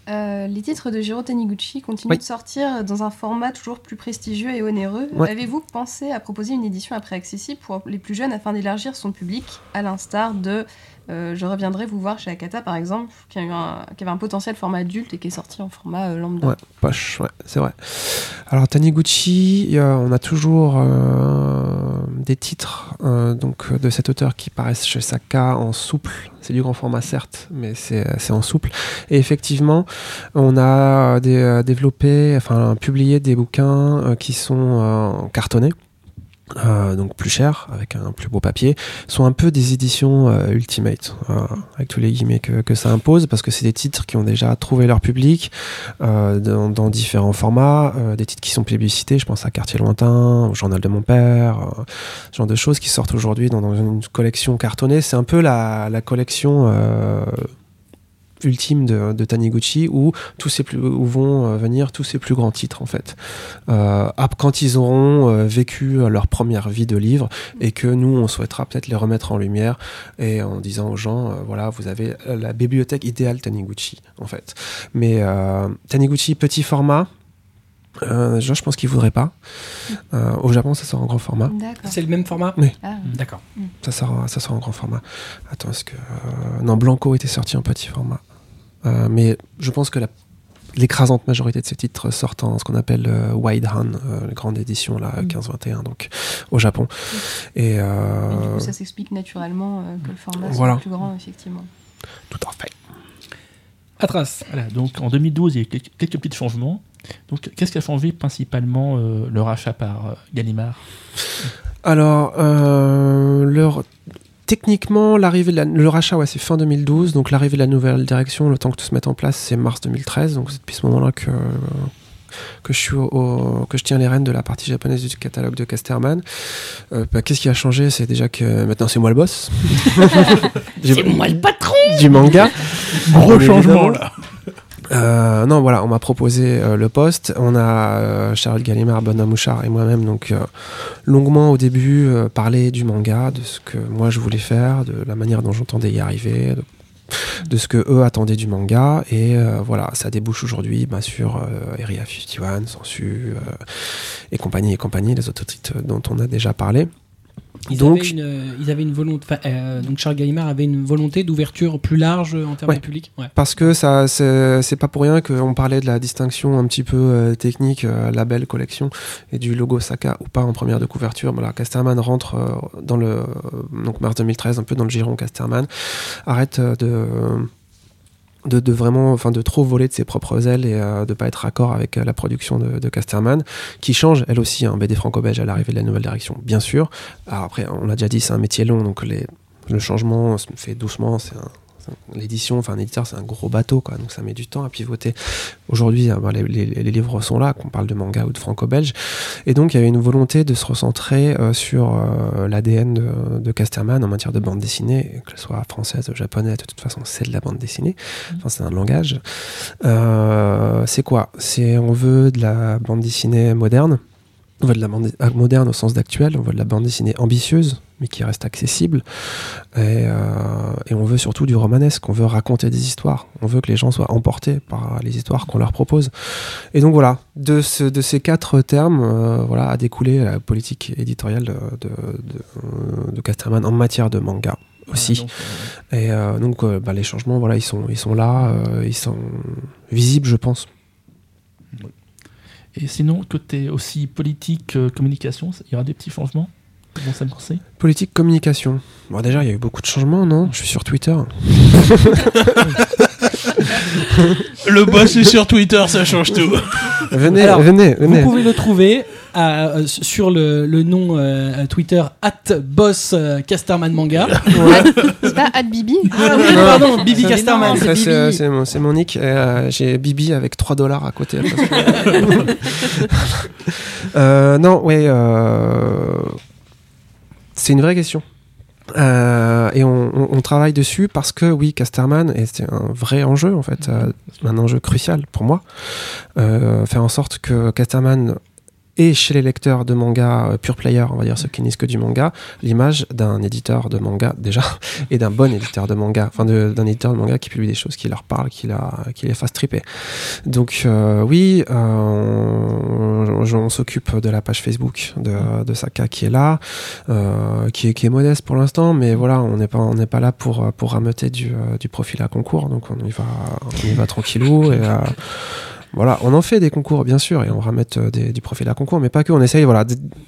Euh, les titres de Jiro Taniguchi continuent Oui. de sortir dans un format toujours plus prestigieux et onéreux. Ouais. Avez-vous pensé à proposer une édition après accessible pour les plus jeunes afin d'élargir son public, à l'instar de euh, Je reviendrai vous voir chez Akata par exemple, qui, a avait un potentiel format adulte et qui est sorti en format euh, lambda Ouais, poche, ouais, c'est vrai. Alors Taniguchi, euh, on a toujours euh, des titres donc de cet auteur qui paraissent chez Saka en souple. C'est du grand format certes, mais c'est en souple. Et effectivement, on a développé, enfin publié des bouquins qui sont cartonnés. Euh, donc plus chers, avec un plus beau papier, sont un peu des éditions euh, Ultimate, euh, avec tous les guillemets que, ça impose, parce que c'est des titres qui ont déjà trouvé leur public, euh, dans, différents formats, des titres qui sont plébiscités, je pense à Quartier Lointain, au Journal de mon père, ce genre de choses qui sortent aujourd'hui dans, une collection cartonnée. C'est un peu la, collection ultime de, de Taniguchi où tous ces plus, où vont euh, venir tous ces plus grands titres en fait. Euh, quand ils auront euh, vécu leur première vie de livre et que nous on souhaitera peut-être les remettre en lumière et en disant aux gens euh, voilà vous avez la bibliothèque idéale Taniguchi en fait. Mais Taniguchi petit format euh, déjà, je pense qu'ils voudraient pas. Euh, au Japon, ça sort en grand format. C'est le même format Ah. D'accord. Ça sort, ça sort en grand format. Attends, est-ce que. euh, non, Blanco était sorti en petit format. Euh, mais je pense que la- l'écrasante majorité de ces titres sortent en ce qu'on appelle euh, Wide Han, euh, la grande édition, là, Mm. 15-21, donc au Japon. Et. Et du coup, ça s'explique naturellement euh, que le format Voilà. soit plus grand, effectivement. tout à fait. Atras. Voilà, donc en 2012, il y a eu quelques, quelques petits changements. Donc, qu'est-ce qui a changé principalement euh, le rachat par euh, Gallimard? Alors, euh, leur- techniquement, l'arrivée de la- le rachat, ouais, c'est fin 2012. Donc, l'arrivée de la nouvelle direction, le temps que tout se mette en place, c'est mars 2013. Donc, c'est depuis ce moment-là que, que je suis au, au- que je tiens les rênes de la partie japonaise du catalogue de Casterman. Euh, bah, Qu'est-ce qui a changé? C'est déjà que maintenant c'est moi le boss. c'est moi le patron du manga. Gros changement là. Euh, non, voilà, on m'a proposé euh, le poste. On a euh, Charlotte Gallimard, Benoît et moi-même, donc longuement au début, parler du manga, de ce que moi je voulais faire, de la manière dont j'entendais y arriver, de, ce que eux attendaient du manga. Et voilà, ça débouche aujourd'hui bah, sur Area 51, Sensu et compagnie et compagnie, les autres titres dont on a déjà parlé. Ils, Donc- avaient une, euh, ils avaient une volonté. euh, donc Charles Gallimard avait une volonté d'ouverture plus large euh, en termes Ouais. de public. Ouais. Parce que ça, c'est pas pour rien qu'on parlait de la distinction un petit peu euh, technique, euh, label, collection, et du logo Saka ou pas en première de couverture. Voilà, Casterman rentre dans le donc mars 2013, un peu dans le giron Casterman. Arrête de de, vraiment, enfin de trop voler de ses propres ailes et euh, de pas être raccord avec euh, la production de, Casterman, qui change elle aussi, hein, BD franco-belge à l'arrivée de la nouvelle direction, bien sûr. Alors après, on l'a déjà dit, c'est un métier long, donc les, le changement se fait doucement. Un- c'est un- l'édition, enfin un éditeur, c'est un gros bateau, quoi, donc ça met du temps à pivoter. Aujourd'hui, euh, bah, les, les- les livres sont là, qu'on parle de manga ou de franco-belge, et donc il y avait une volonté de se recentrer euh, sur euh, l'ADN de, de Casterman en matière de bande dessinée, que ce soit française, japonaise, de toute façon c'est de la bande dessinée, enfin c'est un langage. Euh, c'est quoi? C'est on veut de la bande dessinée moderne. On veut de la bande ah, moderne au sens d'actuel, on veut de la bande dessinée ambitieuse, mais qui reste accessible. Et, euh, et on veut surtout du romanesque, on veut raconter des histoires, on veut que les gens soient emportés par les histoires qu'on leur propose. Et donc voilà, de, ce- de ces quatre termes, euh, voilà, a découlé la politique éditoriale de, de, Casterman en matière de manga aussi. Donc, euh, Et euh, donc euh, bah, les changements, voilà, ils sont, ils sont là, euh, ils sont visibles, je pense. Et sinon, côté aussi politique, euh, communication, il y aura des petits changements? Qui vont s'amorcer Politique, communication. Bon, déjà, il y a eu beaucoup de changements, non? Je suis sur Twitter. Le boss est sur Twitter, ça change tout. Venez, Alors, venez, Vous venez. pouvez le trouver à- euh, sur le, le nom euh, Twitter at boss euh, Casterman Manga. C'est pas Ad Bibi Ah oui, pardon, Bibi c'est Casterman. c'est c'est Bibi. c'est mon, c'est mon nick. et, euh, J'ai Bibi avec 3 dollars à côté. que- Euh, non, ouais. euh, C'est une vraie question. Euh, et on, on- on travaille dessus parce que oui, Casterman, et c'est un vrai enjeu en fait, euh, un enjeu crucial pour moi, euh, faire en sorte que Casterman ait chez les lecteurs de manga euh, pure player, on va dire ceux qui lisent que du manga, l'image d'un éditeur de manga déjà et d'un bon éditeur de manga, enfin d'un éditeur de manga qui publie des choses qui leur parlent, qui, les fasse triper. Donc euh, oui, euh, on, s'occupe de la page Facebook de, de Saka qui est là, euh, qui, est, qui est modeste pour l'instant, mais voilà, on n'est pas, là pour, pour rameuter du, euh, du profil à concours, donc on y va, on y va tranquillou et euh, voilà, on en fait des concours bien sûr et on ramène euh, des- du profil à concours, mais pas que. On essaye, voilà,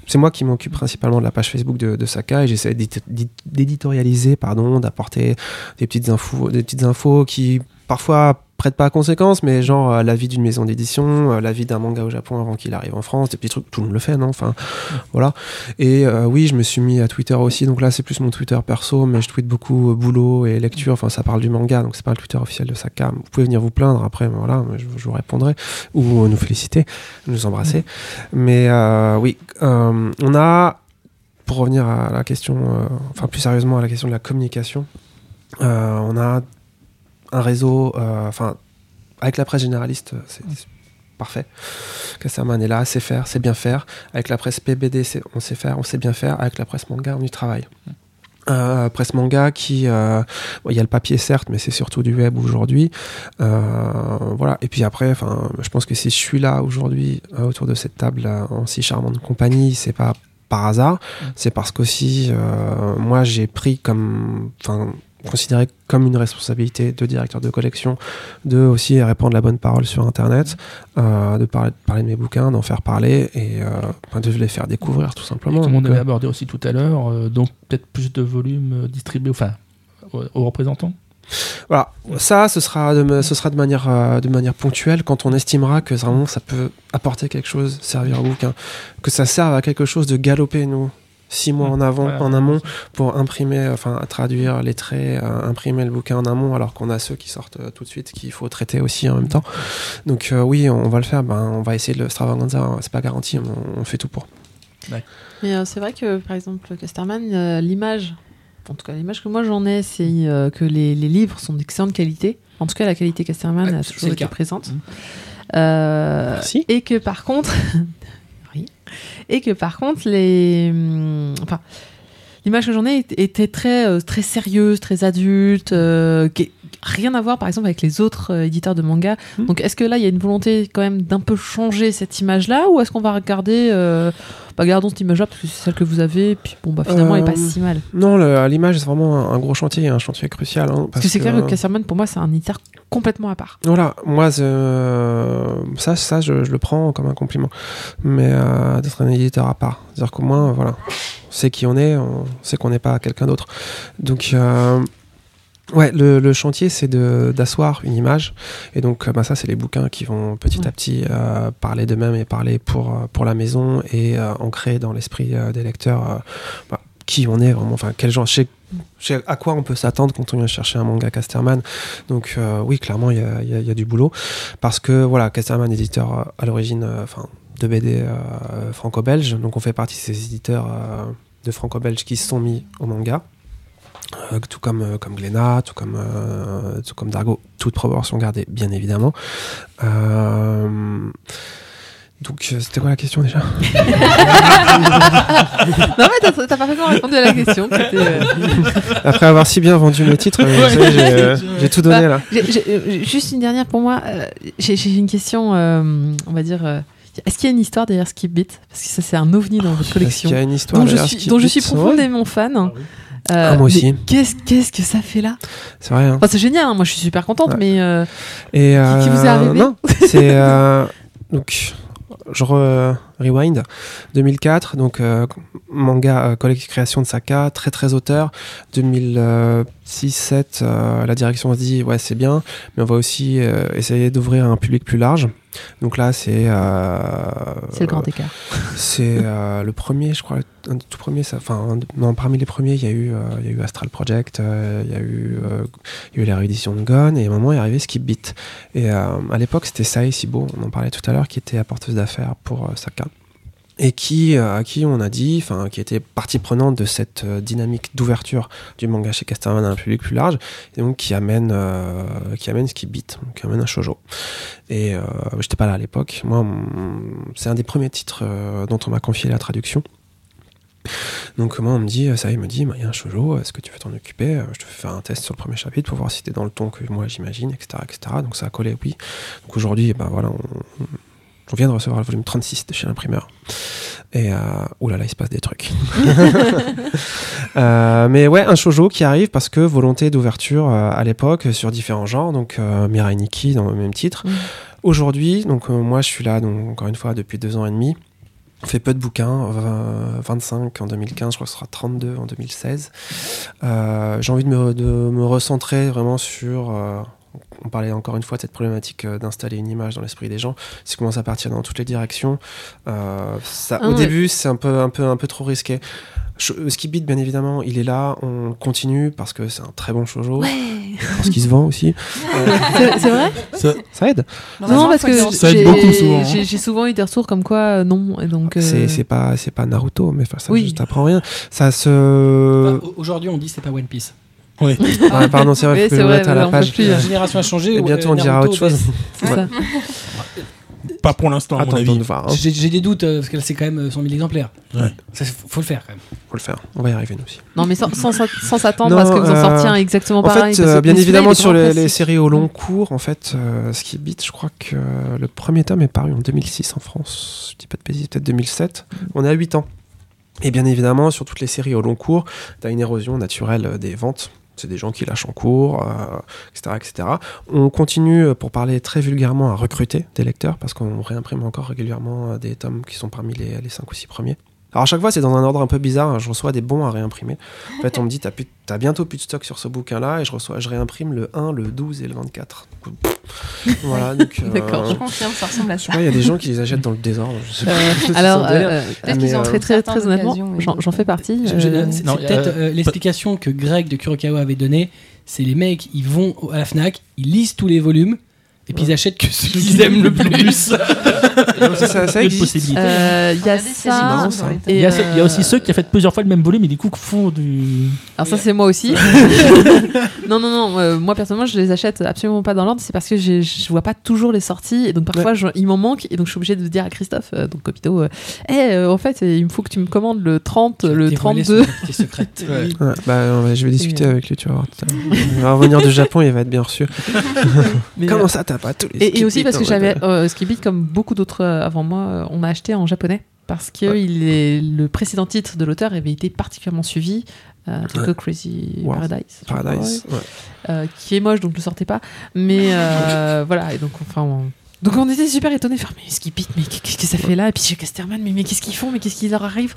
c'est moi qui m'occupe principalement de la page Facebook de, de Saka et j'essaie d'édi- d'édi- d'éditorialiser, pardon, d'apporter des petites infos, des petites infos qui parfois prêtent pas à conséquence, mais genre euh, l'avis d'une maison d'édition, euh, l'avis d'un manga au Japon avant qu'il arrive en France, des petits trucs, tout le monde le fait, non Enfin, voilà. Et euh, oui, je me suis mis à Twitter aussi, donc là c'est plus mon Twitter perso, mais je tweete beaucoup boulot et lecture, enfin ça parle du manga, donc c'est pas le Twitter officiel de Saka. Vous pouvez venir vous plaindre après, mais voilà, je, je vous répondrai, ou nous féliciter, nous embrasser. Mais euh, oui, on a, pour revenir à la question, enfin plus sérieusement à la question de la communication, on a un réseau, euh, enfin avec la presse généraliste, euh, c'est c'est parfait. Casterman est là, sait faire, sait bien faire. Avec la presse PBD, c'est- on sait faire, on sait bien faire. Avec la presse manga, on y travaille. Euh, presse manga qui, euh, bon, il y a le papier certes, mais c'est surtout du web aujourd'hui. Euh, voilà. Et puis après, enfin, je pense que si je suis là aujourd'hui autour de cette table en si charmante compagnie, c'est pas par hasard. C'est parce qu'aussi, euh, moi, j'ai pris comme, enfin, considéré comme une responsabilité de directeur de collection de aussi répandre la bonne parole sur Internet, euh, de parler, de parler de mes bouquins, d'en faire parler et euh, de les faire découvrir tout simplement. Comme on avait euh, abordé aussi tout à l'heure, euh, donc peut-être plus de volume distribué, enfin, aux, aux représentants. Voilà, ça, ce sera de, ce sera de manière, euh, de manière ponctuelle quand on estimera que vraiment ça peut apporter quelque chose, servir au bouquin, que ça serve à quelque chose de galoper nous six mois en avant, Ouais, en amont, pour imprimer, enfin traduire les traits, euh, imprimer le bouquin en amont, alors qu'on a ceux qui sortent euh, tout de suite qu'il faut traiter aussi en même temps. Donc euh, oui, on va le faire. Ben, on va essayer de le Stravaganza. hein, C'est pas garanti, on, on fait tout pour. Mais euh, c'est vrai que, par exemple, Casterman, euh, l'image, en tout cas l'image que moi j'en ai, c'est euh, que les, les livres sont d'excellente qualité. En tout cas, la qualité Casterman Ouais, a c'est toujours été cas. présente. Euh, Merci. Et que par contre, oui. Et que par contre, les, hum, enfin, l'image que j'en ai était très euh, très sérieuse, très adulte, euh, qui- rien à voir par exemple avec les autres euh, éditeurs de manga. Mhm. Donc, est-ce que là, il y a une volonté quand même d'un peu changer cette image-là, ou est-ce qu'on va regarder, euh, bah, gardons cette image-là parce que c'est celle que vous avez, et puis bon, bah finalement, elle est pas si mal. Non, l'image c'est vraiment un, un gros chantier, un chantier crucial. hein, Parce que c'est clair que Casterman, pour moi, c'est un éditeur complètement à part. Voilà, moi, euh, ça, ça je, je le prends comme un compliment. Mais euh, d'être un éditeur à part. C'est-à-dire qu'au moins, voilà, on sait qui on est, on sait qu'on n'est pas quelqu'un d'autre. Donc, euh, ouais, le, le chantier, c'est d'asseoir une image. Et donc, bah, ça, c'est les bouquins qui vont petit à petit euh, parler d'eux-mêmes et parler pour, pour la maison et euh, ancrer dans l'esprit euh, des lecteurs bah, qui on est vraiment, enfin, quel genre, chez- à quoi on peut s'attendre quand on vient chercher un manga Casterman. Donc euh, oui, clairement, il y a, du boulot. Parce que voilà, Casterman, éditeur euh, à l'origine euh, enfin, de BD franco-belge, donc on fait partie de ces éditeurs de franco-belge qui se sont mis au manga. Tout comme, comme tout comme, tout comme Dargo, toute proportion gardée, bien évidemment. Donc, euh, c'était quoi la question déjà? Non, mais t'as t'as parfaitement répondu à la question. Euh, Après avoir si bien vendu mes titres, euh, vous savez, j'ai euh, j'ai tout donné là. j'ai- j'ai- euh, juste une dernière pour moi. euh, J'ai j'ai une question, euh, on va dire. euh, Est-ce qu'il y a une histoire derrière Skip Beat Parce que ça, c'est un ovni dans votre Est-ce collection. qu'il y a une histoire Dont je, suis, Skip dont je Beat suis Ouais, profondément fan. Ah oui. Euh, Ah, moi aussi. Qu'est-ce qu'est-ce que ça fait là? C'est vrai. Hein. Enfin, C'est génial, hein, moi je suis super contente, Ouais. mais euh, Et qui vous est arrivé? Non, c'est euh, donc je re- rewind 2004 donc euh, manga euh, création de Saka très très auteur 2006 7 euh, la direction se dit ouais c'est bien mais on va aussi essayer d'ouvrir un public plus large donc là c'est euh, c'est le grand écart. c'est euh, le premier, je crois, un des tout premiers. Enfin, non, parmi les premiers, il y a eu, euh, il y a eu Astral Project, il y a eu, il y a eu la réédition de Gone, et à un moment est arrivé Skip Beat. Et à l'époque, c'était Sae Sibo, on en parlait tout à l'heure, qui était apporteuse d'affaires pour Saka. Et qui, euh, à qui on a dit, enfin, qui était partie prenante de cette euh, dynamique d'ouverture du manga chez Casterman à un public plus large, et donc qui amène, euh, qui amène Skip Beat, donc qui amène un shoujo. Et euh, j'étais pas là à l'époque. Moi, c'est un des premiers titres euh, dont on m'a confié la traduction. Donc moi, on me dit, ça, il me dit, il y a un shoujo, est-ce que tu veux t'en occuper? Je te fais faire un test sur le premier chapitre pour voir si t'es dans le ton que moi j'imagine, etc., etc. Donc ça a collé, oui. Donc aujourd'hui, ben voilà, on, on vient de recevoir le volume 36 de chez l'imprimeur. Et euh, oulala, il se passe des trucs. Euh, mais ouais, un shoujo qui arrive parce que volonté d'ouverture euh, à l'époque sur différents genres, donc euh, Mirai Nikki dans le même titre. Mhm. Aujourd'hui, donc moi je suis là, donc encore une fois depuis deux ans et demi. On fait peu de bouquins, 20 25 en 2015, je crois que ce sera 32 en 2016. Euh, J'ai envie de me, de me recentrer vraiment sur. Euh, on parlait encore une fois de cette problématique euh, d'installer une image dans l'esprit des gens. Ça commence à partir dans toutes les directions, euh, ça, Ah au ouais. début c'est un peu, un peu, un peu trop risqué. Sh- Skip Beat, bien évidemment, il est là, on continue parce que c'est un très bon shoujo, Ouais. parce qu'il se vend aussi. C'est c'est vrai? Ça, Ça aide. Non, parce que Ça aide j'ai- beaucoup souvent, hein. J'ai j'ai souvent eu des retours comme quoi euh, non. Et donc, euh, C'est c'est pas, c'est pas Naruto, mais ça, Oui. je t'apprends rien. Ça se. Enfin, Aujourd'hui, on dit c'est pas One Piece. Ouais. Ah, pardon, c'est vrai, Oui, c'est vrai, à la page. plus, La euh, génération a changé. Et bientôt euh, on dira Naruto autre chose. baisse. c'est ça. Pas pour l'instant, à mon avis. de voir. hein. J'ai des doutes euh, parce qu'elle c'est quand même euh, 100 000 exemplaires. Ouais. Ça, faut le faire quand même. Faut le faire. On va y arriver nous aussi. Non, mais sans, sans, sans s'attendre à ce que vous en euh, sortiez exactement En pareil. fait, euh, bien évidemment, sur les, séries au long cours, en fait, euh, Skip Beat, je crois que euh, le premier tome est paru en 2006 en France. Je dis pas de bêtises, peut-être 2007. On est à 8 ans. Et bien évidemment, sur toutes les séries au long cours, tu as une érosion naturelle euh, des ventes. C'est des gens qui lâchent en cours, euh, etc., etc. On continue, euh, pour parler très vulgairement, à recruter des lecteurs parce qu'on réimprime encore régulièrement euh, des tomes qui sont parmi les, les 5 ou 6 premiers. Alors à chaque fois, c'est dans un ordre un peu bizarre. hein. Je reçois des bons à réimprimer. En fait, on me dit, t'as, plus- t'as bientôt plus de stock sur ce bouquin-là, et je reçois, je réimprime le 1, le 12 et le 24. voilà, donc. euh, D'accord. Je confirme, ça ressemble à ça. il y a des gens qui les achètent dans le désordre. Je sais pas. Euh, alors, euh, Peut-être Mais, qu'ils euh, très très certains très honnêtement, j'en fais partie. Je- je- euh, c'est non, c'est peut-être euh, l'explication que Greg de Kurokawa avait donnée. C'est les mecs, ils vont au- à la Fnac, ils lisent tous les volumes, et puis ils achètent que ceux qu'ils aiment le plus. ça, ça, ça existe. euh, Il y a ça. il, y a, y a aussi euh, ceux qui ont fait plusieurs fois le même volume et du coup font du. Alors ça c'est moi aussi. non non non, euh, moi personnellement je les achète absolument pas dans l'ordre, c'est parce que je vois pas toujours les sorties et donc parfois je- il m'en manque et donc je suis obligée de dire à Christophe, euh, donc Copito, euh, Eh, euh, en fait il me faut que tu me commandes le 30, le Dévoiler 32. son identité secrète. Ouais, bah, euh, je vais discuter euh, avec lui, tu vas voir. tout à l'heure. Il va revenir du Japon, il va être bien reçu. Comment euh, ça, t'as pas tous les et, et aussi parce que j'avais euh, Skibit comme beaucoup d'autres euh, avant moi, euh, on a acheté en japonais parce que Ouais. il est, le précédent titre de l'auteur avait été particulièrement suivi. Euh, Tokyo Crazy Wow. Paradise, Paradise. ouais. euh, qui est moche donc ne le sortez pas mais euh, voilà et donc enfin on- donc on était super étonnés. Faire mais Skip It mais qu'est-ce que ça fait là et puis chez Casterman mais, mais qu'est-ce qu'ils font? Mais qu'est-ce qui leur arrive?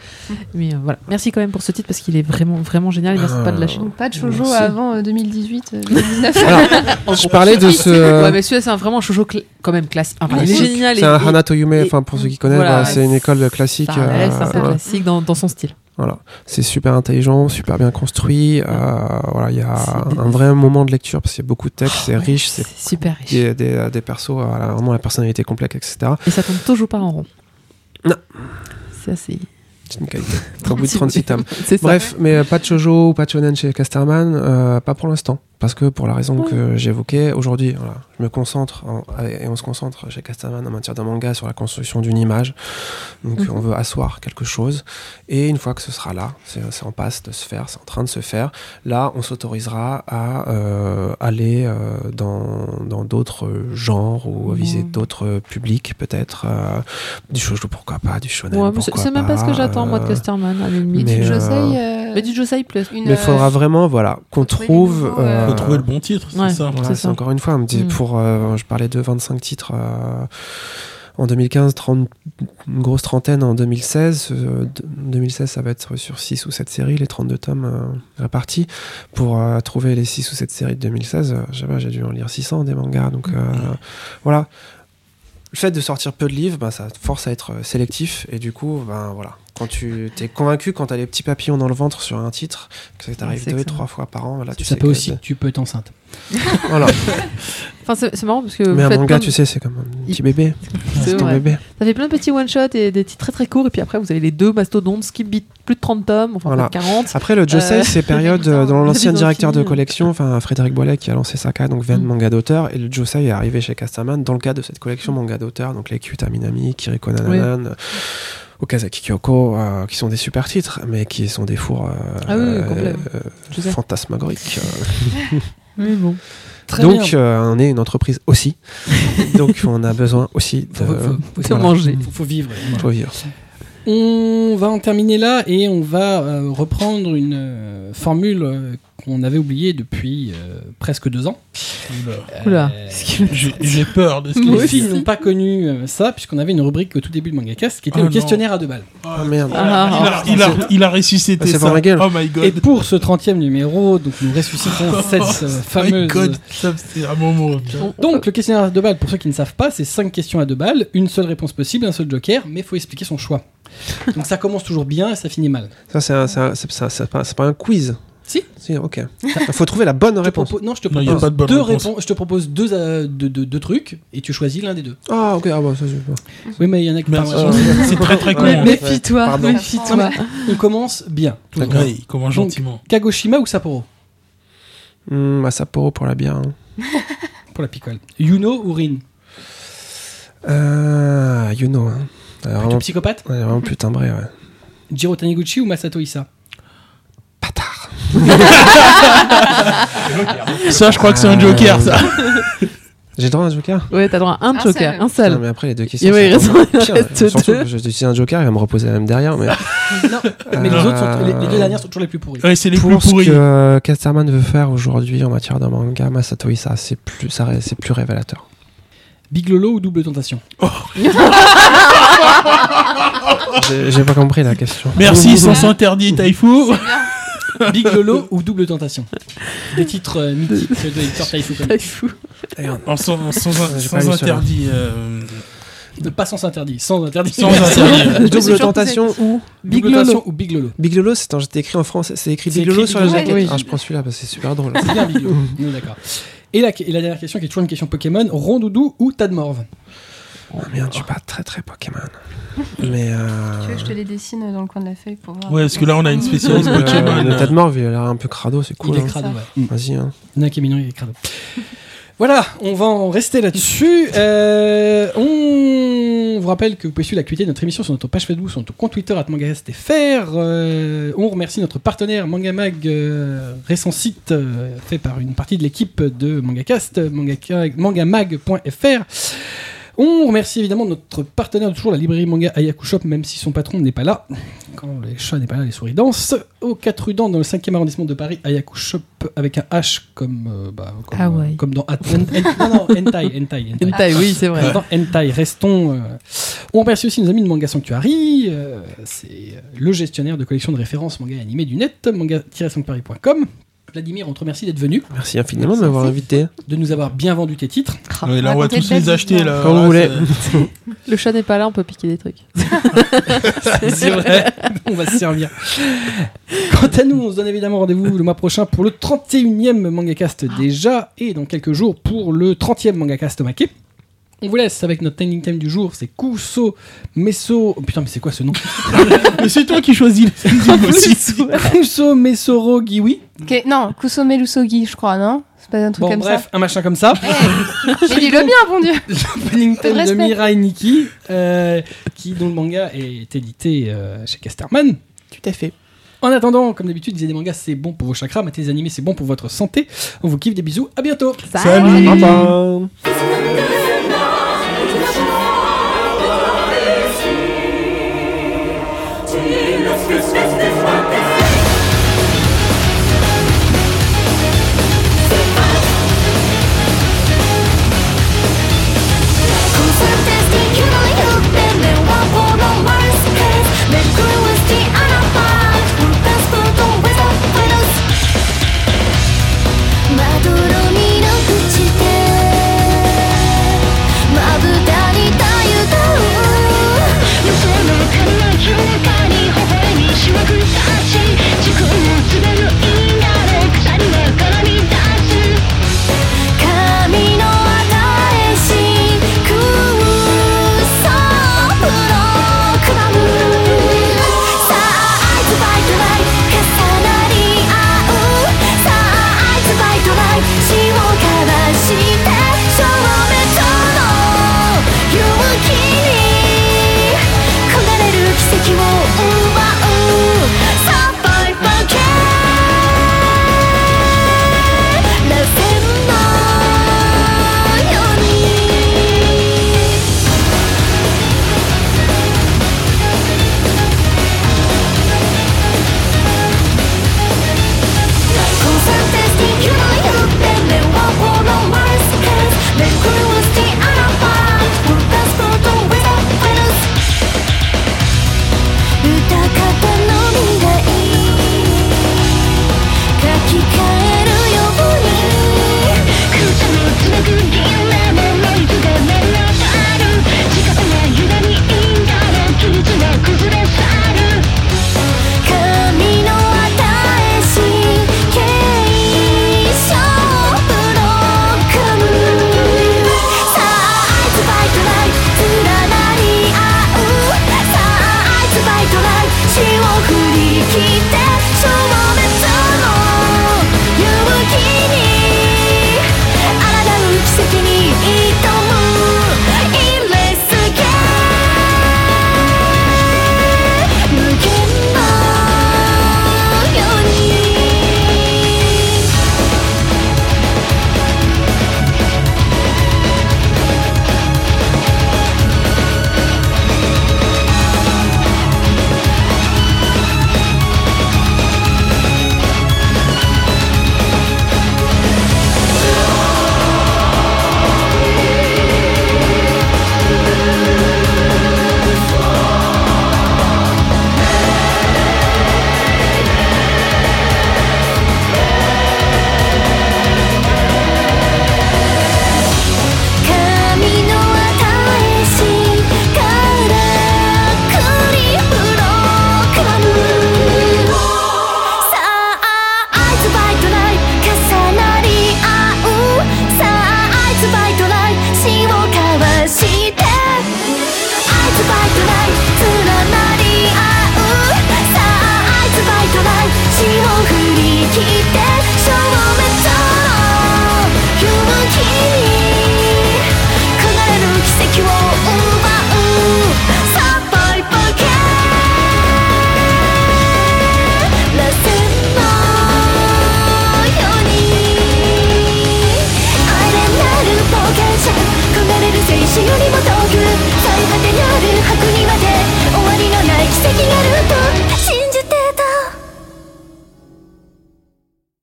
Mais euh, voilà. Merci quand même pour ce titre parce qu'il est vraiment vraiment génial. Et merci de pas de lâcher Donc pas de shoujo Merci. avant euh, 2018, euh, 2019. Alors, je parlais de ce. ouais mais celui-là c'est un vraiment shoujo cla- quand même classe. Enfin, il est Classique. génial et- C'est un et- Hana Toyume, et- enfin pour ceux qui connaissent, voilà, bah, c'est une école classique. ça reste un peu euh, classique dans, dans son style Voilà, c'est super intelligent, super bien construit. euh, voilà, il y a C'est- un vrai moment de lecture parce qu'il y a beaucoup de textes, c'est Ouais, riche, c'est c'est super riche des, des, des persos, euh, voilà, vraiment la personnalité complexe, etc. et ça tombe toujours pas en rond Non. c'est assez C'est une qualité. Au bout de 36 tomes. Bref, mais euh, pas de shoujo ou pas de shonen chez Casterman, euh, pas pour l'instant. Parce que pour la raison que j'évoquais, aujourd'hui, voilà, je me concentre, en- et on se concentre chez Casterman en matière de manga sur la construction d'une image. Donc Mhm. on veut asseoir quelque chose. Et une fois que ce sera là, c'est en passe de se faire, c'est en train de se faire, là on s'autorisera à euh, aller euh, dans dans d'autres genres ou à viser d'autres publics peut-être. du shoujo pourquoi pas, du shonen Ouais, pourquoi c'est même pas ce que j'attends moi de euh, Casterman à la limite mais, Du euh, Josei, euh, mais du Josei plus une, mais il faudra euh, vraiment voilà, qu'on trouve. nouveaux, euh, Faut trouver le bon titre, c'est Ouais. ça. voilà, c'est encore une fois, on me dit Mm. pour, euh, je parlais de 25 titres euh, en 2015, 30, une grosse trentaine en 2016. euh, de- 2016, ça va être sur 6 ou 7 séries, les 32 tomes euh, répartis. Pour euh, trouver les 6 ou 7 séries de 2016, euh, je sais pas, j'ai dû en lire 600 des mangas. Donc euh, voilà. Le fait de sortir peu de livres, bah, ça force à être sélectif. Et du coup, ben, voilà. Quand tu es convaincu, quand tu as les petits papillons dans le ventre sur un titre, que ça t'arrive deux, trois fois par an, là, tu Ça sais peut que aussi tu peux être enceinte. Voilà. Enfin, c'est marrant parce que. Mais vous un manga, de- tu sais, c'est comme un petit bébé. C'est ton bébé. Ça fait plein de petits one-shots et des titres très très courts. Et puis après, vous avez les deux mastodontes, Skip Beat, plus de 30 tomes, enfin Voilà. pas de 40. Après, le Josei, Euh, c'est période euh, dans l'ancien directeur de collection, enfin Frédéric Boilet qui a lancé Saka, donc Ven Mm. manga d'auteur, et le Josei est arrivé chez Casterman dans le cadre de cette collection manga d'auteur, donc les Kyuta Minami, Kiriko Nananan, euh, Okazaki Kyoko, euh, qui sont des super titres, mais qui sont des fours euh, Ah oui, euh, fantasmagoriques. Mais bon. Très donc, euh, on est une entreprise aussi, donc on a besoin aussi de Faut, faut- voilà. manger. Faut, faut vivre. faut vivre. On va en terminer là et on va euh, reprendre une euh, formule euh, qu'on avait oubliée depuis euh, presque deux ans. Oula. Oula. Euh, J'ai peur de ce qu'il les aussi. filles n'ont pas connu euh, ça puisqu'on avait une rubrique au tout début de MangaCast qui était Ah le non. questionnaire à deux balles. Ah merde. Ah, il, a, il, a, il a ressuscité Ah, c'est ça. pour ma gueule. Oh my god. Et pour ce 30e numéro, donc nous ressuscitons cette euh, Oh my fameuse. god. Ça, un moment. Donc le questionnaire à deux balles, pour ceux qui ne savent pas, c'est cinq questions à deux balles, une seule réponse possible, un seul joker, mais il faut expliquer son choix. Donc ça commence toujours bien et ça finit mal. Ça, pas, c'est pas un quiz. Si. Si, ok. Il faut trouver la bonne Je réponse. non, je te Non, propose pas de bonne deux réponse. réponses. Je te propose deux, euh, deux, deux- deux trucs et tu choisis l'un des deux. Ah, ok, ah, bah, ça, c'est pas. Oui, mais il y en a qui. C'est très très con. Ouais, mais- Méfie-toi, méfie-toi. On commence bien. il commence Donc, gentiment. Kagoshima ou Sapporo? Bah, Sapporo pour la bière. hein. pour la picole. Yuno ou Rin? Euh, you know. Hein. Vraiment, psychopathe? Ouais, vraiment plus timbré, ouais. Jiro Taniguchi ou Masato Issa. Ça, je crois que c'est un joker, ça. J'ai le droit à un joker? Ouais, t'as droit à un Un joker, seul. un Non, seul. mais après, les deux questions. Reste Surtout je un joker, il va me reposer la même derrière. Mais Non, mais les Euh, autres sont, les, les deux dernières sont toujours les plus pourries. Ouais, c'est les plus pour ce que Casterman veut faire aujourd'hui en matière de manga, Masato Issa, c'est plus, ça plus révélateur. Big Lolo ou Double Tentation? J'ai j'ai pas compris la question. Merci, Sens Interdit, Taifu. Big Lolo ou Double Tentation Des titres euh, mythiques de l'éditeur Taifu. comme- Pas fou. En sans, sans, sans interdit. euh, De pas sans interdit, sans interdit. Sans interdit. Double tentation ou Big Lolo. ou Big Lolo Big Lolo, c'est c'était écrit en français. C'est écrit C'est Big Lolo écrit sur la jaquette. Oui. Ah, je prends celui-là parce que c'est super drôle. C'est bien Big Lolo. D'accord. Et la, et la dernière question qui est toujours une question Pokémon Rondoudou ou Tadmorve Oh merde, je suis pas très très Pokémon. Mais euh... Tu veux que je te les dessine dans le coin de la feuille pour voir Ouais, parce que là, on a une spécialiste euh, Pokémon. le tas de mort, il a l'air un peu crado, c'est cool. Il est hein. crado, ouais. Mm. Vas-y. Hein. Il y en a un qui est mignon, il est crado. Voilà, on va en rester là-dessus. Euh, on vous rappelle que vous pouvez suivre l'actualité de notre émission sur notre page Facebook, sur notre compte Twitter mangasfr. Euh, on remercie notre partenaire Mangamag, euh, récent site euh, fait par une partie de l'équipe de Mangacast, mangamag.fr. On remercie évidemment notre partenaire de toujours, la librairie manga Ayaku Shop, même si son patron n'est pas là. Quand les chats n'est pas là, les souris dansent. Au 4 rue dans le 5e arrondissement de Paris, Ayaku Shop avec un H comme, euh, bah, comme, Ah euh, comme dans At- en- en- non, non, Hentai, Hentai, Hentai. Hentai, oui, c'est vrai. Dans Hentai, restons. euh, On remercie aussi nos amis de Manga Sanctuary. euh, c'est le gestionnaire de collection de références manga et animés du net, manga-sanctuary.com. Vladimir, on te remercie d'être venu, Merci infiniment de m'avoir invité. de nous avoir bien vendu tes titres. Ouais, là, on va tous les acheter. Là. Quand vous Là, voulez. Le chat n'est pas là, on peut piquer des trucs. C'est vrai, on va se servir. Quant à nous, on se donne évidemment rendez-vous le mois prochain pour le 31e Mangacast déjà, et dans quelques jours pour le 30e Mangacast Maquet. On vous laisse avec notre trending theme du jour, c'est Kuso Meso... Oh, putain, mais c'est quoi ce nom? Mais c'est toi qui choisis aussi. Kuso Mesoro Giwi. Ok, Non, Kusome Lusogi, je crois, non? C'est pas un truc Bon, comme bref, un machin comme ça. J'ai dit le bien, bon Dieu Opening theme de. Mirai Nikki, euh, qui, dont le manga est édité euh, chez Casterman. Tout à fait. En attendant, comme d'habitude, disait des mangas, c'est bon pour vos chakras, mais des animés, c'est bon pour votre santé. On vous kiffe, des bisous, à bientôt Salut. Thank